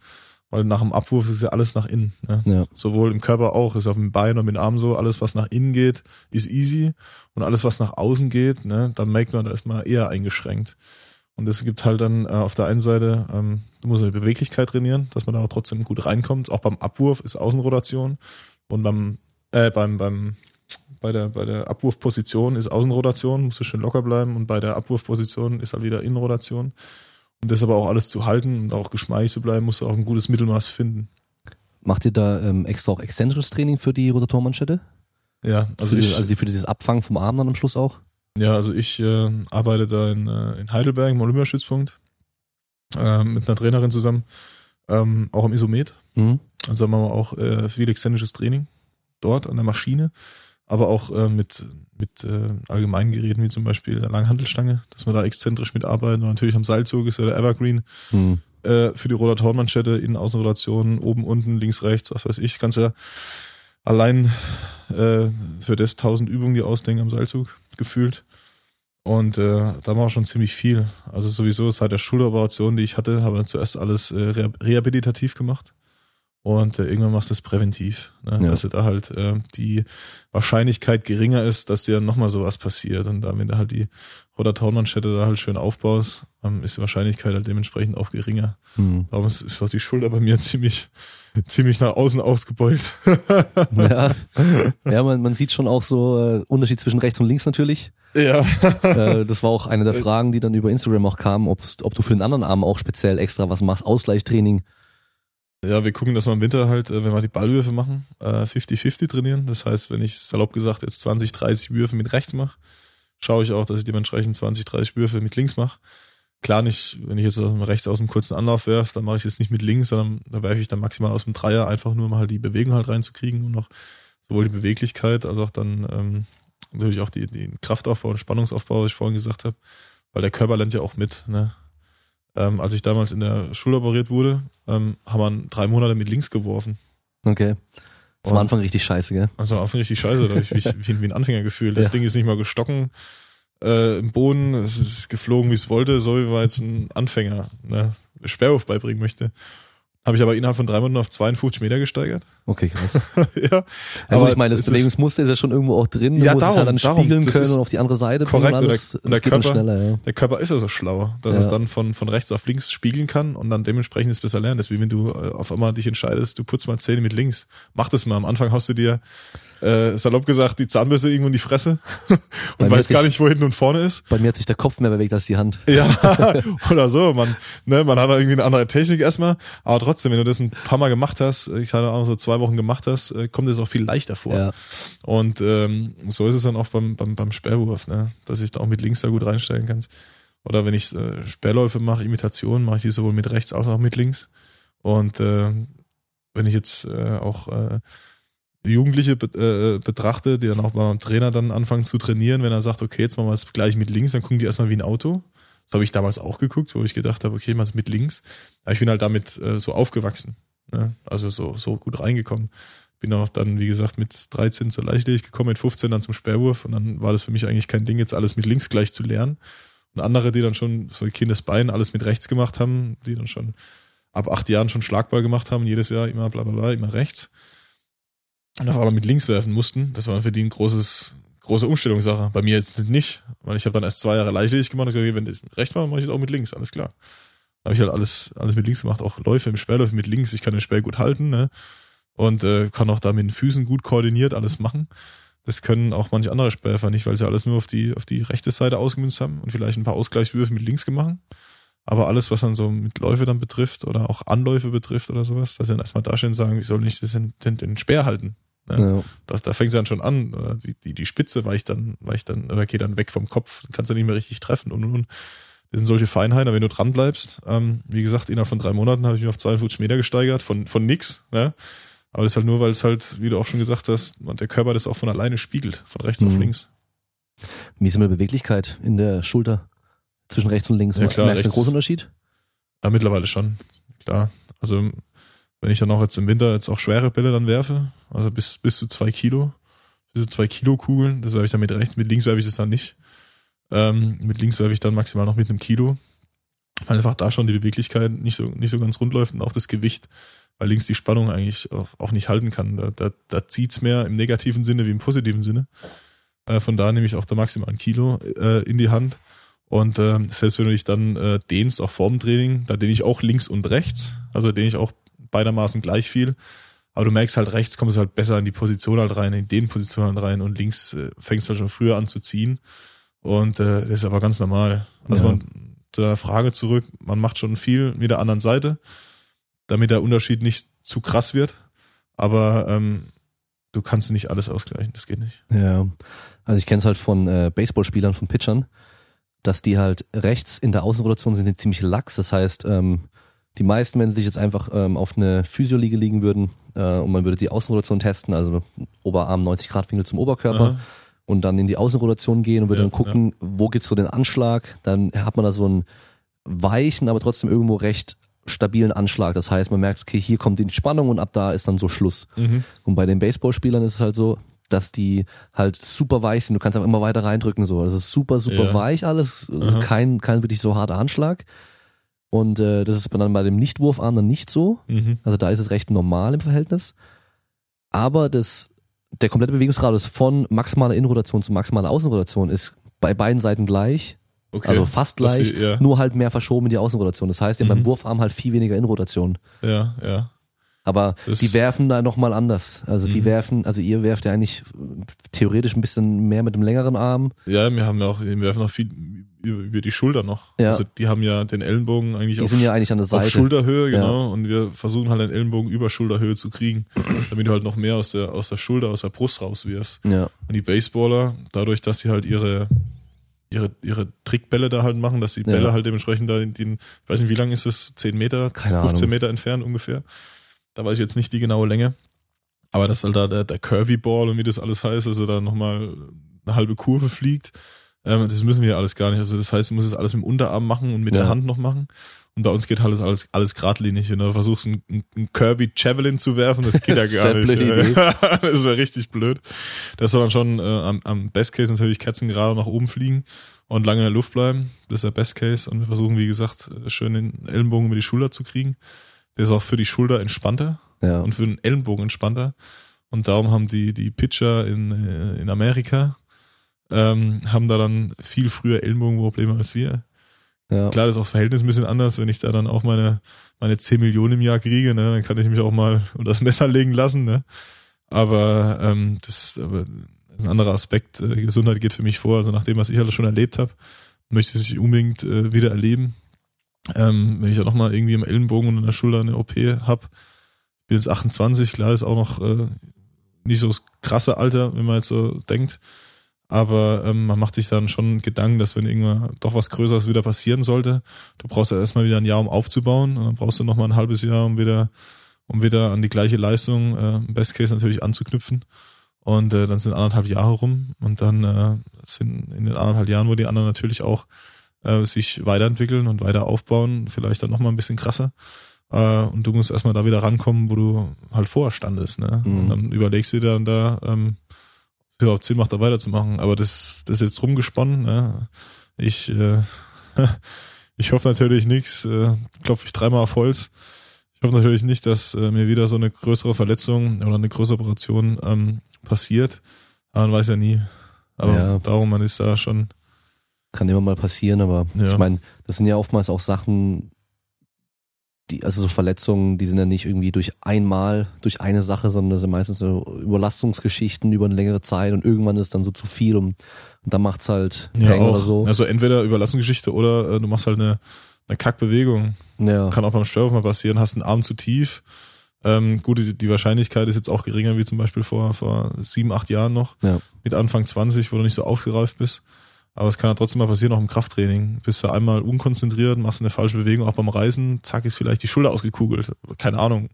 weil nach dem Abwurf ist ja alles nach innen. Ne?
Ja.
Sowohl im Körper auch, ist auf dem Bein und mit dem Arm so, alles was nach innen geht, ist easy und alles was nach außen geht, ne, dann merkt man, da ist man eher eingeschränkt. Und es gibt halt dann äh, auf der einen Seite, ähm, du musst die Beweglichkeit trainieren, dass man da auch trotzdem gut reinkommt. Auch beim Abwurf ist Außenrotation und beim, äh, beim, beim, bei der, bei der Abwurfposition ist Außenrotation, musst du schön locker bleiben und bei der Abwurfposition ist halt wieder Innenrotation. Und das aber auch alles zu halten und auch geschmeidig zu bleiben, musst du auch ein gutes Mittelmaß finden.
Macht ihr da ähm, extra auch exzentrisches Training für die Rotatormanschette?
Ja, also
für,
ich,
also für dieses Abfangen vom Arm dann am Schluss auch?
Ja, also ich äh, arbeite da in, äh, in Heidelberg im Olympiastützpunkt äh, mit einer Trainerin zusammen, ähm, auch im Isomet.
Mhm.
Also machen wir auch äh, viel exzentrisches Training dort an der Maschine, aber auch äh, mit, mit äh, allgemeinen Geräten wie zum Beispiel der Langhantelstange, dass wir da exzentrisch mitarbeiten. Und natürlich am Seilzug ist ja der Evergreen
Mhm.
äh, für die Rotatormanschette, Innen- Außenrotation, oben, unten, links, rechts, was weiß ich. Kannst ja allein äh, für das 1000 Übungen, die ausdenken am Seilzug, gefühlt. Und äh, da war schon ziemlich viel. Also sowieso seit der Schulteroperation, die ich hatte, habe ich zuerst alles äh, re- rehabilitativ gemacht. Und äh, irgendwann machst du es präventiv, ne?
Ja.
dass da halt äh, die Wahrscheinlichkeit geringer ist, dass dir nochmal sowas passiert. Und da, wenn du halt die Rotatormanschette da halt schön aufbaust, ähm, ist die Wahrscheinlichkeit halt dementsprechend auch geringer.
Hm.
Darum ist, ist auch die Schulter bei mir ziemlich, ziemlich nach außen ausgebeult.
Ja, ja man, man sieht schon auch so äh, Unterschied zwischen rechts und links natürlich.
ja.
äh, das war auch eine der Fragen, die dann über Instagram auch kamen, ob's, ob du für den anderen Arm auch speziell extra was machst, Ausgleichstraining.
Ja, wir gucken, dass wir im Winter halt, äh, wenn wir die Ballwürfe machen, äh, 50-50 trainieren. Das heißt, wenn ich salopp gesagt jetzt 20, 30 Würfe mit rechts mache, schaue ich auch, dass ich dementsprechend 20, 30 Würfe mit links mache. Klar nicht, wenn ich jetzt rechts aus dem kurzen Anlauf werfe, dann mache ich es nicht mit links, sondern da werfe ich dann maximal aus dem Dreier, einfach nur um halt die Bewegung halt reinzukriegen und noch sowohl die Beweglichkeit als auch dann ähm, natürlich auch die, den Kraftaufbau und Spannungsaufbau, was ich vorhin gesagt habe, weil der Körper lernt ja auch mit. Ne? Ähm, als ich damals in der Schule operiert wurde, ähm, haben wir drei Monate mit links geworfen.
Okay. Das war am Anfang richtig scheiße, gell?
Also am Anfang richtig scheiße, da habe ich mich wie, wie ein Anfänger gefühlt. Das
Ja.
Ding ist nicht mal gestocken äh, im Boden, es ist geflogen, wie es wollte, so wie war jetzt ein Anfänger, ne, Sperrwurf beibringen möchte. Habe ich aber innerhalb von drei Monaten auf 52 Meter gesteigert.
Okay, krass.
ja,
Ja,
aber
gut, ich meine, das Bewegungsmuster ist ja schon irgendwo auch drin. Du
Ja,
musst es ja
darum,
dann
darum.
spiegeln können und auf die andere Seite
korrekt,
bringen
der-
Und
der Körper-
schneller, ja.
Der Körper ist ja so schlau, dass
Ja.
es dann von, von rechts auf links spiegeln kann und dann dementsprechend es besser lernt. Das ist wie wenn du äh, auf einmal dich entscheidest, du putzt mal Zähne mit links. Mach das mal. Am Anfang haust du dir, äh, salopp gesagt, die Zahnbürste irgendwo in die Fresse und
hat
gar
sich-
nicht, wo hinten und vorne ist.
Bei mir hat sich der Kopf mehr bewegt als die Hand.
Ja, oder so. Man, ne, man hat da irgendwie eine andere Technik erstmal. Aber trotzdem, wenn du das ein paar Mal gemacht hast, ich hatte auch so zwei Wochen gemacht hast, äh, kommt es auch viel leichter vor.
Ja.
Und ähm, so ist es dann auch beim, beim, beim Sperrwurf, ne? dass ich da auch mit links da gut reinstellen kann. Oder wenn ich äh, Sperrläufe mache, Imitationen, mache ich die sowohl mit rechts als auch mit links. Und äh, wenn ich jetzt äh, auch äh, Jugendliche äh, betrachte, die dann auch beim Trainer dann anfangen zu trainieren, wenn er sagt, okay, jetzt machen wir es gleich mit links, dann gucken die erstmal wie ein Auto. Das habe ich damals auch geguckt, wo ich gedacht habe, okay, ich mache es mit links. Aber ich bin halt damit äh, so aufgewachsen. Ne? Also so, so gut reingekommen. Bin auch dann, wie gesagt, mit 13 zur Leichtathletik gekommen, mit 15 dann zum Sperrwurf und dann war das für mich eigentlich kein Ding, jetzt alles mit links gleich zu lernen. Und andere, die dann schon so Kindesbein alles mit rechts gemacht haben, die dann schon ab acht Jahren schon Schlagball gemacht haben, jedes Jahr immer bla bla bla, immer rechts. Und auf einmal mit links werfen mussten, das war für die ein großes, große Umstellungssache. Bei mir jetzt nicht, weil ich habe dann erst zwei Jahre Leichtathletik gemacht und gesagt, okay, wenn ich rechts mache, mache ich das auch mit links, alles klar. Dann habe ich halt alles, alles mit links gemacht, auch Läufe im Sperrläufe mit links. Ich kann den Sperr gut halten, ne? Und äh, kann auch da mit den Füßen gut koordiniert alles machen. Das können auch manche andere Sperrfer nicht, weil sie alles nur auf die, auf die rechte Seite ausgemünzt haben und vielleicht ein paar Ausgleichswürfe mit links gemacht. Aber alles, was dann so mit Läufe dann betrifft oder auch Anläufe betrifft oder sowas, dass sie dann erstmal dastehen und sagen, ich soll nicht den, den, den Speer halten. Ne?
Ja.
Das, da fängt es dann schon an. oder Die, die, Spitze weicht dann, weicht dann, oder geht dann weg vom Kopf, kannst du nicht mehr richtig treffen und und und. Das sind solche Feinheiten, aber wenn du dran bleibst, ähm, wie gesagt, innerhalb von drei Monaten habe ich mich auf 52 Meter gesteigert, von, von nix, ne? Aber das ist halt nur, weil es halt, wie du auch schon gesagt hast, und der Körper das auch von alleine spiegelt, von rechts auf
Mhm.
links.
Wie ist die Beweglichkeit in der Schulter zwischen rechts und links?
Ja, klar,
Merkst du einen großen Unterschied?
Ja, mittlerweile schon, klar. Also, wenn ich dann auch jetzt im Winter jetzt auch schwere Bälle dann werfe, also bis, bis zu zwei Kilo, bis zu zwei Kilo Kugeln, das werfe ich dann mit rechts, mit links werfe ich das dann nicht. Ähm, mit links werfe ich dann maximal noch mit einem Kilo. Weil einfach da schon die Beweglichkeit nicht so, nicht so ganz rund läuft und auch das Gewicht, weil links die Spannung eigentlich auch, auch nicht halten kann. Da, da, da zieht's mehr im negativen Sinne wie im positiven Sinne. Äh, von da nehme ich auch da maximal ein Kilo äh, in die Hand. Und äh, selbst wenn du dich dann äh, dehnst, auch vorm Training, da dehne ich auch links und rechts. Also dehne ich auch beidermaßen gleich viel. Aber du merkst halt, rechts kommst du halt besser in die Position halt rein, in den Position halt rein und links äh, fängst du halt schon früher an zu ziehen. Und äh, das ist aber ganz normal. Also
Ja.
man, zu deiner Frage zurück, man macht schon viel mit der anderen Seite, damit der Unterschied nicht zu krass wird. Aber ähm, du kannst nicht alles ausgleichen, das geht nicht.
Ja. Also ich kenne es halt von äh, Baseballspielern, von Pitchern, dass die halt rechts in der Außenrotation sind die ziemlich lax. Das heißt, ähm, die meisten, wenn sie sich jetzt einfach ähm, auf eine Physioliege liegen würden äh, und man würde die Außenrotation testen, also Oberarm 90 Grad Winkel zum Oberkörper
Aha.
und dann in die Außenrotation gehen und würde
Ja,
dann gucken, wo gibt's so den Anschlag, dann hat man da so einen weichen, aber trotzdem irgendwo recht stabilen Anschlag. Das heißt, man merkt, okay, hier kommt die Spannung und ab da ist dann so Schluss.
Mhm.
Und bei den Baseballspielern ist es halt so, dass die halt super weich sind. Du kannst einfach immer weiter reindrücken so. Das ist super, super
Ja.
weich alles. Also kein, kein wirklich so harter Anschlag. Und äh, das ist dann bei dem Nichtwurfarm dann nicht so.
Mhm.
Also da ist es recht normal im Verhältnis. Aber das, der komplette Bewegungsradius von maximaler Innenrotation zu maximaler Außenrotation ist bei beiden Seiten gleich.
Okay.
Also fast gleich,
sie- ja.
nur halt mehr verschoben in die Außenrotation. Das heißt, haben
Mhm.
beim Wurfarm halt viel weniger Innenrotation.
Ja, ja.
Aber
Das-
die werfen da nochmal anders. Also die
Mhm.
werfen, also ihr werft ja eigentlich theoretisch ein bisschen mehr mit dem längeren Arm.
Ja, wir haben ja auch, wir werfen auch viel über, die Schulter noch.
Ja.
Also die haben ja den Ellenbogen eigentlich
Die
auf,
sind ja eigentlich an der
auf. Schulterhöhe,
Ja.
genau. Und wir versuchen halt den Ellenbogen über Schulterhöhe zu kriegen, damit du halt noch mehr aus der, aus der Schulter, aus der Brust rauswirfst.
Ja,
Und die Baseballer, dadurch, dass sie halt ihre, ihre, ihre Trickbälle da halt machen, dass die
Ja.
Bälle halt dementsprechend da in den, ich weiß nicht, wie lang ist es? 10 Meter,
Keine
15
Ahnung.
Meter entfernt ungefähr. Da weiß ich jetzt nicht die genaue Länge. Aber dass halt da der, der Curvy Ball und wie das alles heißt, also da nochmal eine halbe Kurve fliegt, ähm, das müssen wir alles gar nicht. Also das heißt, du musst es alles mit dem Unterarm machen und mit
Ja.
der Hand noch machen. Und bei uns geht halt alles, alles geradlinig. Wenn du versuchst, einen, einen Kirby Javelin zu werfen, das geht ja
Das
gar nicht. das wäre richtig blöd. Das soll dann schon äh, am, am Best Case natürlich Kerzen gerade nach oben fliegen und lange in der Luft bleiben. Das ist der Best Case. Und wir versuchen, wie gesagt, schön den Ellenbogen über die Schulter zu kriegen. Der ist auch für die Schulter entspannter
ja.
und für den Ellenbogen entspannter. Und darum haben die, die Pitcher in, äh, in Amerika, ähm, haben da dann viel früher Ellenbogenprobleme als wir.
ja.
Klar, das ist auch Verhältnis ein bisschen anders, wenn ich da dann auch meine, meine 10 Millionen im Jahr kriege, ne, dann kann ich mich auch mal unter das Messer legen lassen, ne. Aber ähm, das, aber das ist ein anderer Aspekt. Äh, Gesundheit geht für mich vor. Also nach dem, was ich alles schon erlebt habe, möchte ich es unbedingt äh, wieder erleben. Ähm, wenn ich ja nochmal irgendwie im Ellenbogen und in der Schulter eine OP hab, bin jetzt 28, klar, ist auch noch äh, nicht so das krasse Alter, wenn man jetzt so denkt. Aber ähm, man macht sich dann schon Gedanken, dass wenn irgendwann doch was Größeres wieder passieren sollte, du brauchst ja erstmal wieder ein Jahr, um aufzubauen. Und dann brauchst du nochmal ein halbes Jahr, um wieder, um wieder an die gleiche Leistung, äh, Best Case natürlich anzuknüpfen. Und äh, dann sind anderthalb Jahre rum und dann äh, sind in den anderthalb Jahren, wo die anderen natürlich auch äh, sich weiterentwickeln und weiter aufbauen, vielleicht dann nochmal ein bisschen krasser. Äh, und du musst erstmal da wieder rankommen, wo du halt vorher standest. Ne?
Mhm.
Und dann überlegst du dir dann da, ähm, ob es überhaupt Sinn macht, da weiterzumachen. Aber das, das ist jetzt rumgesponnen. Ne? Ich, äh, ich hoffe natürlich nichts, äh, klopfe ich dreimal auf Holz. Ich hoffe natürlich nicht, dass äh, mir wieder so eine größere Verletzung oder eine größere Operation ähm, passiert. Aber man weiß ja nie. Aber
Ja.
darum, man ist da schon,
Kann immer mal passieren, aber
Ja.
ich meine, das sind ja oftmals auch Sachen, die, also so Verletzungen, die sind ja nicht irgendwie durch einmal, durch eine Sache, sondern das sind meistens so Überlastungsgeschichten über eine längere Zeit und irgendwann ist dann so zu viel und, und dann macht's halt
ja
Peng
auch.
oder so.
Also entweder Überlassungsgeschichte oder äh, du machst halt eine, eine Kackbewegung.
ja.
Kann auch beim Schwerwurf mal passieren, hast einen Arm zu tief. Ähm, gut, die, die Wahrscheinlichkeit ist jetzt auch geringer wie zum Beispiel vor, vor sieben, acht Jahren noch.
Ja.
Mit Anfang 20, wo du nicht so aufgereift bist. Aber es kann ja trotzdem mal passieren, auch im Krafttraining. Bist du einmal unkonzentriert, machst eine falsche Bewegung, auch beim Reisen, zack, ist vielleicht die Schulter ausgekugelt. Keine Ahnung.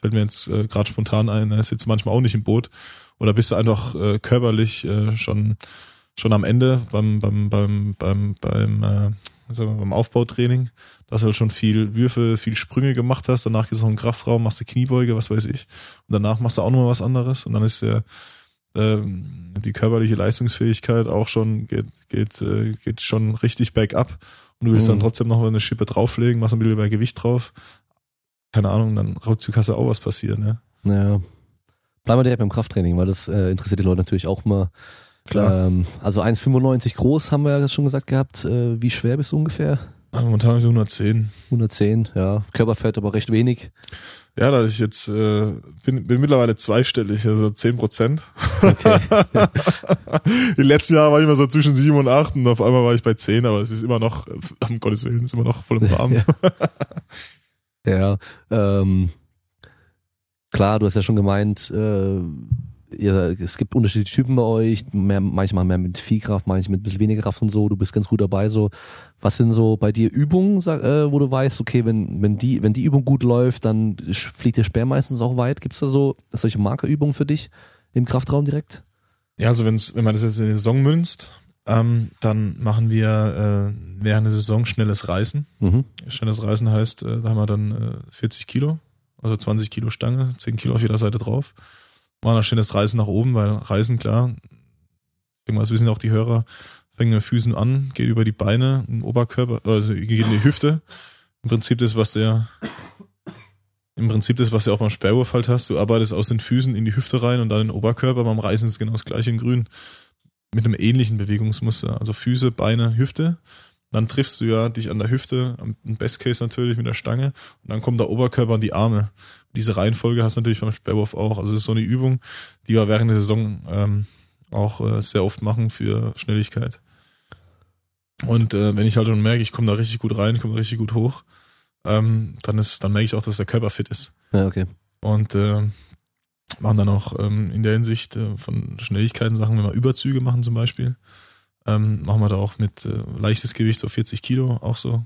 Fällt mir jetzt äh, gerade spontan ein, er ist jetzt manchmal auch nicht im Boot. Oder bist du einfach äh, körperlich äh, schon, schon am Ende beim, beim, beim, beim, beim, äh, wir, beim Aufbautraining, dass du halt schon viel Würfe, viel Sprünge gemacht hast, danach gehst du noch in den Kraftraum, machst du Kniebeuge, was weiß ich. Und danach machst du auch nochmal was anderes und dann ist der ähm, die körperliche Leistungsfähigkeit auch schon geht, geht, äh, geht schon richtig bergab. Und du willst
Mhm.
dann trotzdem noch eine Schippe drauflegen, machst ein bisschen mehr Gewicht drauf. Keine Ahnung, dann rückzug hast du auch was passiert, ne?
Ja. Bleiben wir direkt beim Krafttraining, weil das äh, interessiert die Leute natürlich auch mal.
Klar.
Ähm, also 1,95 groß haben wir ja schon gesagt gehabt. Äh, wie schwer bist du ungefähr?
Momentan so 110.
110, ja. Körperfett aber recht wenig.
Ja, da ich jetzt äh, bin, bin mittlerweile zweistellig, also 10 Prozent.
Okay.
Die letzten Jahre war ich immer so zwischen 7 und 8 und auf einmal war ich bei 10, aber es ist immer noch, um Gottes Willen, ist immer noch voll im Rahmen.
Ja, ähm, klar, du hast ja schon gemeint, äh, ihr, es gibt unterschiedliche Typen bei euch, mehr, manchmal mehr mit viel Kraft, manchmal mit ein bisschen weniger Kraft und so, du bist ganz gut dabei so. Was sind so bei dir Übungen, sag, äh, wo du weißt, okay, wenn, wenn, die, wenn die Übung gut läuft, dann fliegt der Speer meistens auch weit. Gibt's da so solche Markerübungen für dich im Kraftraum direkt?
Ja, also wenn's, wenn man das jetzt in die Saison münzt, ähm, dann machen wir äh, während der Saison schnelles Reißen.
Mhm.
Schnelles Reißen heißt, äh, da haben wir dann äh, 40 Kilo, also 20 Kilo Stange, 10 Kilo auf jeder Seite drauf. Machen ein schnelles Reißen nach oben, weil Reißen, klar, irgendwas wissen auch die Hörer, fängt mit den Füßen an, geht über die Beine, im Oberkörper, also geht in die Hüfte, Im Prinzip das, was ja, im Prinzip das, was du auch beim Sperrwurf halt hast. Du arbeitest aus den Füßen in die Hüfte rein und dann den Oberkörper. Beim Reißen ist genau das gleiche in Grün. Mit einem ähnlichen Bewegungsmuster. Also Füße, Beine, Hüfte. Dann triffst du ja dich an der Hüfte, im Best Case natürlich mit der Stange. Und dann kommt der Oberkörper an die Arme. Diese Reihenfolge hast du natürlich beim Sperrwurf auch. Also das ist so eine Übung, die wir während der Saison ähm, auch äh, sehr oft machen für Schnelligkeit. Und äh, wenn ich halt dann merke, ich komme da richtig gut rein, komme richtig gut hoch, ähm, dann ist, dann merke ich auch, dass der Körper fit ist.
Ja, okay.
Und äh, machen dann auch ähm, in der Hinsicht äh, von Schnelligkeiten Sachen, wenn wir Überzüge machen zum Beispiel, ähm, machen wir da auch mit äh, leichtes Gewicht, so 40 Kilo, auch so.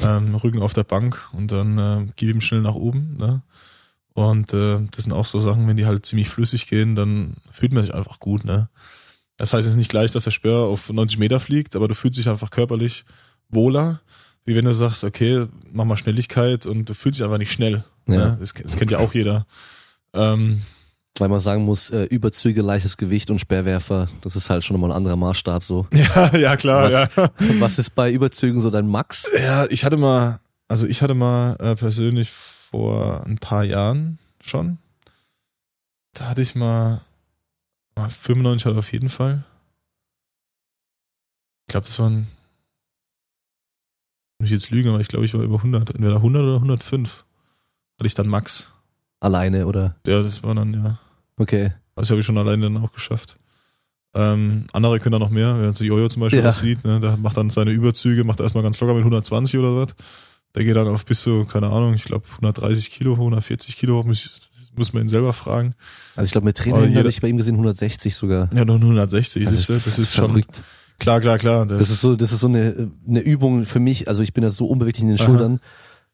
Ähm, Rücken auf der Bank und dann äh, gib ihm schnell nach oben. Ne? Und äh, das sind auch so Sachen, wenn die halt ziemlich flüssig gehen, dann fühlt man sich einfach gut. Ne? Das heißt jetzt nicht gleich, dass der Speer auf 90 Meter fliegt, aber du fühlst dich einfach körperlich wohler, wie wenn du sagst, okay, mach mal Schnelligkeit und du fühlst dich einfach nicht schnell.
Ja.
Ne? Das, das kennt ja auch jeder. Ähm,
Weil man sagen muss, äh, Überzüge, leichtes Gewicht und Sperrwerfer, das ist halt schon nochmal ein anderer Maßstab so.
ja, ja, klar,
Was,
ja.
was ist bei Überzügen so dein Max?
Ja, ich hatte mal, also ich hatte mal äh, persönlich vor ein paar Jahren schon, da hatte ich mal, mal 95 hatte auf jeden Fall. Ich glaube, das waren, muss ich jetzt lügen, aber ich glaube, ich war über 100, entweder 100 oder 105 hatte ich dann Max.
Alleine oder?
Ja, das war dann, ja.
Okay.
Das habe ich schon alleine dann auch geschafft. Ähm, andere können da noch mehr, wenn so Jojo zum Beispiel
Ja.
aussieht, ne, der macht dann seine Überzüge, macht erstmal ganz locker mit 120 oder was. Der geht dann auf bis zu, keine Ahnung, ich glaube 130 Kilo, 140 Kilo, muss, das muss man ihn selber fragen.
Also ich glaube, mit Training habe ich bei ihm gesehen 160 sogar.
Ja, nur 160,
Also
siehst du, das ist schon,
verrückt.
klar, klar, klar.
Das ist so, das ist so eine, eine Übung für mich. Also ich bin ja so unbeweglich in den
Aha.
Schultern.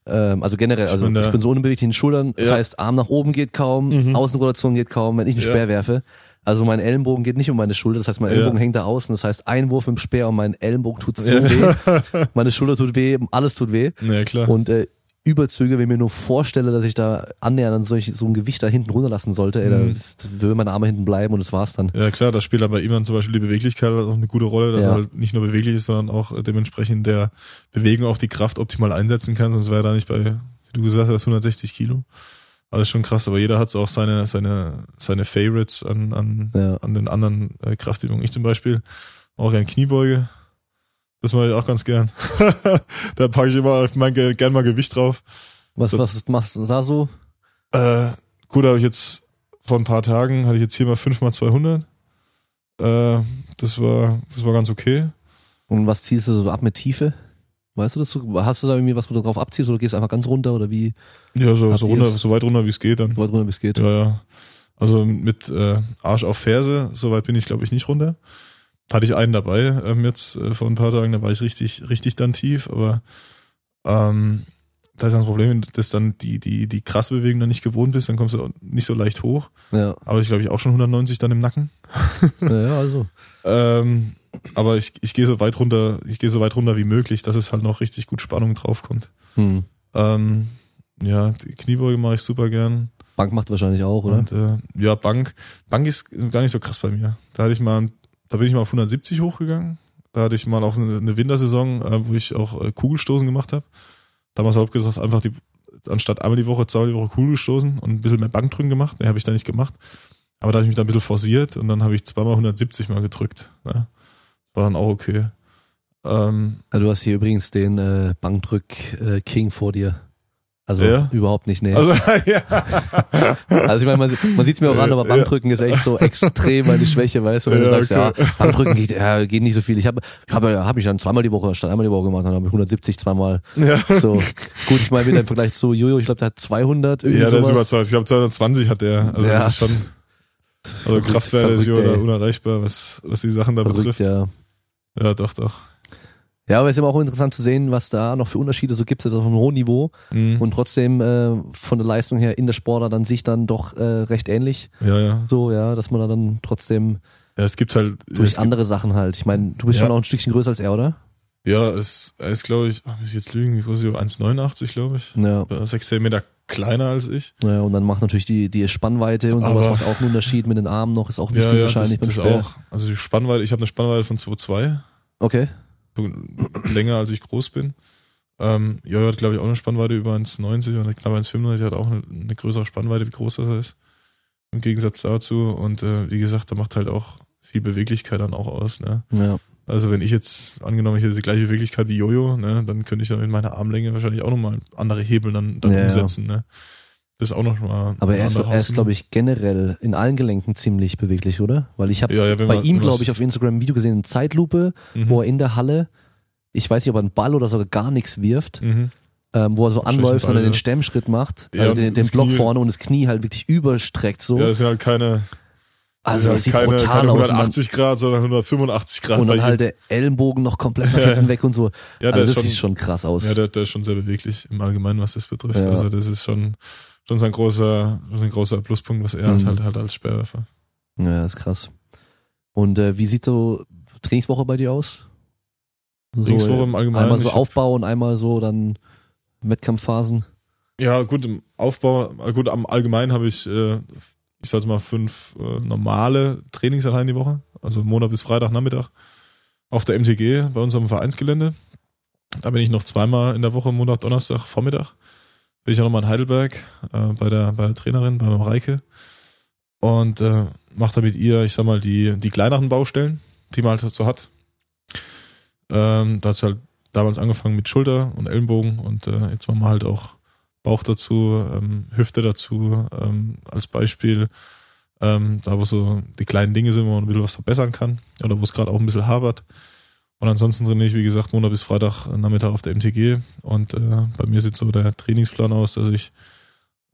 Ähm, also generell,
Ich
also
bin
ich bin so unbeweglich in den Schultern. Das
Ja.
heißt, Arm nach oben geht kaum,
Mhm.
Außenrotation geht kaum, wenn ich einen
Ja.
Speer werfe. Also mein Ellenbogen geht nicht um meine Schulter. Das heißt, mein
Ja.
Ellenbogen hängt da außen. Das heißt, ein Wurf mit dem Speer und mein Ellenbogen tut so
Ja.
weh. Meine Schulter tut weh, alles tut weh.
Ja, klar.
Und äh, Überzüge, wenn ich mir nur vorstelle, dass ich da annähernd an solch, so ein Gewicht da hinten runterlassen sollte, ey,
Mhm.
da würden meine Arme hinten bleiben und das war's dann.
Ja klar, da spielt aber immer zum Beispiel die Beweglichkeit auch eine gute Rolle, dass
Ja.
er halt nicht nur beweglich ist, sondern auch dementsprechend der Bewegung auch die Kraft optimal einsetzen kann, sonst wäre er da nicht bei, wie du gesagt hast, 160 Kilo. Alles schon krass, aber jeder hat so auch seine, seine, seine Favorites an, an,
Ja.
an den anderen äh, Kraftübungen. Ich zum Beispiel auch gern Kniebeuge. Das mache ich auch ganz gern. da packe ich immer mein, Ge- gern mal Gewicht drauf.
Was,
So.
was machst du da so?
Äh, gut, habe ich jetzt vor ein paar Tagen, hatte ich jetzt hier mal 5 mal 200. Äh, das war, das war ganz okay.
Und was ziehst du so ab mit Tiefe? Weißt du das? so? Hast du da irgendwie was, wo du drauf abziehst oder gehst einfach ganz runter oder wie
Ja, so, so, runter,
es?
so weit runter, wie es geht dann.
weit runter bis geht?
Ja, ja. Also mit äh, Arsch auf Ferse, so weit bin ich, glaube ich, nicht runter. Hatte ich einen dabei ähm, jetzt äh, vor ein paar Tagen, da war ich richtig, richtig dann tief, aber ähm, da ist dann das Problem, dass dann die, die, die krasse Bewegung dann nicht gewohnt bist, dann kommst du nicht so leicht hoch.
Ja,
Aber ich glaube, ich auch schon 190 dann im Nacken.
ja, also.
Ähm, aber ich, ich gehe so weit runter, ich gehe so weit runter wie möglich, dass es halt noch richtig gut Spannung draufkommt.
Hm.
Ähm, ja, die Kniebeuge mache ich super gern.
Bank macht wahrscheinlich auch, oder?
Und äh, ja, Bank. Bank ist gar nicht so krass bei mir. Da hatte ich mal, da bin ich mal auf 170 hochgegangen. Da hatte ich mal auch eine, Wintersaison, äh, wo ich auch äh, Kugelstoßen gemacht habe. Damals habe ich gesagt, einfach die, anstatt einmal die Woche, zweimal die Woche Kugel gestoßen und ein bisschen mehr Bankdrücken gemacht. Nee, habe ich da nicht gemacht. Aber da habe ich mich dann ein bisschen forciert und dann habe ich zweimal 170 mal gedrückt. Ne? War dann auch okay. Ähm,
Also du hast hier übrigens den äh, Bankdrück-King vor dir. Also
Ja?
überhaupt nicht, nee.
also, ja.
Also ich meine, man, man sieht es mir auch an, aber
Ja.
Bankdrücken ist echt so extrem meine Schwäche, weißt du, wenn du
Ja,
sagst,
okay.
ja, Bankdrücken geht, ja, geht nicht so viel. Ich habe hab, hab ich dann zweimal die Woche statt einmal die Woche gemacht, dann habe ich 170 zweimal.
ja.
So gut, ich meine wieder im Vergleich zu Jojo, ich glaube, der hat 200 irgendwie
Ja, der ist
sowas.
überzeugt. Ich glaube 220 hat der. Also
Ja.
das ist schon. Also Kraftwerte ist ja unerreichbar, was, was die Sachen da
Verrückt,
betrifft. Ja.
ja.
doch, doch.
Ja, aber es ist immer auch interessant zu sehen, was da noch für Unterschiede so gibt, also auf einem hohen Niveau
Mhm.
und trotzdem äh, von der Leistung her in der Sportart an sich dann doch äh, recht ähnlich.
ja, ja.
So, ja, dass man da dann trotzdem
Ja, es gibt halt.
durch
es
andere Sachen halt. Ich meine, du bist
Ja.
schon auch ein Stückchen größer als er, oder?
gibt, ja, es er ist, glaube ich, ach, muss ich jetzt lügen, wie groß ist er? 1,89, glaube ich.
Ja.
Er ist 6 Zentimeter kleiner als ich.
Ja, und dann macht natürlich die, die Spannweite und sowas
Aber-
macht auch einen Unterschied mit den Armen noch, ist auch wichtig
ja, ja,
wahrscheinlich
das, das
beim Speer.
auch. Also die Spannweite, ich habe eine Spannweite von 2,2.
Okay.
Länger als ich groß bin. Ähm, Jojo hat, glaube ich, auch eine Spannweite über 1,90 und knapp 1,95 hat auch eine, eine, größere Spannweite, wie groß das ist. Im Gegensatz dazu. Und äh, wie gesagt, da macht halt auch viel Beweglichkeit dann auch aus. Ne?
Ja.
Also wenn ich jetzt, angenommen, ich hätte die gleiche Beweglichkeit wie Jojo, ne, dann könnte ich dann mit meiner Armlänge wahrscheinlich auch nochmal andere Hebel dann, dann
Ja,
umsetzen. Ne? Das ist auch nochmal.
Aber er ist, er ist glaube ich, generell in allen Gelenken ziemlich beweglich, oder? Weil ich habe
Ja, ja,
bei
man-
ihm, glaube ich, auf Instagram ein Video gesehen, eine Zeitlupe,
Mhm.
wo er in der Halle, ich weiß nicht, ob er einen Ball oder sogar gar nichts wirft,
Mhm.
ähm, wo er so anläuft
einen
und dann
Ball,
den
ja.
Stemmschritt macht,
Ja,
also den, den Block
Knie-
vorne und das Knie halt wirklich überstreckt so.
Ja, das sind halt keine,
also das sieht
halt keine,
brutal
keine
aus. Und dann,
180 Grad, sondern 185 Grad.
und dann halt der Ellenbogen noch komplett nach hinten weg und so.
ja,
also
ist
das
schon,
sieht schon krass aus.
Ja, der, der ist schon sehr beweglich im Allgemeinen, was das betrifft.
Ja.
Also das ist schon, schon sein großer, schon ein großer Pluspunkt, was er
Mhm.
halt, halt als Sperrwerfer.
Ja, das ist krass. Und äh, wie sieht so Trainingswoche bei dir aus? So,
Trainingswoche im Allgemeinen,
Einmal so Aufbau und einmal so dann Wettkampfphasen.
Ja, gut, im Aufbau, äh, gut, am Allgemeinen habe ich, äh, ich sag mal, fünf äh, normale Trainingseinheiten die Woche. Also Montag bis Freitag Nachmittag auf der MTG bei unserem Vereinsgelände. Da bin ich noch zweimal in der Woche, Montag, Donnerstag, Vormittag. Bin ich auch nochmal in Heidelberg äh, bei, der, bei der Trainerin, bei Mareike. Und äh, mache da mit ihr, ich sag mal, die, die kleineren Baustellen, die man halt so hat. Ähm, da hat halt damals angefangen mit Schulter und Ellenbogen und äh, jetzt machen wir halt auch Bauch dazu, ähm, Hüfte dazu, ähm, als Beispiel. Ähm, da wo so die kleinen Dinge sind, wo man ein bisschen was verbessern kann oder wo es gerade auch ein bisschen habert. Und ansonsten trainiere ich, wie gesagt, Montag bis Freitag äh, Nachmittag auf der MTG. Und äh, bei mir sieht so der Trainingsplan aus, dass ich,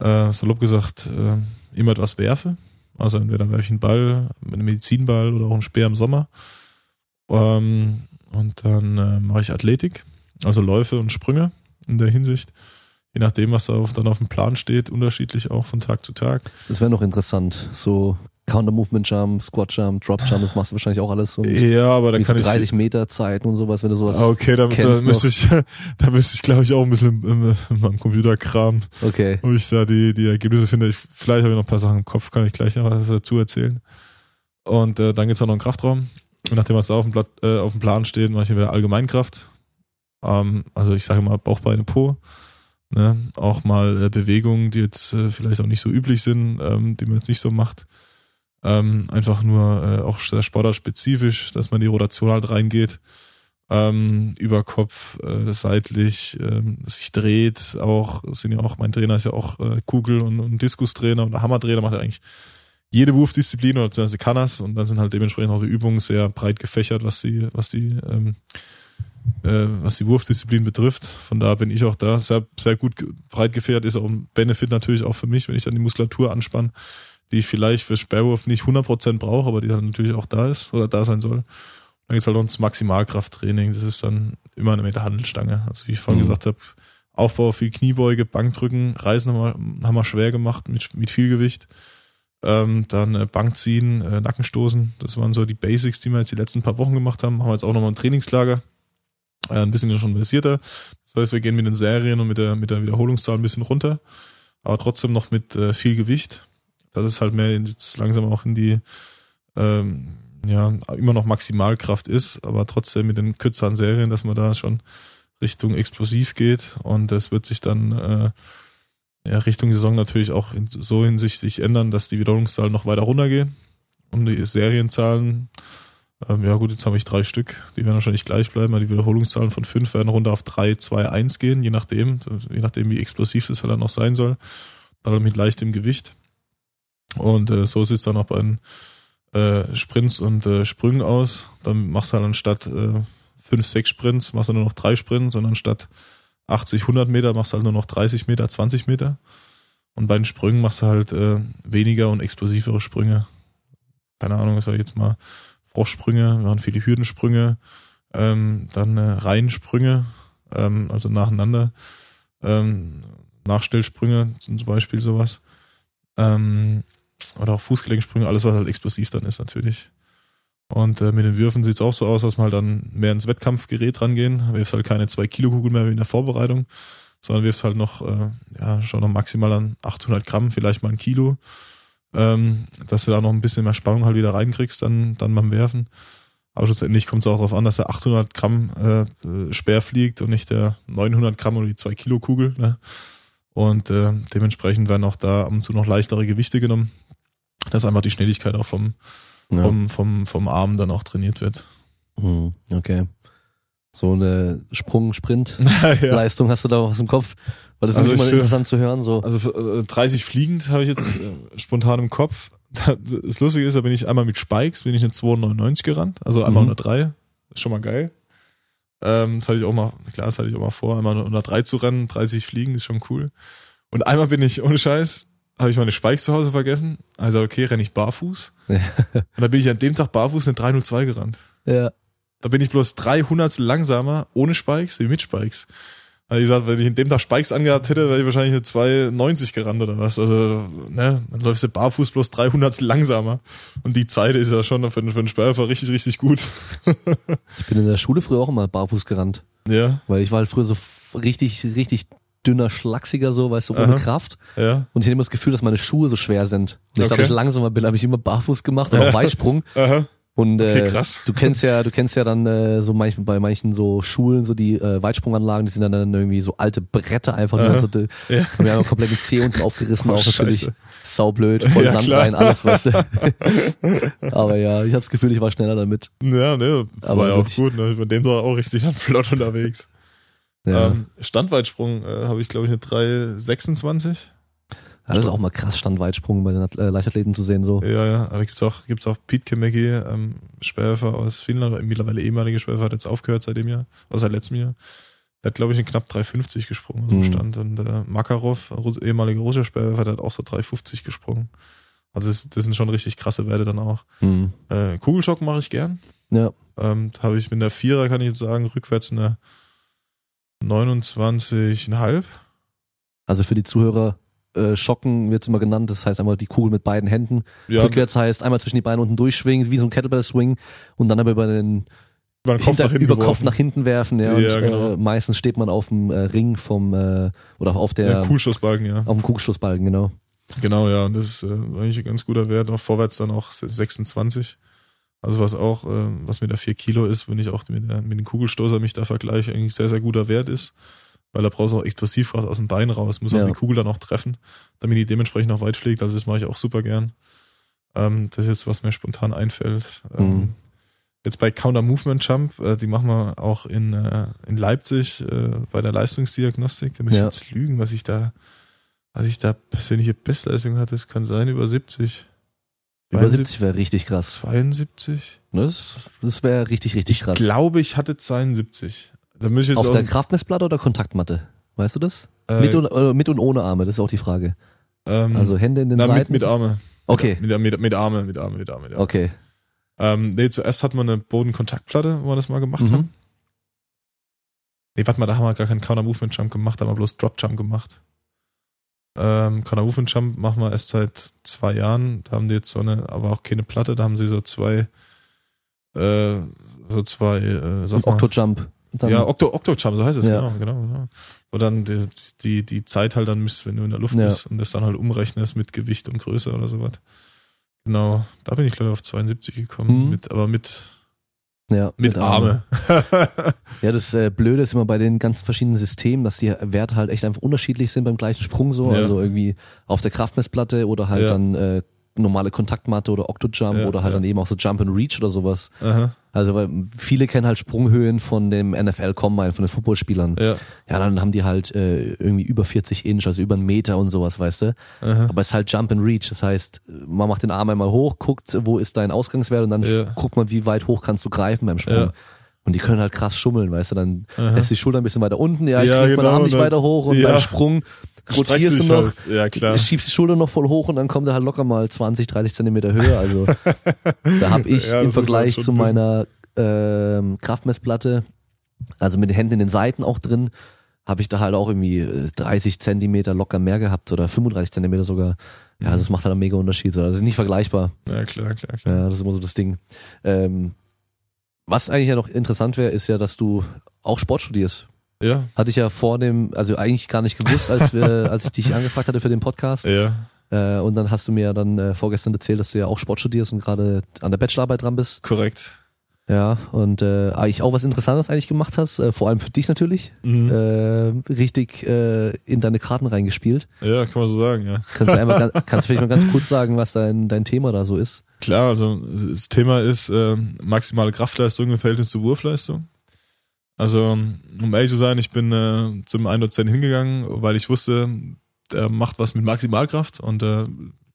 äh, salopp gesagt, äh, immer etwas werfe. Also entweder werfe ich einen Ball, einen Medizinball oder auch einen Speer im Sommer. Ähm, und dann äh, mache ich Athletik, also Läufe und Sprünge in der Hinsicht. Je nachdem, was da auf, dann auf dem Plan steht, unterschiedlich auch von Tag zu Tag.
Das wäre noch interessant. So Counter-Movement-Jump, Squat-Jump, Drop-Jump, das machst du wahrscheinlich auch alles. Und
Ja, aber da
diese
kann ich
30 Meter Zeiten und sowas, wenn du sowas.
Okay, da, da müsste ich, da müsste ich, glaube ich, auch ein bisschen im, in meinem Computerkram,
Okay.
ob ich da die, die Ergebnisse finde. Ich, vielleicht habe ich noch ein paar Sachen im Kopf, kann ich gleich noch was dazu erzählen. Und äh, dann geht's auch noch in den Kraftraum. Und nachdem was da auf dem, Blatt, äh, auf dem Plan steht, mache ich wieder Allgemeinkraft. Ähm, also ich sage mal Bauch, Beine, Po. Ne? Auch mal äh, Bewegungen, die jetzt äh, vielleicht auch nicht so üblich sind, ähm, die man jetzt nicht so macht. Ähm, einfach nur äh, auch sehr sportartspezifisch, dass man die Rotation halt reingeht ähm, über Kopf, äh, seitlich, ähm, sich dreht, auch, sind ja auch, mein Trainer ist ja auch äh, Kugel- und, und Diskustrainer und Hammertrainer, macht er eigentlich jede Wurfdisziplin oder zumindest kann das und dann sind halt dementsprechend auch die Übungen sehr breit gefächert, was die, was die, ähm, äh, was die Wurfdisziplin betrifft. Von da bin ich auch da sehr, sehr gut breit gefächert, ist auch ein Benefit natürlich auch für mich, wenn ich dann die Muskulatur anspanne, die ich vielleicht für Sperrwurf nicht 100% brauche, aber die dann natürlich auch da ist oder da sein soll. Dann geht's halt ins Maximalkrafttraining. Das ist dann immer eine Meter Handelstange. Also wie ich vorhin
Mhm.
gesagt habe, Aufbau viel Kniebeuge, Bankdrücken, Reisen haben wir, haben wir schwer gemacht mit, mit viel Gewicht. Ähm, dann äh, Bankziehen, äh, Nackenstoßen. Das waren so die Basics, die wir jetzt die letzten paar Wochen gemacht haben. Haben wir jetzt auch nochmal ein Trainingslager. Äh, ein bisschen schon versierter. Das heißt, wir gehen mit den Serien und mit der, mit der Wiederholungszahl ein bisschen runter. Aber trotzdem noch mit äh, viel Gewicht. Das ist halt mehr jetzt langsam auch in die, ähm, ja, immer noch Maximalkraft ist, aber trotzdem mit den kürzeren Serien, dass man da schon Richtung explosiv geht und das wird sich dann äh, ja, Richtung Saison natürlich auch in so hinsichtlich ändern, dass die Wiederholungszahlen noch weiter runtergehen und die Serienzahlen, ähm, ja gut, jetzt habe ich drei Stück, die werden wahrscheinlich gleich bleiben, aber die Wiederholungszahlen von fünf werden runter auf drei, zwei, eins gehen, je nachdem, je nachdem wie explosiv das halt dann noch sein soll, dann mit leichtem Gewicht und äh, so sieht es dann auch bei den äh, Sprints und äh, Sprüngen aus. Dann machst du halt anstatt äh, fünf, sechs Sprints, machst du nur noch drei Sprints, sondern statt 80, 100 Meter machst du halt nur noch 30 Meter, 20 Meter. Und bei den Sprüngen machst du halt äh, weniger und explosivere Sprünge. Keine Ahnung, ich sag jetzt mal Froschsprünge, wir haben viele Hürdensprünge, ähm, dann äh, Reihensprünge, ähm, also nacheinander, ähm, Nachstellsprünge zum Beispiel sowas. Ähm, oder auch Fußgelenksprünge, alles was halt explosiv dann ist natürlich. Und äh, mit den Würfen sieht's auch so aus, dass wir halt dann mehr ins Wettkampfgerät rangehen. Wirfst halt keine 2 Kilo Kugel mehr wie in der Vorbereitung, sondern wirfst halt noch, äh, ja, schon noch maximal an 800 Gramm, vielleicht mal ein Kilo, ähm, dass du da noch ein bisschen mehr Spannung halt wieder reinkriegst dann, dann beim Werfen. Aber schlussendlich kommt es auch darauf an, dass er 800 Gramm äh, Speer fliegt und nicht der 900 Gramm oder die 2 Kilo Kugel. Ne? Und äh, dementsprechend werden auch da ab und zu noch leichtere Gewichte genommen, dass einfach die Schnelligkeit auch vom,
Ja.
vom, vom, vom Arm dann auch trainiert wird.
Hm, Okay. So eine Sprung-Sprint-Leistung hast du da was im Kopf? Weil das ist
Also
immer
ich-
interessant zu hören. So.
Also für, äh, 30 fliegend habe ich jetzt äh, spontan im Kopf. Das Lustige ist, da bin ich einmal mit Spikes, bin ich eine 299 gerannt, also einmal
Mhm.
103. Ist schon mal geil. Ähm, das hatte ich auch mal, klar, das hatte ich auch mal vor, einmal 103 zu rennen, 30 fliegen, ist schon cool. Und einmal bin ich, ohne Scheiß, habe ich meine Spikes zu Hause vergessen. Also okay, renne ich barfuß.
Ja.
Und dann bin ich an dem Tag barfuß eine 302 gerannt.
Ja.
Da bin ich bloß 300 langsamer ohne Spikes wie mit Spikes. Also ich gesagt, wenn ich in dem Tag Spikes angehabt hätte, wäre ich wahrscheinlich eine 290 gerannt oder was. Also, ne, dann läufst du barfuß bloß 300 langsamer. Und die Zeit ist ja schon für, einen- für einen Sperrläufer richtig, richtig gut.
Ich bin in der Schule früher auch immer barfuß gerannt.
ja,
Weil ich war halt früher so richtig, richtig dünner, schlachsiger so, weißt du, ohne
Aha.
Kraft.
ja.
Und ich hatte immer das Gefühl, dass meine Schuhe so schwer sind. Und ich,
Okay.
da ich langsamer bin, habe ich immer barfuß gemacht und auch Weitsprung.
Aha.
Und äh,
Okay, krass.
du kennst ja, du kennst ja dann äh, so manch, bei manchen so Schulen so die äh, Weitsprunganlagen, die sind dann, dann irgendwie so alte Bretter einfach nur. So, die,
Ja.
und wir haben komplett die Zeh unten aufgerissen,
Oh,
auch natürlich
Scheiße.
saublöd, voll
Ja,
Sand
klar.
rein, alles weißt du. Aber ja, ich habe das Gefühl, ich war schneller damit.
Ja, ne,
Aber
war ja auch gut, ne. Von dem war auch richtig dann flott unterwegs.
Ja.
Ähm, Standweitsprung äh, habe ich, glaube ich, eine 326.
ja, das ist auch mal krass, Standweitsprung bei den At- äh, Leichtathleten zu sehen so.
Ja, ja, da gibt's auch, gibt's auch Pete Kemecki, ähm, Sperrwerfer aus Finnland, mittlerweile ehemaliger Sperrwerfer, hat jetzt aufgehört seit dem Jahr, also seit letztem Jahr. Der hat, glaube ich, in knapp 350 gesprungen, so
Mhm.
Stand. Und äh, Makarov, ehemaliger russischer Sperrwerfer, der hat auch so 350 gesprungen. Also das, das sind schon richtig krasse Werte dann auch.
Hm.
Äh, Kugelschock mache ich gern.
Ja.
Ähm, habe ich mit der Vierer, kann ich jetzt sagen, rückwärts eine 29,5.
Also für die Zuhörer, äh, Schocken wird immer genannt, das heißt einmal die Kugel mit beiden Händen.
Ja,
Rückwärts heißt einmal zwischen die Beine unten durchschwingen, wie so ein Kettlebell-Swing und dann aber über den
über Kopf
hinter,
nach hinten
über Kopf nach hinten werfen. Ja,
Ja,
und,
genau.
äh, meistens steht man auf dem äh, Ring vom äh, oder auf der
Ja, Kugelstoßbalken, ja.
auf dem Kugelstoßbalken, genau.
Genau, ja, und das ist äh, eigentlich ein ganz guter Wert. Auch vorwärts dann auch 26. Also was auch, äh, was mit der 4 Kilo ist, wenn ich auch mit, der, mit dem Kugelstoßer mich da vergleiche, eigentlich sehr, sehr guter Wert ist. Weil da brauchst du auch Explosivkraft aus dem Bein raus, muss
Ja.
auch die Kugel dann auch treffen, damit die dementsprechend auch weit fliegt. Also das mache ich auch super gern. Ähm, das ist jetzt, was mir spontan einfällt. Ähm,
Mhm.
Jetzt bei Counter Movement Jump, äh, die machen wir auch in, äh, in Leipzig äh, bei der Leistungsdiagnostik. Da muss
Ja.
ich jetzt lügen, was ich da, was ich da persönliche Bestleistung hatte. Das kann sein über 70.
Über 70 wäre richtig krass.
72?
Das, das wäre richtig, richtig
Ich
krass.
glaube, ich hatte 72. Da muss ich jetzt
Auf der Kraftmessplatte oder Kontaktmatte? Weißt du das?
äh,
Mit, und, äh, mit und ohne Arme, das ist auch die Frage.
ähm,
Also Hände in den
na, mit,
Seiten.
mit Arme.
Okay.
Mit, mit, mit Arme, mit Arme, mit Arme. Ja.
Okay.
Ähm, nee, zuerst hatten wir eine Bodenkontaktplatte, wo wir das mal gemacht
Mhm.
haben. Nee, warte mal, da haben wir gar keinen Counter Movement Jump gemacht, da haben wir bloß Drop Jump gemacht. Ähm, Counter Movement Jump machen wir erst seit zwei Jahren. Da haben die jetzt so eine, aber auch keine Platte, da haben sie so zwei, äh, so zwei, äh, sag mal,
Octojump. Dann,
ja, Octo, Octo Jump, so heißt es,
Ja.
genau, genau, genau. Wo dann die, die, die Zeit halt dann misst, wenn du in der Luft
Ja.
bist und das dann halt umrechnest mit Gewicht und Größe oder sowas. Genau, da bin ich glaube ich auf 72 gekommen,
Mhm.
mit, aber mit,
ja,
mit, Arme.
Ja, das äh, Blöde ist immer bei den ganzen verschiedenen Systemen, dass die Werte halt echt einfach unterschiedlich sind beim gleichen Sprung so.
Ja.
Also irgendwie auf der Kraftmessplatte oder halt
Ja.
dann äh, normale Kontaktmatte oder Octojump
Ja,
oder halt
ja.
dann eben auch so Jump and Reach oder sowas.
Aha,
Also weil viele kennen halt Sprunghöhen von dem NFL Combine, von den Footballspielern.
ja,
Ja, dann haben die halt äh, irgendwie über 40 Inch, also über einen Meter und sowas, weißt du.
aha.
Aber es ist halt Jump and Reach. Das heißt, man macht den Arm einmal hoch, guckt, wo ist dein Ausgangswert und dann
Ja.
guckt man, wie weit hoch kannst du greifen beim Sprung. Und die können halt krass schummeln, weißt du, dann
Aha.
lässt die Schulter ein bisschen weiter unten, ja, ich
Ja,
krieg meinen
genau,
Arm nicht
dann-
weiter hoch und
ja.
beim Sprung rotierst du noch,
halt. Ja, klar.
schiebst die Schulter noch voll hoch und dann kommt er halt locker mal 20, 30 Zentimeter höher. Also da habe ich im Vergleich zu meiner ähm, Kraftmessplatte, also mit den Händen in den Seiten auch drin, habe ich da halt auch irgendwie äh, 30 Zentimeter locker mehr gehabt oder 35 Zentimeter sogar. Ja, also das macht halt einen mega Unterschied. Also das ist nicht vergleichbar.
Ja, klar, klar, klar.
Ja, das ist immer so das Ding. Ähm, was eigentlich ja noch interessant wäre, ist ja, dass du auch Sport studierst.
Ja,
Hatte ich ja vor dem, also eigentlich gar nicht gewusst, als, wir, als ich dich angefragt hatte für den Podcast.
ja.
Äh, und dann hast du mir ja dann äh, vorgestern erzählt, dass du ja auch Sport studierst und gerade an der Bachelorarbeit dran bist.
korrekt.
Ja, und äh, eigentlich auch was Interessantes eigentlich gemacht hast, äh, vor allem für dich natürlich,
Mhm.
äh, richtig äh, in deine Karten reingespielt.
Ja, kann man so sagen, ja.
Kannst du, einmal, kannst du vielleicht mal ganz kurz sagen, was dein, dein Thema da so ist?
Klar, also das Thema ist ähm, maximale Kraftleistung im Verhältnis zur Wurfleistung. Also, um ehrlich zu sein, ich bin äh, zum einen Dozent hingegangen, weil ich wusste, der macht was mit Maximalkraft und da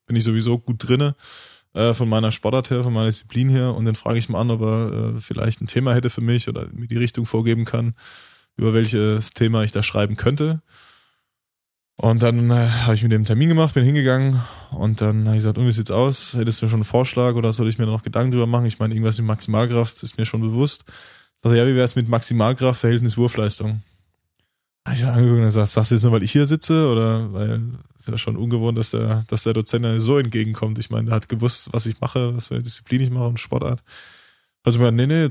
bin ich sowieso gut drinne äh, von meiner Sportart her, von meiner Disziplin her und dann frage ich mal an, ob er äh, vielleicht ein Thema hätte für mich oder mir die Richtung vorgeben kann, über welches Thema ich da schreiben könnte. Und dann äh, habe ich mit dem Termin gemacht, bin hingegangen und dann habe ich gesagt, und wie sieht's aus? Hättest du schon einen Vorschlag oder soll ich mir noch Gedanken drüber machen? Ich meine, irgendwas mit Maximalkraft ist mir schon bewusst. Sag ich, ja, wie wär's mit Maximalkraft, Verhältnis Wurfleistung? Hab ich dann angeguckt und gesagt, sagst du jetzt nur, weil ich hier sitze oder weil ist ja schon ungewohnt, dass der, dass der Dozent mir so entgegenkommt. Ich meine, der hat gewusst, was ich mache, was für eine Disziplin ich mache und Sportart. Also mir, nee, nee,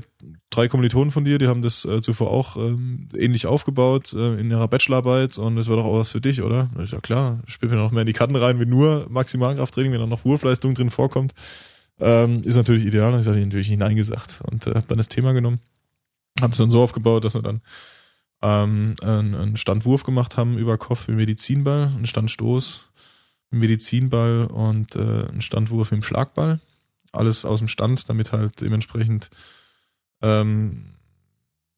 drei Kommilitonen von dir, die haben das äh, zuvor auch ähm, ähnlich aufgebaut äh, in ihrer Bachelorarbeit und das war doch auch was für dich, oder? Ich sag, klar, spielt mir noch mehr in die Karten rein, wenn nur Maximalkrafttraining, wenn da noch Wurfleistung drin vorkommt, ähm, ist natürlich ideal. Und ich habe natürlich hineingesagt und äh, habe dann das Thema genommen. Habe es dann so aufgebaut, dass wir dann ähm, einen, einen Standwurf gemacht haben über Kopf im Medizinball, einen Standstoß im Medizinball und äh, einen Standwurf im Schlagball. Alles aus dem Stand, damit halt dementsprechend ähm,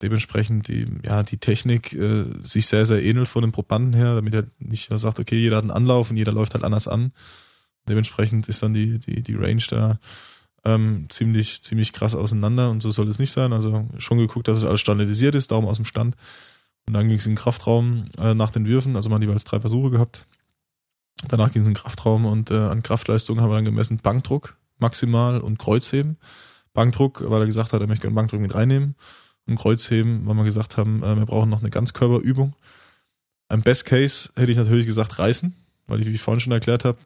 dementsprechend die, ja, die Technik äh, sich sehr, sehr ähnelt von den Probanden her, damit er nicht sagt, okay, jeder hat einen Anlauf und jeder läuft halt anders an. Dementsprechend ist dann die, die, die Range da ähm, ziemlich, ziemlich krass auseinander und so soll es nicht sein. Also schon geguckt, dass es alles standardisiert ist, darum aus dem Stand. Und dann ging es in den Kraftraum äh, nach den Würfen, also man hat jeweils drei Versuche gehabt. Danach ging es in den Kraftraum und äh, an Kraftleistung haben wir dann gemessen Bankdruck maximal und Kreuzheben. Bankdruck, weil er gesagt hat, er möchte gerne Bankdruck mit reinnehmen. Und Kreuzheben, weil wir gesagt haben, äh, wir brauchen noch eine Ganzkörperübung. Im Best Case hätte ich natürlich gesagt reißen, weil ich, wie ich vorhin schon erklärt habe,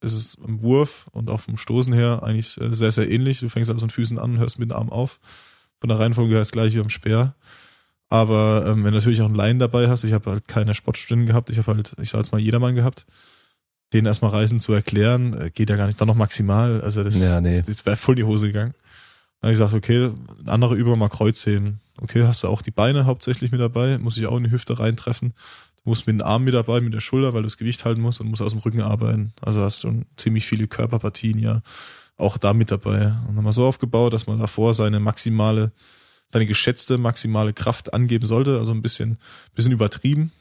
ist es im Wurf und auch vom Stoßen her eigentlich äh, sehr, sehr ähnlich. Du fängst also mit Füßen an und hörst mit dem Arm auf. Von der Reihenfolge her ist gleich wie am Speer. Aber ähm, wenn du natürlich auch einen Laien dabei hast, ich habe halt keine Sportstunden gehabt, ich habe halt, ich sag jetzt mal jedermann gehabt, den erstmal Reisen zu erklären, äh, geht ja gar nicht, dann noch maximal. Also das,
Ja, nee.
das wäre voll in die Hose gegangen. Dann habe ich gesagt, okay, andere Übung mal Kreuzheben. Okay, hast du auch die Beine hauptsächlich mit dabei, muss ich auch in die Hüfte reintreffen. Du musst mit dem Arm mit dabei, mit der Schulter, weil du das Gewicht halten musst und musst aus dem Rücken arbeiten. Also hast du ziemlich viele Körperpartien ja auch da mit dabei. Und dann mal so aufgebaut, dass man davor seine maximale, seine geschätzte maximale Kraft angeben sollte. Also ein bisschen, bisschen übertrieben,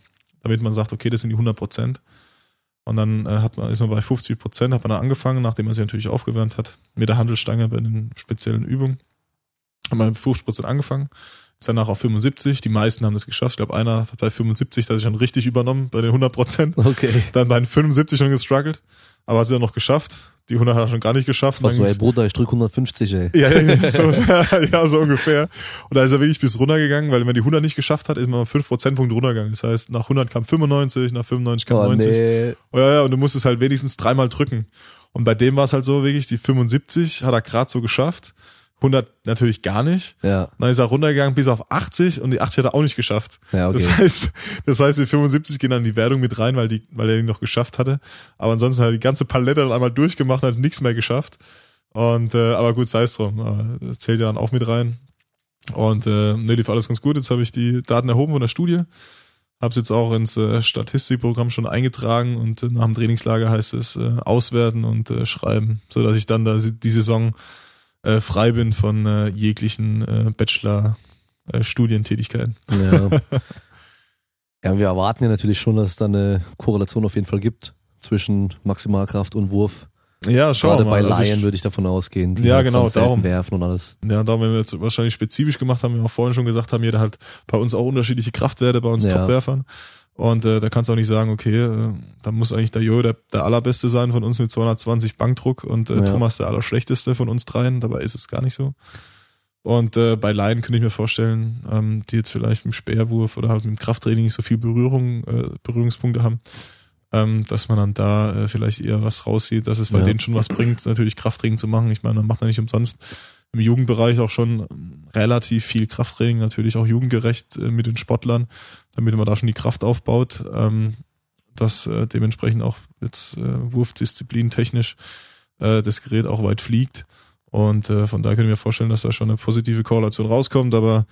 damit man sagt, okay, das sind die 100 Prozent. Und dann äh, hat man, ist man bei 50 Prozent, hat man dann angefangen, nachdem man sich natürlich aufgewärmt hat, mit der Handelstange bei den speziellen Übungen. Hat man mit 50 Prozent angefangen, ist danach auf 75. Die meisten haben das geschafft. Ich glaube, einer hat bei 75 das schon richtig übernommen, bei den 100 Prozent.
Okay.
Dann bei den 75 schon gestruggelt, aber hat sie dann noch geschafft. Die 100 hat er schon gar nicht geschafft.
Was so, ey Bruder, ich drück 150, ey.
ja, ja, so, ja, so ungefähr. Und da ist er wirklich bis runtergegangen, weil wenn man die 100 nicht geschafft hat, ist man 5 Prozentpunkte runtergegangen. Das heißt, nach 100 kam 95, nach 95 kam
Oh,
90.
nee.
Oh, ja, ja, und du musstest halt wenigstens dreimal drücken. Und bei dem war es halt so, wirklich, die 75 hat er gerade so geschafft. 100 natürlich gar nicht.
Ja,
Dann ist er runtergegangen bis auf 80 und die 80 hat er auch nicht geschafft.
ja, okay.
Das heißt, das heißt, die 75 gehen dann in die Wertung mit rein, weil die, weil er ihn noch geschafft hatte. Aber ansonsten hat er die ganze Palette dann einmal durchgemacht, hat nichts mehr geschafft. Und äh, aber gut, sei es drum. Das zählt ja dann auch mit rein. Und äh, ne, lief alles ganz gut. Jetzt habe ich die Daten erhoben von der Studie. Habe jetzt auch ins äh, Statistikprogramm schon eingetragen und äh, nach dem Trainingslager heißt es äh, auswerten und äh, schreiben, so dass ich dann da die Saison äh, frei bin von äh, jeglichen äh, Bachelor äh.
Ja. ja, wir erwarten ja natürlich schon, dass es da eine Korrelation auf jeden Fall gibt zwischen Maximalkraft und Wurf.
Ja, schau
Gerade
mal.
bei
Also
Laien würde ich davon ausgehen. Die
Ja,
halt
genau, darum.
werfen und alles.
Ja, darum, wenn wir jetzt wahrscheinlich spezifisch gemacht haben, wir auch vorhin schon gesagt haben, jeder hat bei uns auch unterschiedliche Kraftwerte bei uns
Ja.
Topwerfern. Und äh, da kannst du auch nicht sagen, okay, äh, da muss eigentlich der Jo der, der allerbeste sein von uns mit 220 Bankdruck und äh,
Ja.
Thomas der allerschlechteste von uns dreien. Dabei ist es gar nicht so. Und äh, bei Laien könnte ich mir vorstellen, ähm, die jetzt vielleicht mit dem Speerwurf oder halt mit dem Krafttraining nicht so viel Berührung, äh, Berührungspunkte haben, ähm, dass man dann da äh, vielleicht eher was raussieht, dass es bei
Ja.
denen schon was bringt, natürlich Krafttraining zu machen. Ich meine, man macht ja nicht umsonst im Jugendbereich auch schon ähm, relativ viel Krafttraining, natürlich auch jugendgerecht äh, mit den Sportlern, damit man da schon die Kraft aufbaut, ähm, dass äh, dementsprechend auch jetzt äh, Wurfdisziplin technisch das Gerät auch weit fliegt. Und von daher könnte ich mir vorstellen, dass da schon eine positive Korrelation rauskommt, aber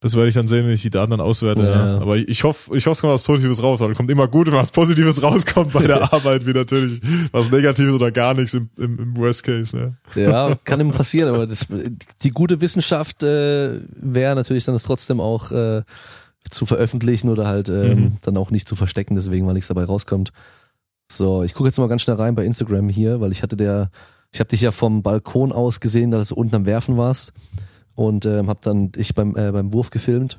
das werde ich dann sehen, wenn ich die Daten dann auswerte. Ja. Ja. Aber ich hoffe, ich hoffe, es kommt was Positives raus, weil es kommt immer gut, wenn was Positives rauskommt bei der Arbeit, wie natürlich was Negatives oder gar nichts im, im, im Worst Case. Ne?
Ja, kann immer passieren, aber das, die gute Wissenschaft äh, wäre natürlich dann es trotzdem auch äh, zu veröffentlichen oder halt ähm, mhm. dann auch nicht zu verstecken, deswegen, weil nichts dabei rauskommt. So, ich gucke jetzt mal ganz schnell rein bei Instagram hier, weil ich hatte der, ich habe dich ja vom Balkon aus gesehen, dass du unten am Werfen warst und ähm, habe dann ich beim äh, beim Wurf gefilmt.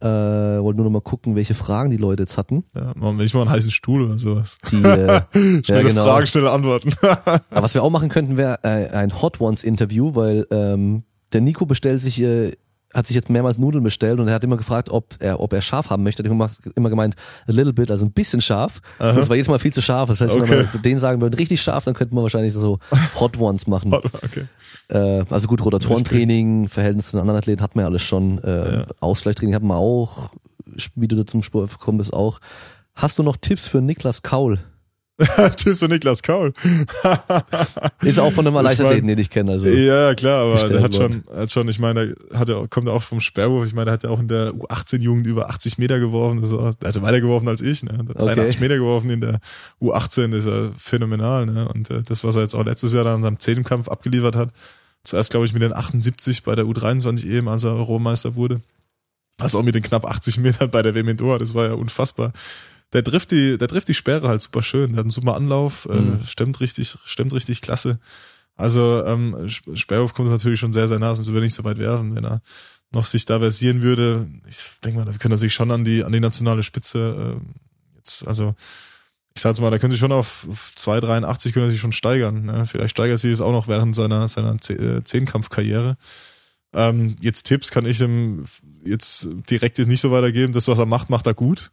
Äh, wollte nur noch mal gucken, welche Fragen die Leute jetzt hatten.
Ja, machen wir nicht mal einen heißen Stuhl oder sowas.
Die, äh,
schnelle ja, genau. Fragen, schnelle Antworten.
Was wir auch machen könnten, wäre äh, ein Hot Ones Interview, weil ähm, der Nico bestellt sich äh, hat sich jetzt mehrmals Nudeln bestellt und er hat immer gefragt, ob er, ob er scharf haben möchte. Er hat immer gemeint, a little bit, also ein bisschen scharf. Aha. Und es war jedes Mal viel zu scharf. Das heißt, okay. wenn wir denen sagen würden, richtig scharf, dann könnten wir wahrscheinlich so Hot Ones machen. Hot, okay. Äh, also gut, Rotatorentraining, Verhältnis zu den anderen Athleten hat man ja alles schon. Äh, ja. Ausgleichstraining hat man auch, wie du zum Sport gekommen bist auch. Hast du noch Tipps für Niklas Kaul?
Tipps für Niklas Kaul.
ist auch von einem Leichtathleten, den ich kenne. Also
ja, klar, aber der hat schon, hat schon, ich meine, der hat ja, kommt auch vom Sperrwurf. Ich meine, der hat ja auch in der U18-Jugend über 80 Meter geworfen. Also, der hatte weiter geworfen als ich. Ne? Der hat 83 okay. Meter geworfen in der U18, das ist ja phänomenal. Ne? Und äh, das, was er jetzt auch letztes Jahr dann am Zehnkampf abgeliefert hat, zuerst glaube ich mit den 78 bei der U23 EM, als er Europameister wurde. Also auch mit den knapp 80 Metern bei der WM in Doha, das war ja unfassbar der trifft die, der trifft die Sperre halt super schön. Der hat einen super Anlauf, äh, mhm. äh, stemmt richtig, stemmt richtig klasse. Also ähm, Sperrhoff kommt natürlich schon sehr, sehr nah, sonst würde er nicht so weit werfen, wenn er noch sich da versieren würde. Ich denke mal, da könnte er sich schon an die, an die nationale Spitze äh, jetzt, also ich sag's mal, da könnte sich schon auf 2,83 könnte er sich schon steigern. Ne? Vielleicht steigert sich das auch noch während seiner, seiner äh, Zehnkampfkarriere. Ähm, jetzt Tipps kann ich dem jetzt direkt jetzt nicht so weitergeben. Das, was er macht, macht er gut.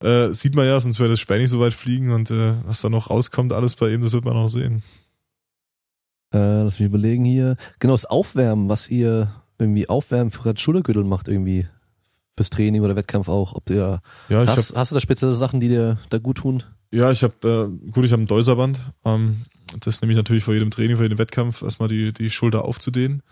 Äh, sieht man ja, sonst würde das Sperr nicht so weit fliegen und äh, was da noch rauskommt, alles bei ihm, das wird man noch sehen.
Äh, lass mich überlegen hier. Genau, das Aufwärmen, was ihr irgendwie Aufwärmen für Schultergürtel macht, irgendwie fürs Training oder Wettkampf auch. Ob du ja, hast, hab, hast du da spezielle Sachen, die dir da gut tun?
Ja, ich habe äh, gut, ich habe ein Deuserband. Ähm, das nehme ich natürlich vor jedem Training, vor jedem Wettkampf, erstmal die, die Schulter aufzudehnen.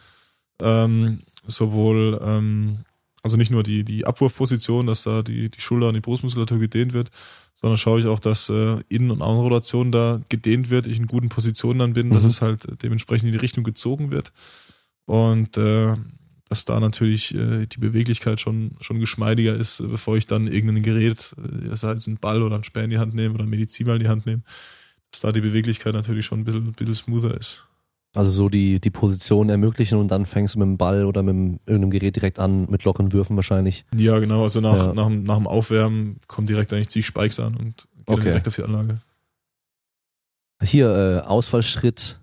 Ähm, sowohl ähm, also nicht nur die, die Abwurfposition, dass da die, die Schulter und die Brustmuskulatur gedehnt wird, sondern schaue ich auch, dass äh, Innen- und Außenrotation da gedehnt wird, ich in guten Positionen dann bin, mhm. dass es halt dementsprechend in die Richtung gezogen wird. Und äh, dass da natürlich äh, die Beweglichkeit schon, schon geschmeidiger ist, bevor ich dann irgendein Gerät, äh, sei es ein Ball oder ein Speer in die Hand nehme oder ein Medizinball in die Hand nehme, dass da die Beweglichkeit natürlich schon ein bisschen, ein bisschen smoother ist.
Also so die, die Position ermöglichen und dann fängst du mit dem Ball oder mit irgendeinem Gerät direkt an, mit lockeren Würfen wahrscheinlich.
Ja, genau. Also nach, ja. nach, nach dem Aufwärmen kommt direkt eigentlich die Spikes an und geht okay. direkt auf die Anlage.
Hier, äh, Ausfallschritt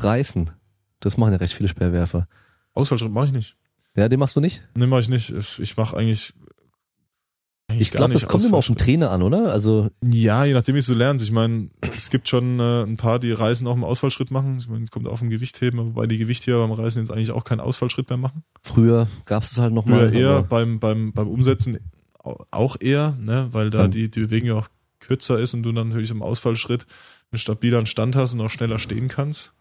reißen. Das machen ja recht viele Sperrwerfer.
Ausfallschritt mache ich nicht.
Ja, den machst du nicht?
Nee, mache ich nicht. Ich mache eigentlich
ich glaube, das kommt immer auf den Trainer an, oder? Also
ja, je nachdem, wie du lernst. Ich meine, es gibt schon äh, ein paar, die Reisen auch im Ausfallschritt machen. Ich meine, kommt auf dem Gewichtheben, wobei die Gewichtheber beim Reisen jetzt eigentlich auch keinen Ausfallschritt mehr machen.
Früher gab es halt nochmal.
Früher eher, beim, beim, beim Umsetzen auch eher, ne? weil da die, die Bewegung ja auch kürzer ist und du dann natürlich im Ausfallschritt einen stabileren Stand hast und auch schneller stehen kannst.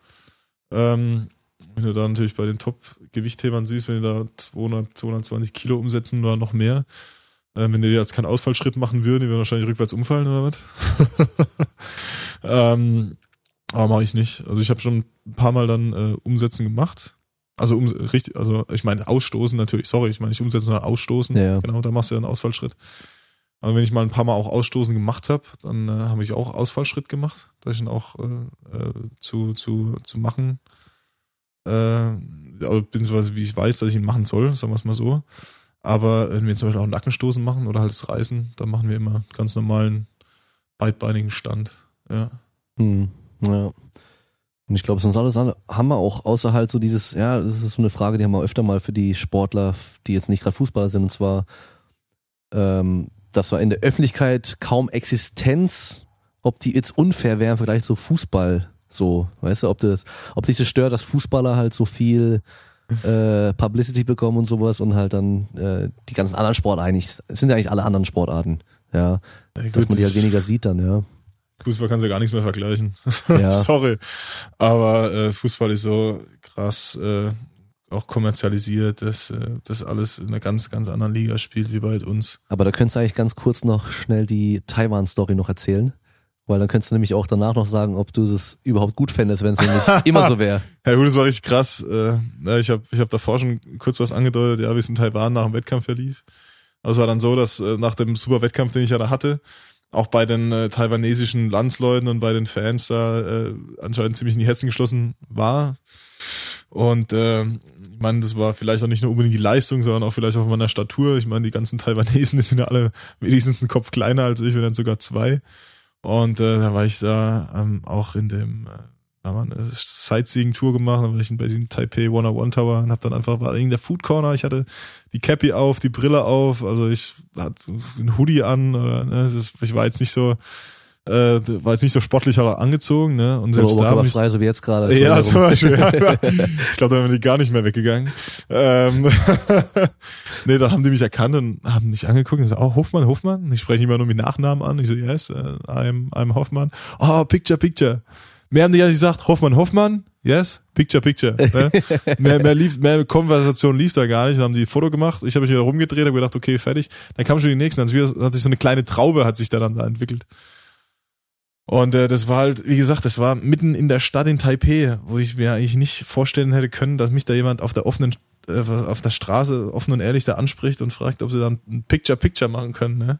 Ähm, wenn du da natürlich bei den Top-Gewichthebern siehst, wenn die da 200, 220 Kilo umsetzen oder noch mehr, äh, wenn die jetzt keinen Ausfallschritt machen würden, die würden wahrscheinlich rückwärts umfallen oder was. ähm, aber mache ich nicht. Also ich habe schon ein paar Mal dann äh, Umsetzen gemacht. Also um, richtig, also ich meine ausstoßen natürlich, sorry, ich meine nicht umsetzen, sondern ausstoßen. Ja. Genau, da machst du ja einen Ausfallschritt. Aber wenn ich mal ein paar Mal auch Ausstoßen gemacht habe, dann äh, habe ich auch Ausfallschritt gemacht, dass ich ihn auch äh, äh, zu, zu, zu machen, äh, also beziehungsweise wie ich weiß, dass ich ihn machen soll, sagen wir es mal so. Aber wenn wir zum Beispiel auch Nackenstoßen machen oder halt das Reißen, dann machen wir immer ganz normalen beidbeinigen Stand. Ja.
Hm, ja. Und ich glaube, sonst alles haben wir auch, außer halt so dieses, ja, das ist so eine Frage, die haben wir öfter mal für die Sportler, die jetzt nicht gerade Fußballer sind, und zwar, ähm, dass wir in der Öffentlichkeit kaum Existenz, ob die jetzt unfair wären Vergleich zu Fußball, so, weißt du, ob das, ob sich das stört, dass Fußballer halt so viel äh, Publicity bekommen und sowas und halt dann äh, die ganzen anderen Sportarten eigentlich, es sind ja eigentlich alle anderen Sportarten, ja. ja gut, dass man die halt weniger sieht dann, ja.
Fußball kannst du gar nichts mehr vergleichen.
Ja.
Sorry. Aber äh, Fußball ist so krass äh, auch kommerzialisiert, dass äh, das alles in einer ganz, ganz anderen Liga spielt wie bei uns.
Aber da könntest du eigentlich ganz kurz noch schnell die Taiwan-Story noch erzählen. Weil dann könntest du nämlich auch danach noch sagen, ob du das überhaupt gut fändest, wenn es nämlich immer so wäre.
Ja gut, das war richtig krass. Äh, ja, ich habe ich hab davor schon kurz was angedeutet, ja, wie es in Taiwan nach dem Wettkampf verlief. Aber es war dann so, dass äh, nach dem super Wettkampf, den ich ja da hatte, auch bei den äh, taiwanesischen Landsleuten und bei den Fans da äh, anscheinend ziemlich in die Hessen geschlossen war. Und äh, ich meine, das war vielleicht auch nicht nur unbedingt die Leistung, sondern auch vielleicht auch von meiner Statur. Ich meine, die ganzen Taiwanesen, die sind ja alle wenigstens einen Kopf kleiner als ich, wenn dann sogar zwei. Und äh, da war ich da ähm, auch in dem äh, da haben wir eine Sightseeing-Tour gemacht, da war ich bei diesem Taipei 101 Tower und hab dann einfach, war in der Food Corner, ich hatte die Cappy auf, die Brille auf, also ich hatte einen Hoodie an, oder, ne, ich war jetzt nicht so, äh, war jetzt nicht so sportlich aber angezogen, ne, und
Oder
selbst da hab ich,
oberkörperfrei, so wie jetzt gerade.
ja, zum. Beispiel. Ja, ja. Ich glaube, da wären die gar nicht mehr weggegangen. Ähm, nee, dann haben die mich erkannt und haben mich angeguckt und gesagt, oh, Hofmann, Hofmann. Ich spreche immer nur mit Nachnamen an. Ich so, yes, uh, I'm, I'm Hoffmann. Oh, picture, picture. Mehr haben die ja nicht gesagt, Hoffmann, Hoffmann. Yes, picture, picture. Ne? mehr, mehr, lief, mehr Konversation lief da gar nicht. Dann haben die ein Foto gemacht. Ich habe mich wieder rumgedreht, habe gedacht, okay, fertig. Dann kamen schon die nächsten. Dann hat sich so eine kleine Traube hat sich da dann da entwickelt. Und äh, das war halt, wie gesagt, das war mitten in der Stadt in Taipei, wo ich mir eigentlich nicht vorstellen hätte können, dass mich da jemand auf der offenen, äh, auf der Straße offen und ehrlich da anspricht und fragt, ob sie dann ein Picture-Picture machen können. Ne?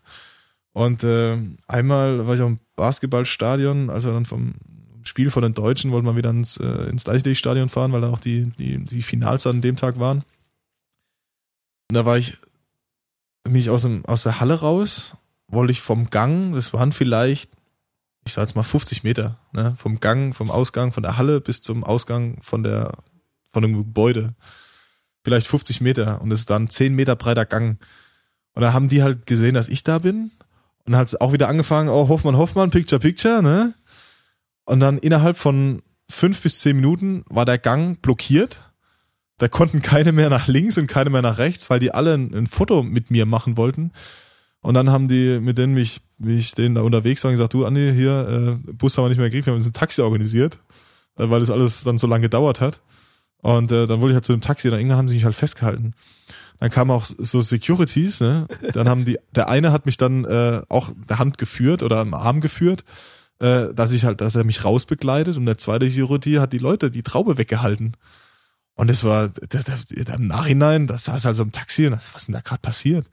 Und äh, einmal war ich auch im Basketballstadion, als wir dann vom Spiel von den Deutschen wollten wir wieder ins, äh, ins Leichtathletikstadion fahren, weil da auch die, die, die Finals an dem Tag waren. Und da war ich, bin ich aus, dem, aus der Halle raus, wollte ich vom Gang, das waren vielleicht ich sag jetzt mal 50 Meter, ne, vom Gang, vom Ausgang von der Halle bis zum Ausgang von der, von dem Gebäude. Vielleicht 50 Meter und es ist dann ein 10 Meter breiter Gang. Und da haben die halt gesehen, dass ich da bin und hat es auch wieder angefangen, oh, Hoffmann, Hoffmann, Picture, Picture, ne? Und dann innerhalb von fünf bis zehn Minuten war der Gang blockiert. Da konnten keine mehr nach links und keine mehr nach rechts, weil die alle ein, ein Foto mit mir machen wollten. Und dann haben die, mit denen mich, wie ich denen da unterwegs war, gesagt, du Andi, hier, äh, Bus haben wir nicht mehr gekriegt, wir haben jetzt ein Taxi organisiert, äh, weil das alles dann so lange gedauert hat. Und äh, dann wurde ich halt zu dem Taxi, dann irgendwann haben sie mich halt festgehalten. Dann kamen auch so Securities, ne? Dann haben die, der eine hat mich dann äh, auch der Hand geführt oder am Arm geführt, äh, dass ich halt, dass er mich rausbegleitet und der zweite Security hat die Leute die Traube weggehalten. Und es war der, der, im Nachhinein, das saß also im Taxi und das, was ist denn da gerade passiert?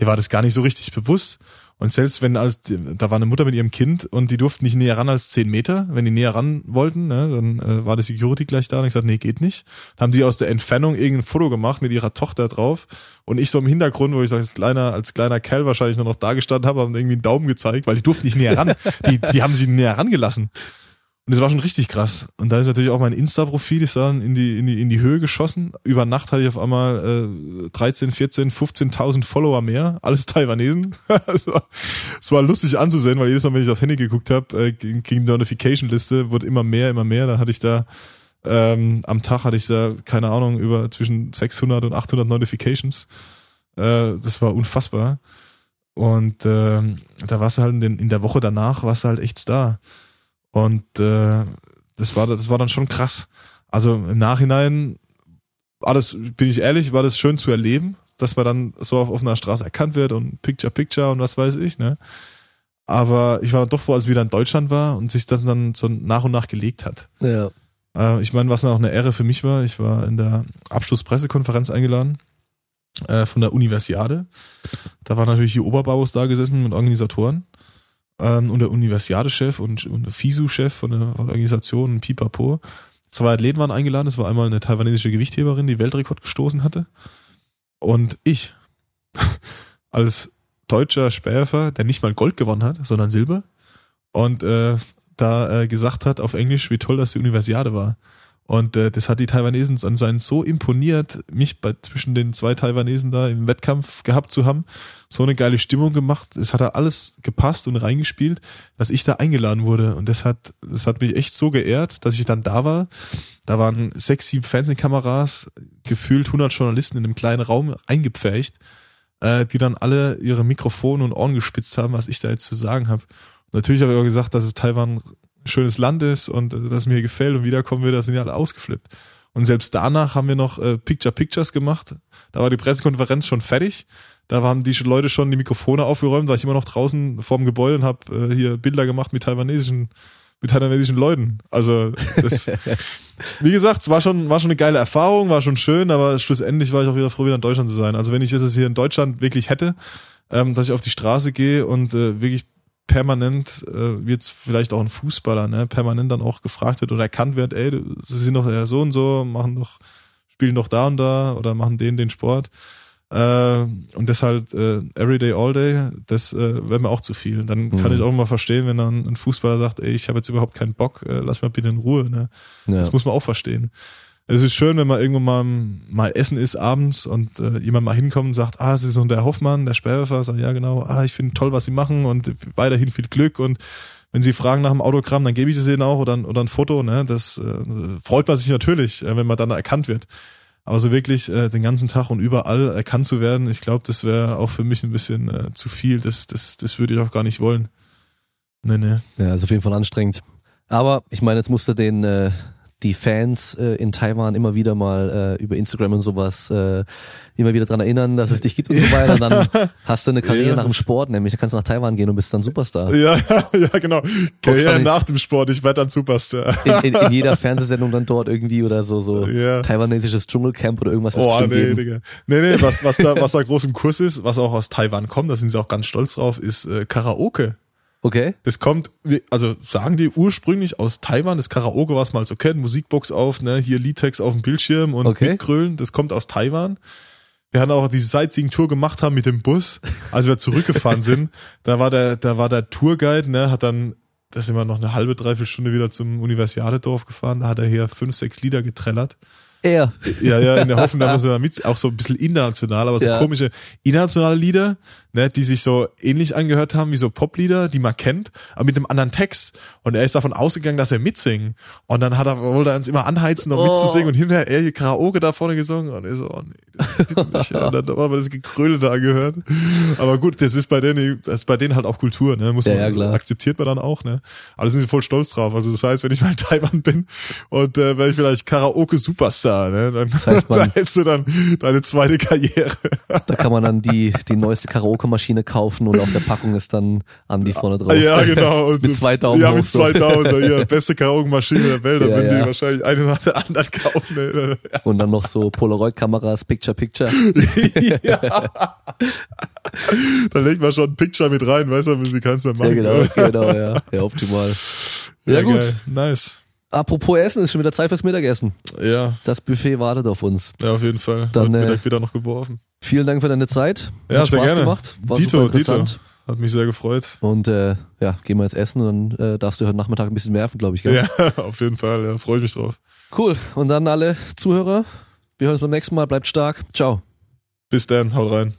Dir war das gar nicht so richtig bewusst. Und selbst wenn als da war eine Mutter mit ihrem Kind und die durften nicht näher ran als 10 Meter, wenn die näher ran wollten, ne, dann äh, war die Security gleich da und ich gesagt, nee, geht nicht. Dann haben die aus der Entfernung irgendein Foto gemacht mit ihrer Tochter drauf und ich so im Hintergrund, wo ich als kleiner, als kleiner Kerl wahrscheinlich nur noch da gestanden habe, haben irgendwie einen Daumen gezeigt, weil die durften nicht näher ran. Die, die haben sie näher rangelassen. Und das war schon richtig krass. Und da ist natürlich auch mein Insta-Profil, ist dann in die, in die, in die Höhe geschossen. Über Nacht hatte ich auf einmal äh, 13, 14, 15.000 Follower mehr. Alles Taiwanesen. es, war, es war lustig anzusehen, weil jedes Mal, wenn ich auf Handy geguckt habe, äh, ging die Notification-Liste, wurde immer mehr, immer mehr. Dann hatte ich da, ähm, am Tag hatte ich da, keine Ahnung, über zwischen 600 und 800 Notifications. Äh, das war unfassbar. Und äh, da warst du halt in, den, in der Woche danach, warst du halt echt Star. Und äh, das war das war dann schon krass. Also im Nachhinein war das, bin ich ehrlich, war das schön zu erleben, dass man dann so auf offener Straße erkannt wird und Picture Picture und was weiß ich, ne? Aber ich war dann doch froh, als ich wieder in Deutschland war und sich das dann so nach und nach gelegt hat.
Ja.
Äh, ich meine, was dann auch eine Ehre für mich war, ich war in der Abschlusspressekonferenz eingeladen äh, von der Universiade. Da war natürlich die Oberbaus da gesessen mit Organisatoren ähm, und der Universiade-Chef und, und der FISU-Chef von der Organisation Pipapo. Zwei Athleten waren eingeladen. Es war einmal eine taiwanesische Gewichtheberin, die Weltrekord gestoßen hatte. Und ich als deutscher Sperrwerfer, der nicht mal Gold gewonnen hat, sondern Silber. Und äh, da äh, gesagt hat auf Englisch, wie toll das die Universiade war. Und äh, das hat die Taiwanesen anscheinend so imponiert, mich bei, zwischen den zwei Taiwanesen da im Wettkampf gehabt zu haben. So eine geile Stimmung gemacht. Es hat da alles gepasst und reingespielt, dass ich da eingeladen wurde. Und das hat, das hat mich echt so geehrt, dass ich dann da war. Da waren sechs, sieben Fernsehkameras, gefühlt 100 Journalisten in einem kleinen Raum eingepfercht, äh, die dann alle ihre Mikrofone und Ohren gespitzt haben, was ich da jetzt zu sagen habe. Natürlich habe ich auch gesagt, dass es Taiwan schönes Land ist und äh, dass es mir gefällt und wiederkommen will, da sind ja alle ausgeflippt. Und selbst danach haben wir noch äh, Picture Pictures gemacht. Da war die Pressekonferenz schon fertig. Da haben die Leute schon die Mikrofone aufgeräumt, war ich immer noch draußen vorm Gebäude und habe äh, hier Bilder gemacht mit taiwanesischen mit taiwanesischen Leuten. Also das, wie gesagt, es war schon, war schon eine geile Erfahrung, war schon schön, aber schlussendlich war ich auch wieder froh, wieder in Deutschland zu sein. Also wenn ich das hier in Deutschland wirklich hätte, ähm, dass ich auf die Straße gehe und äh, wirklich permanent, äh, wie jetzt vielleicht auch ein Fußballer, ne, permanent dann auch gefragt wird oder erkannt wird, ey, sie sind doch ja so und so, machen doch, spielen doch da und da oder machen den den Sport. Äh, und deshalb äh, Everyday, All Day, das äh, wäre mir auch zu viel. Dann kann
Mhm.
ich auch mal verstehen, wenn dann ein Fußballer sagt, ey, ich habe jetzt überhaupt keinen Bock, äh, lass mal bitte in Ruhe. Ne?
Ja.
Das muss man auch verstehen. Es ist schön, wenn man irgendwo mal, mal essen ist abends und äh, jemand mal hinkommt und sagt, ah, Sie sind der Hoffmann, der Sperrwerfer. Sag, ja, genau, ah, ich finde toll, was Sie machen und weiterhin viel Glück und wenn Sie fragen nach dem Autogramm, dann gebe ich es Ihnen auch oder, ein- oder ein Foto. Ne? Das äh, freut man sich natürlich, äh, wenn man dann erkannt wird. Aber so wirklich äh, den ganzen Tag und überall erkannt zu werden, ich glaube, das wäre auch für mich ein bisschen äh, zu viel. Das, das, das würde ich auch gar nicht wollen. Nee, nee.
Ja, ist auf jeden Fall anstrengend. Aber ich meine, jetzt musst du den äh, die Fans äh, in Taiwan immer wieder mal äh, über Instagram und sowas äh, immer wieder dran erinnern, dass es dich gibt und so weiter. Dann hast du eine Karriere
Ja.
nach dem Sport, nämlich dann kannst du nach Taiwan gehen und bist dann Superstar.
Ja, ja, genau. Karriere
dann-
nach dem Sport, ich werde dann Superstar.
In, in, in jeder Fernsehsendung dann dort irgendwie oder so so
Ja.
taiwanesisches Dschungelcamp oder irgendwas
Oh, nee,
geben.
Digga. Nee, nee, was, was, da, was da groß im Kurs ist, was auch aus Taiwan kommt, da sind sie auch ganz stolz drauf, ist äh, Karaoke.
Okay.
Das kommt, also sagen die ursprünglich aus Taiwan, das Karaoke, was man halt so kennt, Musikbox auf, ne, hier Liedtext auf dem Bildschirm und
Okay.
mitgrölen, das kommt aus Taiwan. Wir haben auch diese Sightseeing-Tour gemacht haben mit dem Bus, als wir zurückgefahren sind. Da war der, da war der Tourguide, ne, hat dann, da sind wir noch eine halbe, dreiviertel Stunde wieder zum Universiadedorf gefahren, da hat er hier fünf, sechs Lieder getrellert.
Er.
Ja, ja, in der Hoffnung, dass wir mit, auch so ein bisschen international, aber so
Ja.
komische internationale Lieder, ne, die sich so ähnlich angehört haben wie so Poplieder, die man kennt, aber mit einem anderen Text. Und er ist davon ausgegangen, dass er mitsingen. Und dann hat er, er uns immer anheizen, noch
Oh.
mitzusingen und hinterher er hier Karaoke da vorne gesungen. Und er so, oh nee, das nicht. Und dann haben wir das Gekröle da angehört. Aber gut, das ist bei denen, das ist bei denen halt auch Kultur, ne, muss
Ja,
man,
ja, klar.
akzeptiert man dann auch, ne. Aber da sind sie voll stolz drauf. Also das heißt, wenn ich mal in Taiwan bin und äh, wenn ich vielleicht Karaoke-Superstar, ne, dann,
heißt, man-
da hättest du dann deine zweite Karriere.
Da kann man dann die, die neueste Karaoke-Maschine kaufen und auf der Packung ist dann Andi vorne drauf.
ja, genau. Und
Mit zwei Daumen
Ja,
hoch
mit zwei Daumen. So, hier, beste Karaoke-Maschine der Welt. Da
Ja,
würden
ja.
die wahrscheinlich eine nach der anderen kaufen. Ne.
Und dann noch so Polaroid-Kameras, Picture, Picture.
Da legt man schon ein Picture mit rein, weißt du, wenn sie keins mehr
Ja,
machen.
genau, genau, ja. Ja, optimal. Ja, gut.
geil. Nice.
Apropos Essen, ist schon wieder Zeit fürs Mittagessen.
Ja,
Das Buffet wartet auf uns.
ja, auf jeden Fall.
Dann,
Dann,
äh,
Mittag wieder noch geworfen.
Vielen Dank für deine Zeit.
Ja,
Hat
sehr
Spaß
gerne.
gemacht. War
Dito,
super interessant.
Dito. Hat mich sehr gefreut.
Und äh, ja, gehen wir jetzt essen und dann äh, darfst du heute Nachmittag ein bisschen werfen, glaube ich. Gell?
Ja, auf jeden Fall. Ja, freue ich mich drauf.
Cool. Und dann alle Zuhörer. Wir hören uns beim nächsten Mal. Bleibt stark. Ciao.
Bis dann, haut rein.